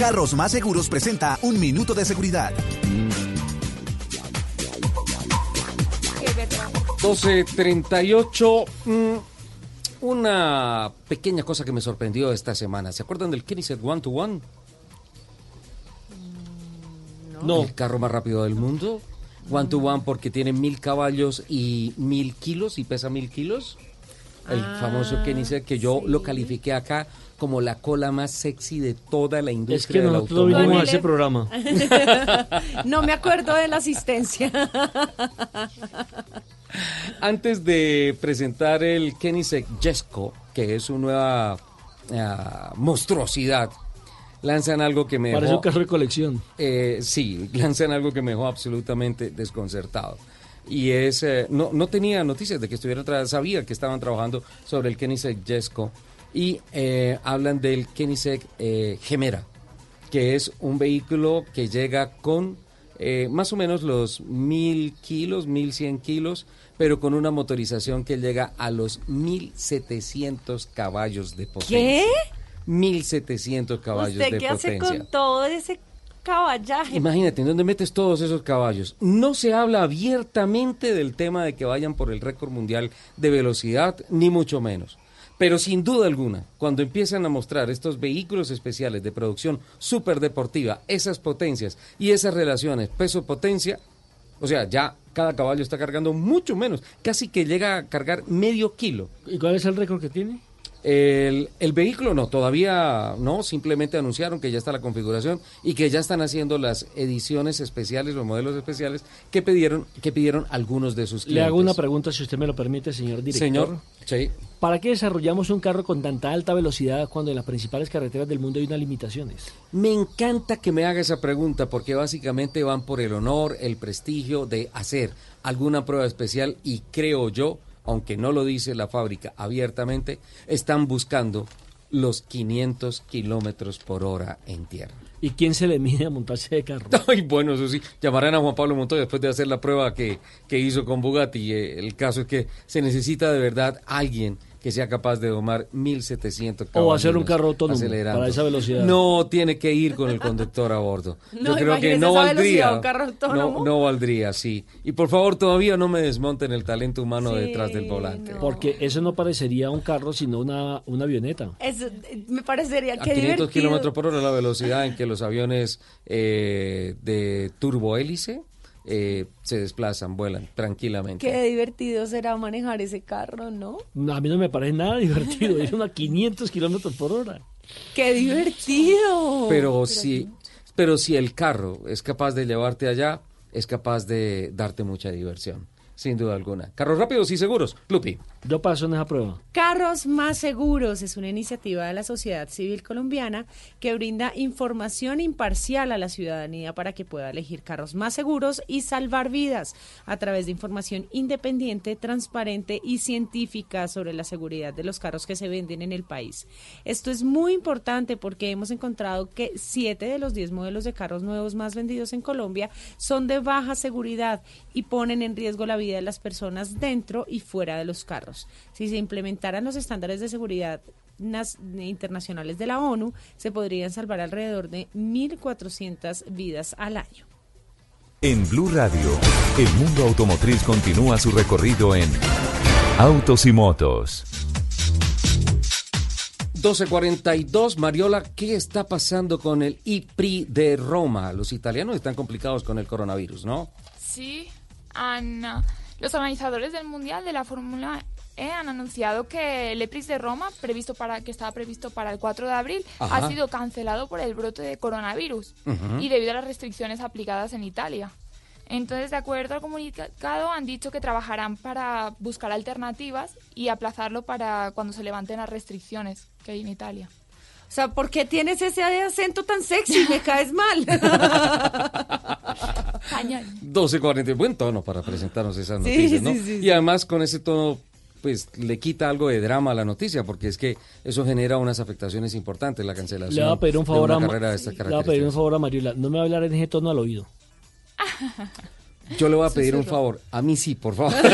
Carros Más Seguros presenta un minuto de seguridad. 12.38. Mm, una pequeña cosa que me sorprendió esta semana. ¿Se acuerdan del Kennyset One to One? No. El carro más rápido del mundo. One to One porque tiene mil caballos y mil kilos y pesa mil kilos. El Ah, famoso Kennyset que yo lo califiqué acá como la cola más sexy de toda la Es industria que del nosotros automóvil. vinimos a ese programa. no me acuerdo de la asistencia. Antes de presentar el Kennyset Jesco, que es su nueva ah, monstruosidad, lanzan algo que me Parece dejó... un carro de colección. Eh, sí, lanzan algo que me dejó absolutamente desconcertado. Y es, eh, no, no tenía noticias de que estuvieran, tra- sabía que estaban trabajando sobre el Koenigsegg Jesco y eh, hablan del Koenigsegg eh, Gemera, que es un vehículo que llega con eh, más o menos los mil kilos, mil cien kilos, pero con una motorización que llega a los 1700 caballos de potencia. ¿Qué? 1700 caballos ¿Usted de qué hace con todo ese caballaje. Imagínate, ¿en dónde metes todos esos caballos? No se habla abiertamente del tema de que vayan por el récord mundial de velocidad, ni mucho menos. Pero sin duda alguna, cuando empiezan a mostrar estos vehículos especiales de producción superdeportiva, esas potencias y esas relaciones peso-potencia, o sea, ya cada caballo está cargando mucho menos, casi que llega a cargar medio kilo. ¿Y cuál es el récord que tiene? El, el, vehículo no, todavía no, simplemente anunciaron que ya está la configuración y que ya están haciendo las ediciones especiales, los modelos especiales que pidieron, que pidieron algunos de sus clientes. Le hago una pregunta, si usted me lo permite, señor director. Señor, sí. ¿Para qué desarrollamos un carro con tanta alta velocidad cuando en las principales carreteras del mundo hay unas limitaciones? Me encanta que me haga esa pregunta porque básicamente van por el honor, el prestigio de hacer alguna prueba especial y creo yo aunque no lo dice la fábrica abiertamente, están buscando los 500 kilómetros por hora en tierra. ¿Y quién se le mide a montarse de carro? Ay, bueno, eso sí. Llamarán a Juan Pablo Montoya después de hacer la prueba que, que hizo con Bugatti. Eh, El caso es que se necesita de verdad alguien que sea capaz de domar 1700 caballos. O hacer un carro autónomo para esa velocidad. No, tiene que ir con el conductor a bordo. No, Yo creo que no esa valdría. velocidad, un carro autónomo. No, no valdría, sí. Y por favor, todavía no me desmonten el talento humano Sí, detrás del volante. Porque eso no parecería un carro, sino una, una avioneta. Eso, me parecería A que 500 divertido. kilómetros por hora la velocidad en que los aviones eh, de turbohélice eh, se desplazan, vuelan tranquilamente. Qué divertido será manejar ese carro, ¿no? No, a mí no me parece nada divertido. Es una 500 kilómetros por hora. Qué divertido. Pero si, pero si el carro es capaz de llevarte allá, es capaz de darte mucha diversión, sin duda alguna. Carros rápidos y seguros, Lupi. Yo paso en esa prueba. Carros Más Seguros es una iniciativa de la sociedad civil colombiana que brinda información imparcial a la ciudadanía para que pueda elegir carros más seguros y salvar vidas a través de información independiente, transparente y científica sobre la seguridad de los carros que se venden en el país. Esto es muy importante porque hemos encontrado que 7 de los 10 modelos de carros nuevos más vendidos en Colombia son de baja seguridad y ponen en riesgo la vida de las personas dentro y fuera de los carros. Si se implementaran los estándares de seguridad internacionales de la ONU, se podrían salvar alrededor de 1.400 vidas al año. En Blue Radio, el mundo automotriz continúa su recorrido en Autos y Motos. 1242, Mariola, ¿qué está pasando con el IPRI de Roma? Los italianos están complicados con el coronavirus, ¿no? Sí, han, ah, los organizadores del Mundial de la Fórmula E han anunciado que el EPRIS de Roma, previsto para, que estaba previsto para el 4 de abril, Ajá. ha sido cancelado por el brote de coronavirus Ujú. y debido a las restricciones aplicadas en Italia. Entonces, de acuerdo al comunicado, han dicho que trabajarán para buscar alternativas y aplazarlo para cuando se levanten las restricciones que hay en Italia. O sea, ¿por qué tienes ese acento tan sexy? Me caes mal. 1240, buen tono para presentarnos esas Sí, noticias, ¿no? sí, sí, Y además con ese tono, pues le quita algo de drama a la noticia, porque es que eso genera unas afectaciones importantes, la cancelación Le voy a pedir un favor de a carrera de estas le voy a pedir un favor a Mariola. No me va a hablar en ese tono al oído. Yo le voy a pedir un favor, a mí sí, por favor.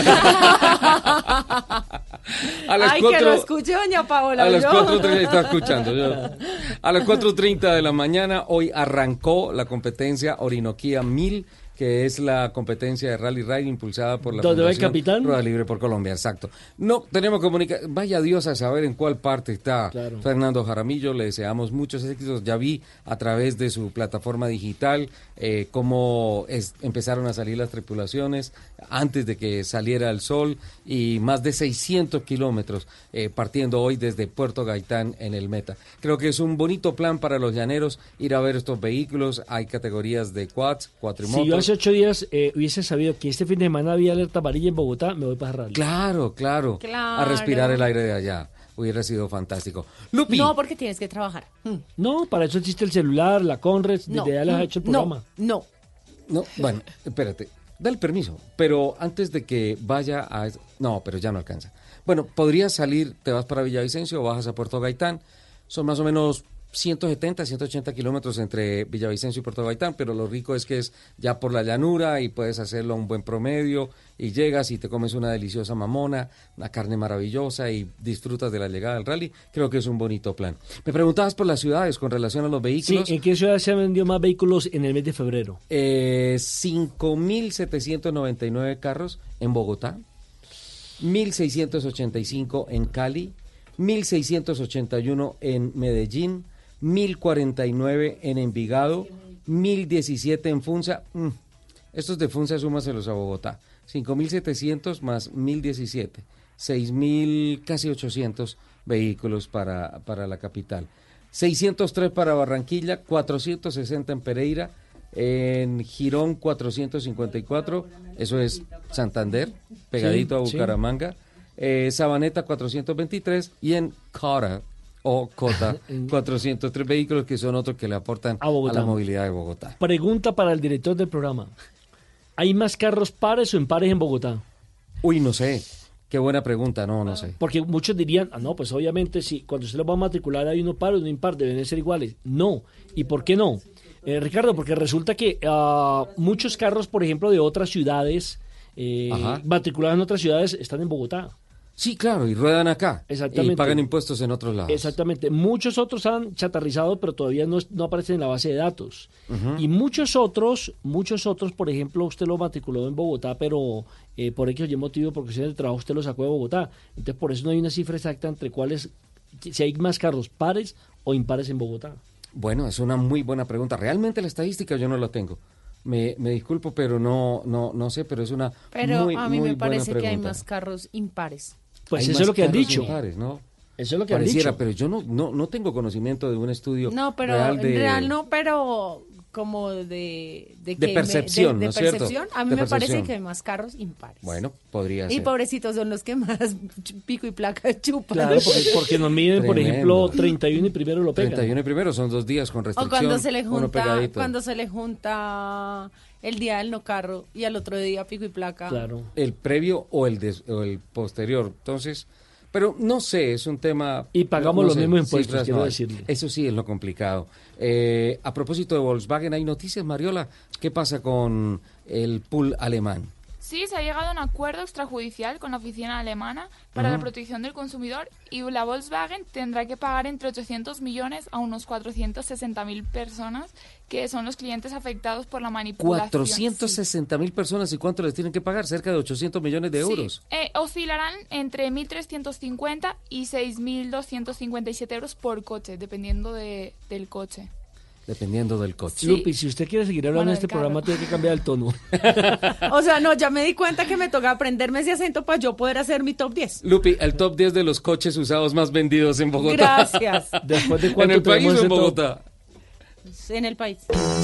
A las Ay, que cuatro- lo escuche doña Paola. A las ¿oyó? 4.30 está escuchando. yo. A las 4.30 de la mañana hoy arrancó la competencia Orinoquía 1000, que es la competencia de Rally Ride impulsada por la ¿Dónde el capitán? Rueda Libre por Colombia, exacto. No, tenemos comunicación. Vaya Dios a saber en cuál parte está Fernando Jaramillo. Le deseamos muchos éxitos. Ya vi a través de su plataforma digital eh, cómo es- empezaron a salir las tripulaciones antes de que saliera el sol y más de 600 kilómetros eh, partiendo hoy desde Puerto Gaitán en el Meta. Creo que es un bonito plan para los llaneros ir a ver estos vehículos. Hay categorías de quads, Si yo cuatrimotos. hace ocho días eh, hubiese sabido que este fin de semana había alerta amarilla en Bogotá, me voy para rally. Claro, claro, Claro. A respirar el aire de allá. Hubiera sido fantástico. Lupi. No, porque tienes que trabajar. Mm. No, para eso existe el celular, la Conres, No, desde ya les ha hecho el no, programa. No. No, bueno, espérate. Da el permiso, pero antes de que vaya a... No, pero ya no alcanza. Bueno, podrías salir, te vas para Villavicencio, bajas a Puerto Gaitán, son más o menos 170, 180 kilómetros entre Villavicencio y Puerto Gaitán, pero lo rico es que es ya por la llanura y puedes hacerlo a un buen promedio y llegas y te comes una deliciosa mamona, una carne maravillosa y disfrutas de la llegada del rally. Creo que es un bonito plan. Me preguntabas por las ciudades con relación a los Sí, vehículos. ¿en qué ciudad se han vendido más vehículos en el mes de febrero? Eh, 5.799 carros en Bogotá, 1.685 en Cali, 1.681 en Medellín, 1.049 en Envigado, 1.017 en Funza. Mm, Estos de Funza súmaselos a Bogotá. 5.700 más 1.017. 6.000, casi 800 vehículos para, para la capital. 603 para Barranquilla, 460 en Pereira, en Girón 454, eso es Santander, pegadito Sí, a sí. Bucaramanga, eh, Sabaneta 423 y en Cora o Cota 403 vehículos que son otros que le aportan a, Bogotá. la movilidad de Bogotá. Pregunta para el director del programa. ¿Hay más carros pares o impares en Bogotá? Uy, no sé. Qué buena pregunta, no, no sé. Porque muchos dirían, ah, no, pues obviamente si cuando usted lo va a matricular hay uno par o uno impar, deben de ser iguales. No. ¿Y por qué no? Eh, Ricardo, porque resulta que ah, muchos carros, por ejemplo, de otras ciudades, eh, matriculados en otras ciudades, están en Bogotá. Sí, claro, y ruedan acá. Exactamente. Y pagan impuestos en otros lados. Exactamente. Muchos otros han chatarrizado, pero todavía no, es- no aparecen en la base de datos. Y muchos otros, muchos otros, por ejemplo, usted lo matriculó en Bogotá, pero eh, por X o Y motivo, por cuestiones de trabajo, usted lo sacó de Bogotá. Entonces, por eso no hay una cifra exacta entre cuáles, si hay más carros pares o impares en Bogotá. Bueno, es una muy buena pregunta. Realmente la estadística yo no la tengo. Me, me disculpo, pero no, no, no sé, pero es una Pero muy, a mí muy me buena parece que hay más carros impares. Pues Hay eso es lo que han dicho. Eso es lo que han Pareciera, dicho. pero yo no, no, no tengo conocimiento de un estudio No, pero real de... en real no, pero como de de, que me- percepción, de, ¿no es de cierto? percepción, a mí De me parece que hay más carros impares. Bueno, podría y ser. pobrecitos son los que más pico y placa chupan. Claro, porque, porque nos miden, por ejemplo, 31 y primero lo pegan. 31 y primero son dos días con o restricción. cuando se le junta, cuando se le junta el día del no carro y al otro día pico y placa. El previo o el, des- o el posterior. Entonces, pero no sé, es un tema... Y pagamos no los sé, mismos impuestos, cifras quiero no decirle. Eso sí es lo complicado. Eh, a propósito de Volkswagen, ¿hay noticias, Mariola? ¿Qué pasa con el pool alemán? Sí, se ha llegado a un acuerdo extrajudicial con la oficina alemana para la Ujú. protección del consumidor y la Volkswagen tendrá que pagar entre 800 millones a unos 460 mil personas que son los clientes afectados por la manipulación. 460 mil personas y cuánto les tienen que pagar? Cerca de 800 millones de Sí, euros. eh, oscilarán entre 1.350 y 6.257 euros por coche, dependiendo de, del coche. Dependiendo del coche. Lupi, si usted quiere seguir hablando Bueno, de este carro. programa, tiene que cambiar el tono. O sea, no, ya me di cuenta que me toca aprenderme ese acento para yo poder hacer mi top 10. Lupi, el top 10 de los coches usados más vendidos en Bogotá. Gracias. ¿Después de ¿En cuánto el país o en top? En el país.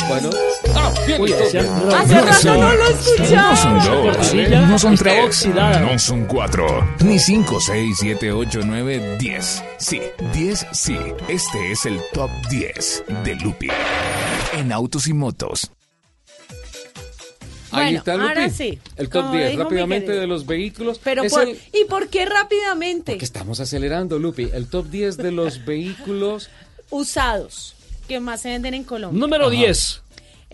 Bueno. Ah, bien, Uy, hace rato no lo escuchaba. No son dos, no son tres, oxidada. no son cuatro, ni cinco, seis, siete, ocho, nueve, diez. Sí, diez, sí. Este es el top 10 de Lupi. En autos y motos. Ahí Bueno, está, Lupi. ahora sí, El top como 10 dijo mi rápidamente de los vehículos. Pero Es por- el- ¿Y por qué rápidamente? que estamos acelerando, Lupi. El top 10 de los vehículos. Usados que más se venden en Colombia. Número Ajá. 10.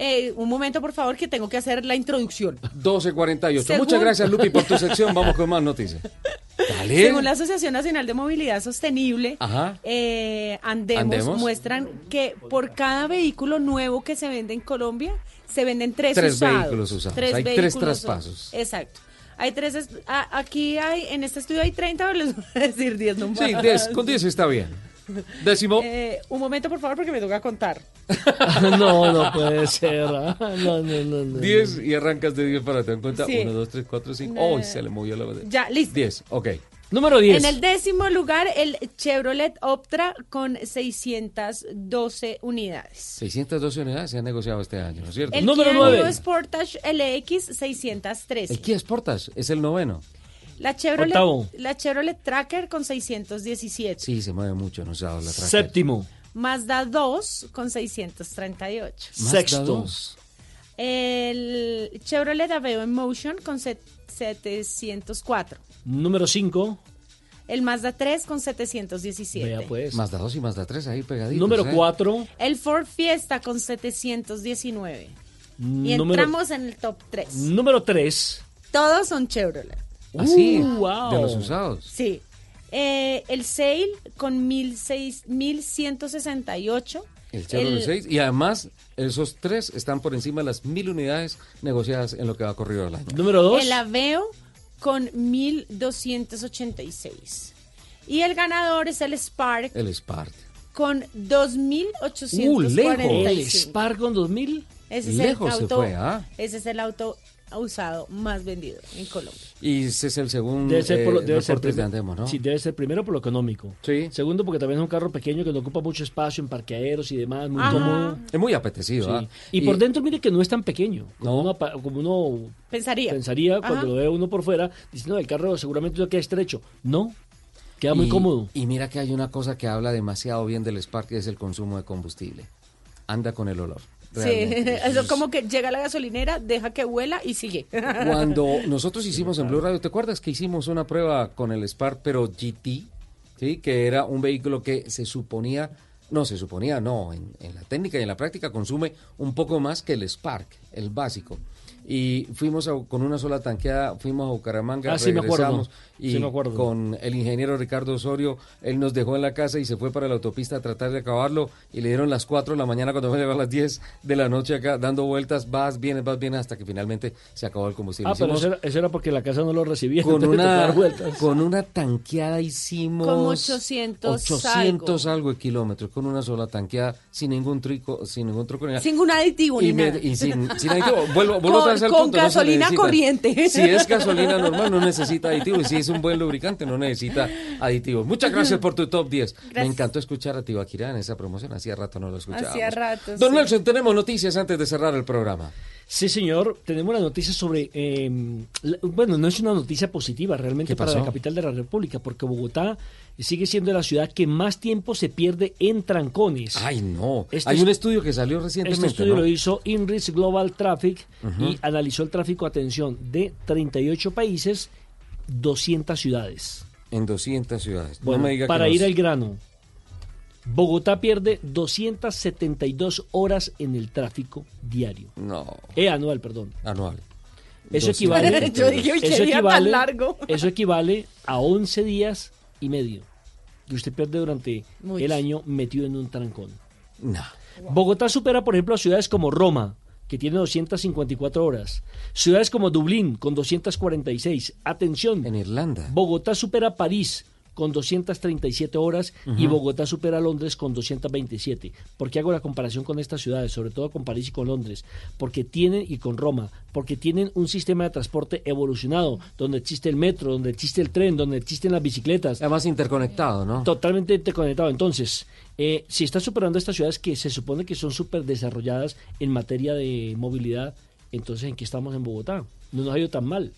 Eh, un momento, por favor, que tengo que hacer la introducción. 1248. Según- Muchas gracias, Lupi, por tu sección. Vamos con más noticias. Dale. Según la Asociación Nacional de Movilidad Sostenible, Ajá. eh, Andemos, Andemos. muestran que por cada vehículo nuevo que se vende en Colombia, se venden tres, Tres usados. vehículos usados. Hay tres traspasos. usados. Exacto. Hay tres, aquí hay, en este estudio hay 30, pero les voy a decir 10 nomás. Sí, 10, con 10 está bien. Décimo. Eh, un momento, por favor, porque me toca contar. no, no puede ser. ah, No, no, no, no. 10 y arrancas de 10 para tener en cuenta. Sí. 1, 2, 3, 4, 5. Eh, ¡Oh! Se le movió la bandera. Ya, listo. 10, ok. Número 10. En el décimo lugar, el Chevrolet Optra con 612 unidades. 612 unidades se han negociado este año, ¿no es cierto? El Número Kia nueve. Niro Sportage LX 613. El Kia Sportage es el noveno. La Chevrolet, Octavo. la Chevrolet Tracker con 617. Sí, se mueve mucho, no se ha dado la traca. Séptimo. Mazda 2 con 638. Mazda Sexto. 2. El Chevrolet Aveo en Motion con set- 704. Número 5. El Mazda 3 con 717. Vea pues. Mazda 2 y Mazda 3 ahí pegaditos. Número ¿eh? 4. El Ford Fiesta con 719. Y Número, entramos en el top 3. número 3. Todos son Chevrolet. Así, Uh, wow. de los usados. Sí. Eh, el Sail con 16 1168. El Chevrolet El- 6. Y además, esos tres están por encima de las mil unidades negociadas en lo que va corrido el año. Número El Aveo con 1286. Y el ganador es el Spark El Spark. con Uh, 2845. El Spark con 2000. Ese es Lejos el se auto, fue, ¿ah? Ese es el auto usado más vendido en Colombia. Y ese es el segundo Debe ser, por, lo- eh, debe ser primer- Andemo, ¿no? Sí, debe ser primero por lo económico. Segundo, porque también es un carro pequeño que no ocupa mucho espacio en parqueaderos y demás, muy Ajá. cómodo. Es muy apetecido, Sí. ¿ah? Y, por dentro, mire que no es tan pequeño. Como, uno, apa- como uno Pensaría. pensaría Ajá. cuando lo ve uno por fuera, dice, no, el carro seguramente no queda estrecho. No, queda muy Y- cómodo. Y mira que hay una cosa que habla demasiado bien del Spark, que es el consumo de combustible. Anda con el olor. Sí, eso como que llega a la gasolinera, deja que huela y sigue. Cuando nosotros hicimos en Blue Radio, ¿te acuerdas que hicimos una prueba con el Spark, pero GT? ¿Sí? Que era un vehículo que se suponía, no se suponía, no, en, en la técnica y en la práctica consume un poco más que el Spark, el básico. Y fuimos a- con una sola tanqueada, fuimos a Bucaramanga, Ah, sí, me acuerdo. regresamos y Sí, me con el ingeniero Ricardo Osorio, él nos dejó en la casa y se fue para la autopista a tratar de acabarlo y le dieron las 4 de la mañana cuando fue a las 10 de la noche acá dando vueltas, vas, vienes, vas, vienes hasta que finalmente se acabó el combustible. Ah, pero eso era, eso era porque la casa no lo recibía. con una, con una tanqueada hicimos Como 800 800 algo. de kilómetros con una sola tanqueada sin ningún truco, sin ningún truco ni nada. Sin ningún aditivo y, ni me- nada. y sin, sin aditivo. Vuelvo, vuelvo Con- con punto, gasolina corriente. Si es gasolina normal, no necesita aditivo. Y si es un buen lubricante, no necesita aditivos. Muchas gracias por tu top 10. Me encantó escuchar a Tibaquirá en esa promoción. Hacía rato no lo escuchábamos. Hacía rato. Don sí. Nelson, tenemos noticias antes de cerrar el programa. Sí, señor. Tenemos la noticia sobre. eh, la- bueno, no es una noticia positiva realmente ¿Qué para la capital de la República, porque Bogotá sigue siendo la ciudad que más tiempo se pierde en trancones. Ay, no. Este Hay es- un estudio que salió recientemente. Este estudio ¿no? lo hizo INRIS Global Traffic y analizó el tráfico, atención, de 38 países, 200 ciudades. En 200 ciudades. Bueno, no me diga que para nos- ir al grano, Bogotá pierde 272 horas en el tráfico diario. No. Eh, anual, perdón. Anual. Eso equivale, Yo dije, uy, eso día tan equivale, largo. eso equivale a 11 días y medio que usted pierde durante Mucho. el año metido en un trancón. No. Bogotá supera, por ejemplo, a ciudades como Roma, que tiene 254 horas. Ciudades como Dublín, con 246. Atención. En Irlanda. Bogotá supera a París con 237 horas y. Bogotá supera a Londres con 227. ¿Por qué hago la comparación con estas ciudades, sobre todo con París y con Londres? Porque tienen, y con Roma, porque tienen un sistema de transporte evolucionado, donde existe el metro, donde existe el tren, donde existen las bicicletas. Además interconectado, ¿no? Totalmente interconectado. Entonces, eh, si está superando estas ciudades que se supone que son súper desarrolladas en materia de movilidad, entonces ¿en qué estamos en Bogotá? No nos ha ido tan mal.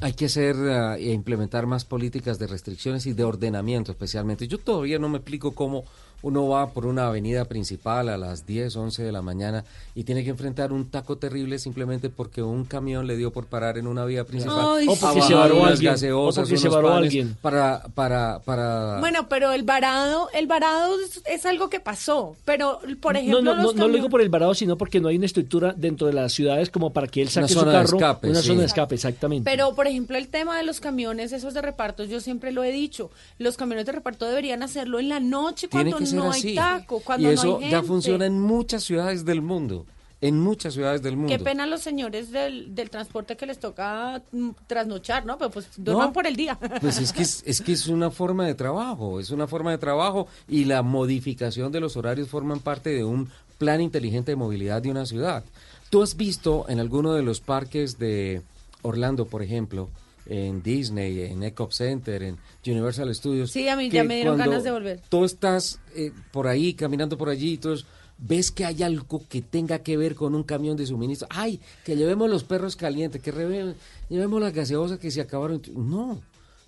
Hay que hacer ah, e implementar más políticas de restricciones y de ordenamiento especialmente. Yo todavía no me explico cómo uno va por una avenida principal a las 10, 11 de la mañana y tiene que enfrentar un taco terrible simplemente porque un camión le dio por parar en una vía principal. Ay, O porque a se varó alguien, o porque se unos varó panes alguien. Para, para, para... Bueno, pero el varado, el varado es, es algo que pasó. Pero, por ejemplo, no, no, los no, no lo digo por el varado, sino porque no hay una estructura dentro de las ciudades como para que él saque Una su zona de carro. escape, una sí. zona de escape, exactamente. Pero, por ejemplo, el tema de los camiones, esos de repartos, yo siempre lo he dicho, los camiones de reparto deberían hacerlo en la noche cuando ser no así. hay taco, cuando y eso no hay ya gente. funciona en muchas ciudades del mundo. En muchas ciudades del mundo. Qué pena los señores del, del transporte que les toca mm, trasnochar, ¿no? Pero pues duerman No. por el día. Pues es que es, es que es una forma de trabajo, es una forma de trabajo y la modificación de los horarios forman parte de un plan inteligente de movilidad de una ciudad. Tú has visto en alguno de los parques de Orlando, por ejemplo, en Disney, en Epcot Center, en Universal Studios. Sí, a mí ya me dieron ganas de volver. Tú estás eh, por ahí, caminando por allí, y tú ves que hay algo que tenga que ver con un camión de suministro. Ay, que llevemos los perros calientes, que llevemos las gaseosas que se acabaron. No,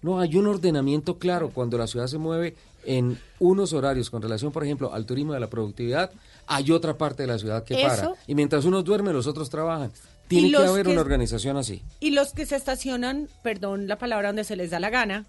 no, hay un ordenamiento claro cuando la ciudad se mueve en unos horarios con relación, por ejemplo, al turismo de la productividad, hay otra parte de la ciudad que Eso. para. Y mientras unos duermen, los otros trabajan. Tiene que haber que- una organización así. Y los que se estacionan, perdón la palabra, donde se les da la gana,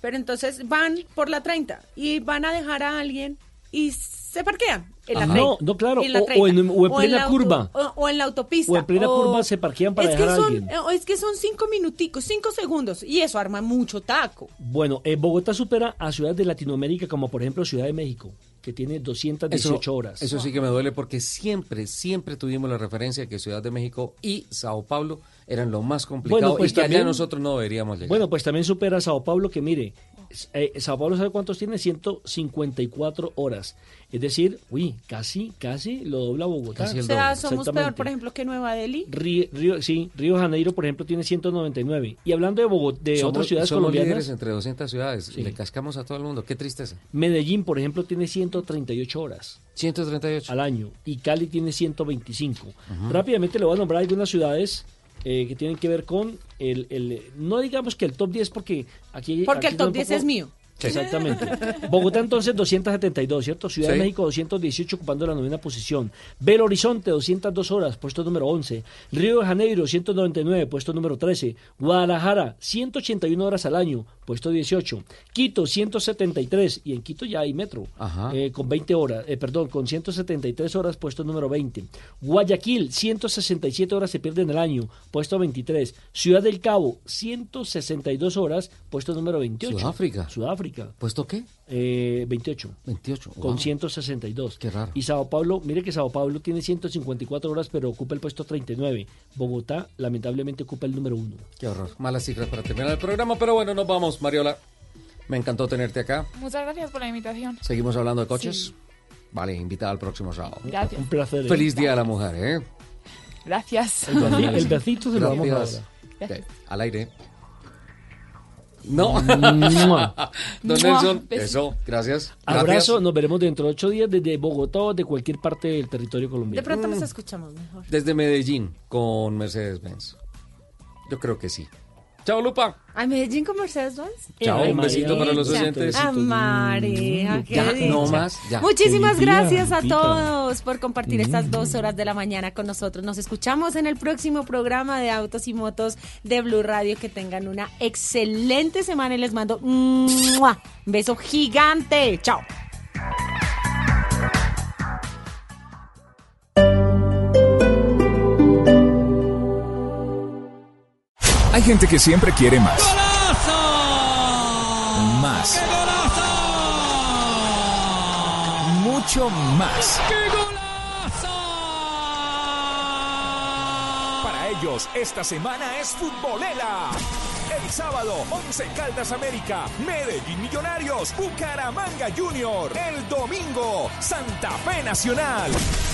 Pero entonces van por la 30 y van a dejar a alguien y se parquean en la Ajá. 30. No, no, claro, en la o- o 30. en- o en plena curva. o, o en la autopista. O en plena curva se parquean para es que dejar a son, alguien. eh, Es que son cinco minuticos, cinco segundos. Y eso arma mucho taco. Bueno, eh, Bogotá supera a ciudades de Latinoamérica como por ejemplo Ciudad de México, que tiene 218 Eso, horas. eso sí que me duele porque siempre, siempre tuvimos la referencia que Ciudad de México y Sao Paulo eran lo más complicado Bueno, pues y que también- allá nosotros no deberíamos llegar. Bueno, pues también supera a Sao Paulo, que mire, eh, Sao Paulo sabe cuántos tiene, 154 horas. Es decir, uy, casi, casi lo dobla Bogotá. o sea, somos peor, por ejemplo, que Nueva Delhi. Río, Río- sí, Río de Janeiro, por ejemplo, tiene 199. Y hablando de Bogotá, de somos, otras ciudades somos líderes colombianas, entre 200 ciudades. Sí. Le cascamos a todo el mundo. Qué tristeza. Medellín, por ejemplo, tiene 138 horas. 138. Al año. Y Cali tiene 125. Ajá. Rápidamente le voy a nombrar algunas ciudades eh, que tienen que ver con el, el- No digamos que el top 10, porque aquí. Porque aquí el top un 10 poco- es mío. Exactamente. Bogotá entonces 272, ¿cierto? Ciudad Sí. de México 218 ocupando la novena posición. Belo Horizonte 202 horas, puesto número 11. Río de Janeiro 199, puesto número 13. Guadalajara 181 horas al año, puesto 18. Quito 173 y en Quito ya hay metro Ajá. eh, con 20 horas, eh, perdón, con 173 horas, puesto número 20. Guayaquil 167 horas se pierden el año, puesto 23. Ciudad del Cabo 162 horas, puesto número 28. Sudáfrica. Sudáfrica. ¿Puesto qué? Eh, 28. 28. Con wow. 162. Qué raro. Y Sao Paulo, mire que Sao Paulo tiene 154 horas, pero ocupa el puesto 39. Bogotá, lamentablemente, ocupa el número 1. Qué horror. Malas cifras para terminar el programa, pero bueno, nos vamos, Mariola. Me encantó tenerte acá. Muchas gracias por la invitación. Seguimos hablando de coches. Sí. Vale, invitada al próximo sábado. Gracias. Un placer. ¿eh? Feliz Día de la Mujer, ¿eh? Gracias. El el besito se lo. Ok, Al aire. No. Don. Nelson, Besito. eso, gracias. Abrazo, Gracias. nos veremos dentro de ocho días desde Bogotá o de cualquier parte del territorio De colombiano. pronto nos escuchamos mejor. Desde Medellín con Mercedes-Benz. Yo creo que sí. Chao, Lupa. ¿A Medellín con Mercedes Benz? Chao, Ay, un besito para los oyentes. Ah, María, qué Ya, dicha. no más, ya. Muchísimas Feliz día, gracias a Lupita. todos por compartir estas dos horas de la mañana con nosotros. Nos escuchamos en el próximo programa de Autos y Motos de Blue Radio. Que tengan una excelente semana y les mando un beso gigante. Chao. Hay gente que siempre quiere más. Más. Mucho más. Para ellos, esta semana es futbolera. El sábado, 11 Caldas América, Medellín Millonarios, Bucaramanga Junior. El domingo, Santa Fe Nacional.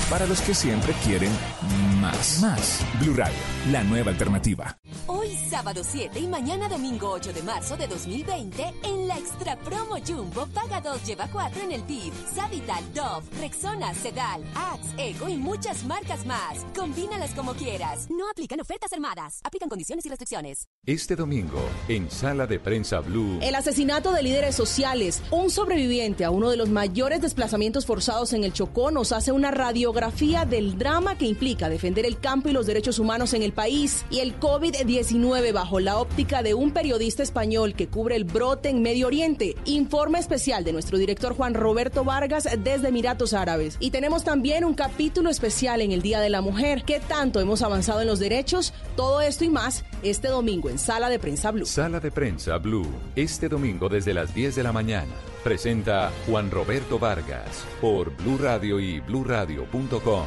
Para los que siempre quieren más. Más. Blue Radio, la nueva alternativa. Hoy sábado 7 y mañana domingo 8 de marzo de 2020 en la Extra Promo Jumbo paga 2 lleva 4 en el PIB. Savital, Dove, Rexona, Sedal, Axe, Ego y muchas marcas más. Combínalas como quieras. No aplican ofertas armadas. Aplican condiciones y restricciones. Este domingo, en Sala de Prensa Blue. El asesinato de líderes sociales. Un sobreviviente a uno de los mayores desplazamientos forzados en el Chocó nos hace una radiografía del drama que implica defender el campo y los derechos humanos en el país. Y el COVID-19 bajo la óptica de un periodista español que cubre el brote en Medio Oriente. Informe especial de nuestro director Juan Roberto Vargas desde Emiratos Árabes. Y tenemos también un capítulo especial en el Día de la Mujer. ¿Qué tanto hemos avanzado en los derechos? Todo esto y más este domingo en Sala de Prensa Blue. Sala de Prensa Blue. Este domingo desde las 10 de la mañana. Presenta Juan Roberto Vargas por Blue Radio y bluradio.com.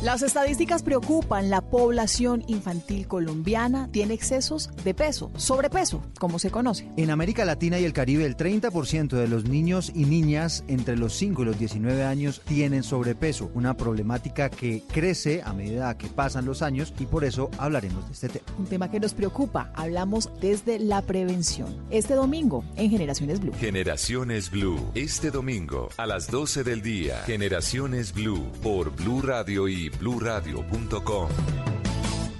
Las estadísticas preocupan. La población infantil colombiana tiene excesos de peso, sobrepeso, como se conoce. En América Latina y el Caribe, el 30% de los niños y niñas entre los 5 y los 19 años tienen sobrepeso, una problemática que crece a medida que pasan los años y por eso hablaremos de este tema. Un tema que nos preocupa. Hablamos desde la prevención. Este domingo en Generaciones Blue. Generaciones Blue. Este domingo a las 12 del día. Generaciones Blue por Blue Radio bluradio.com.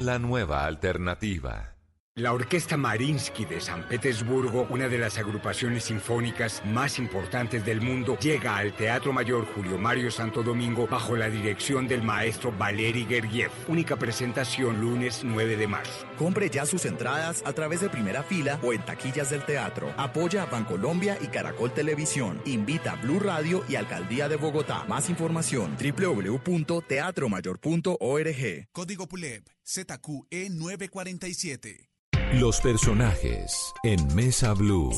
La nueva alternativa. La Orquesta Marinsky de San Petersburgo, una de las agrupaciones sinfónicas más importantes del mundo, llega al Teatro Mayor Julio Mario Santo Domingo bajo la dirección del maestro Valery Gergiev. Única presentación lunes 9 de marzo. Compre ya sus entradas a través de primera fila o en taquillas del teatro. Apoya a Bancolombia y Caracol Televisión. Invita a Blue Radio y Alcaldía de Bogotá. Más información www.teatromayor.org. Código PULEP ZQE 947. Los personajes en Mesa Blue.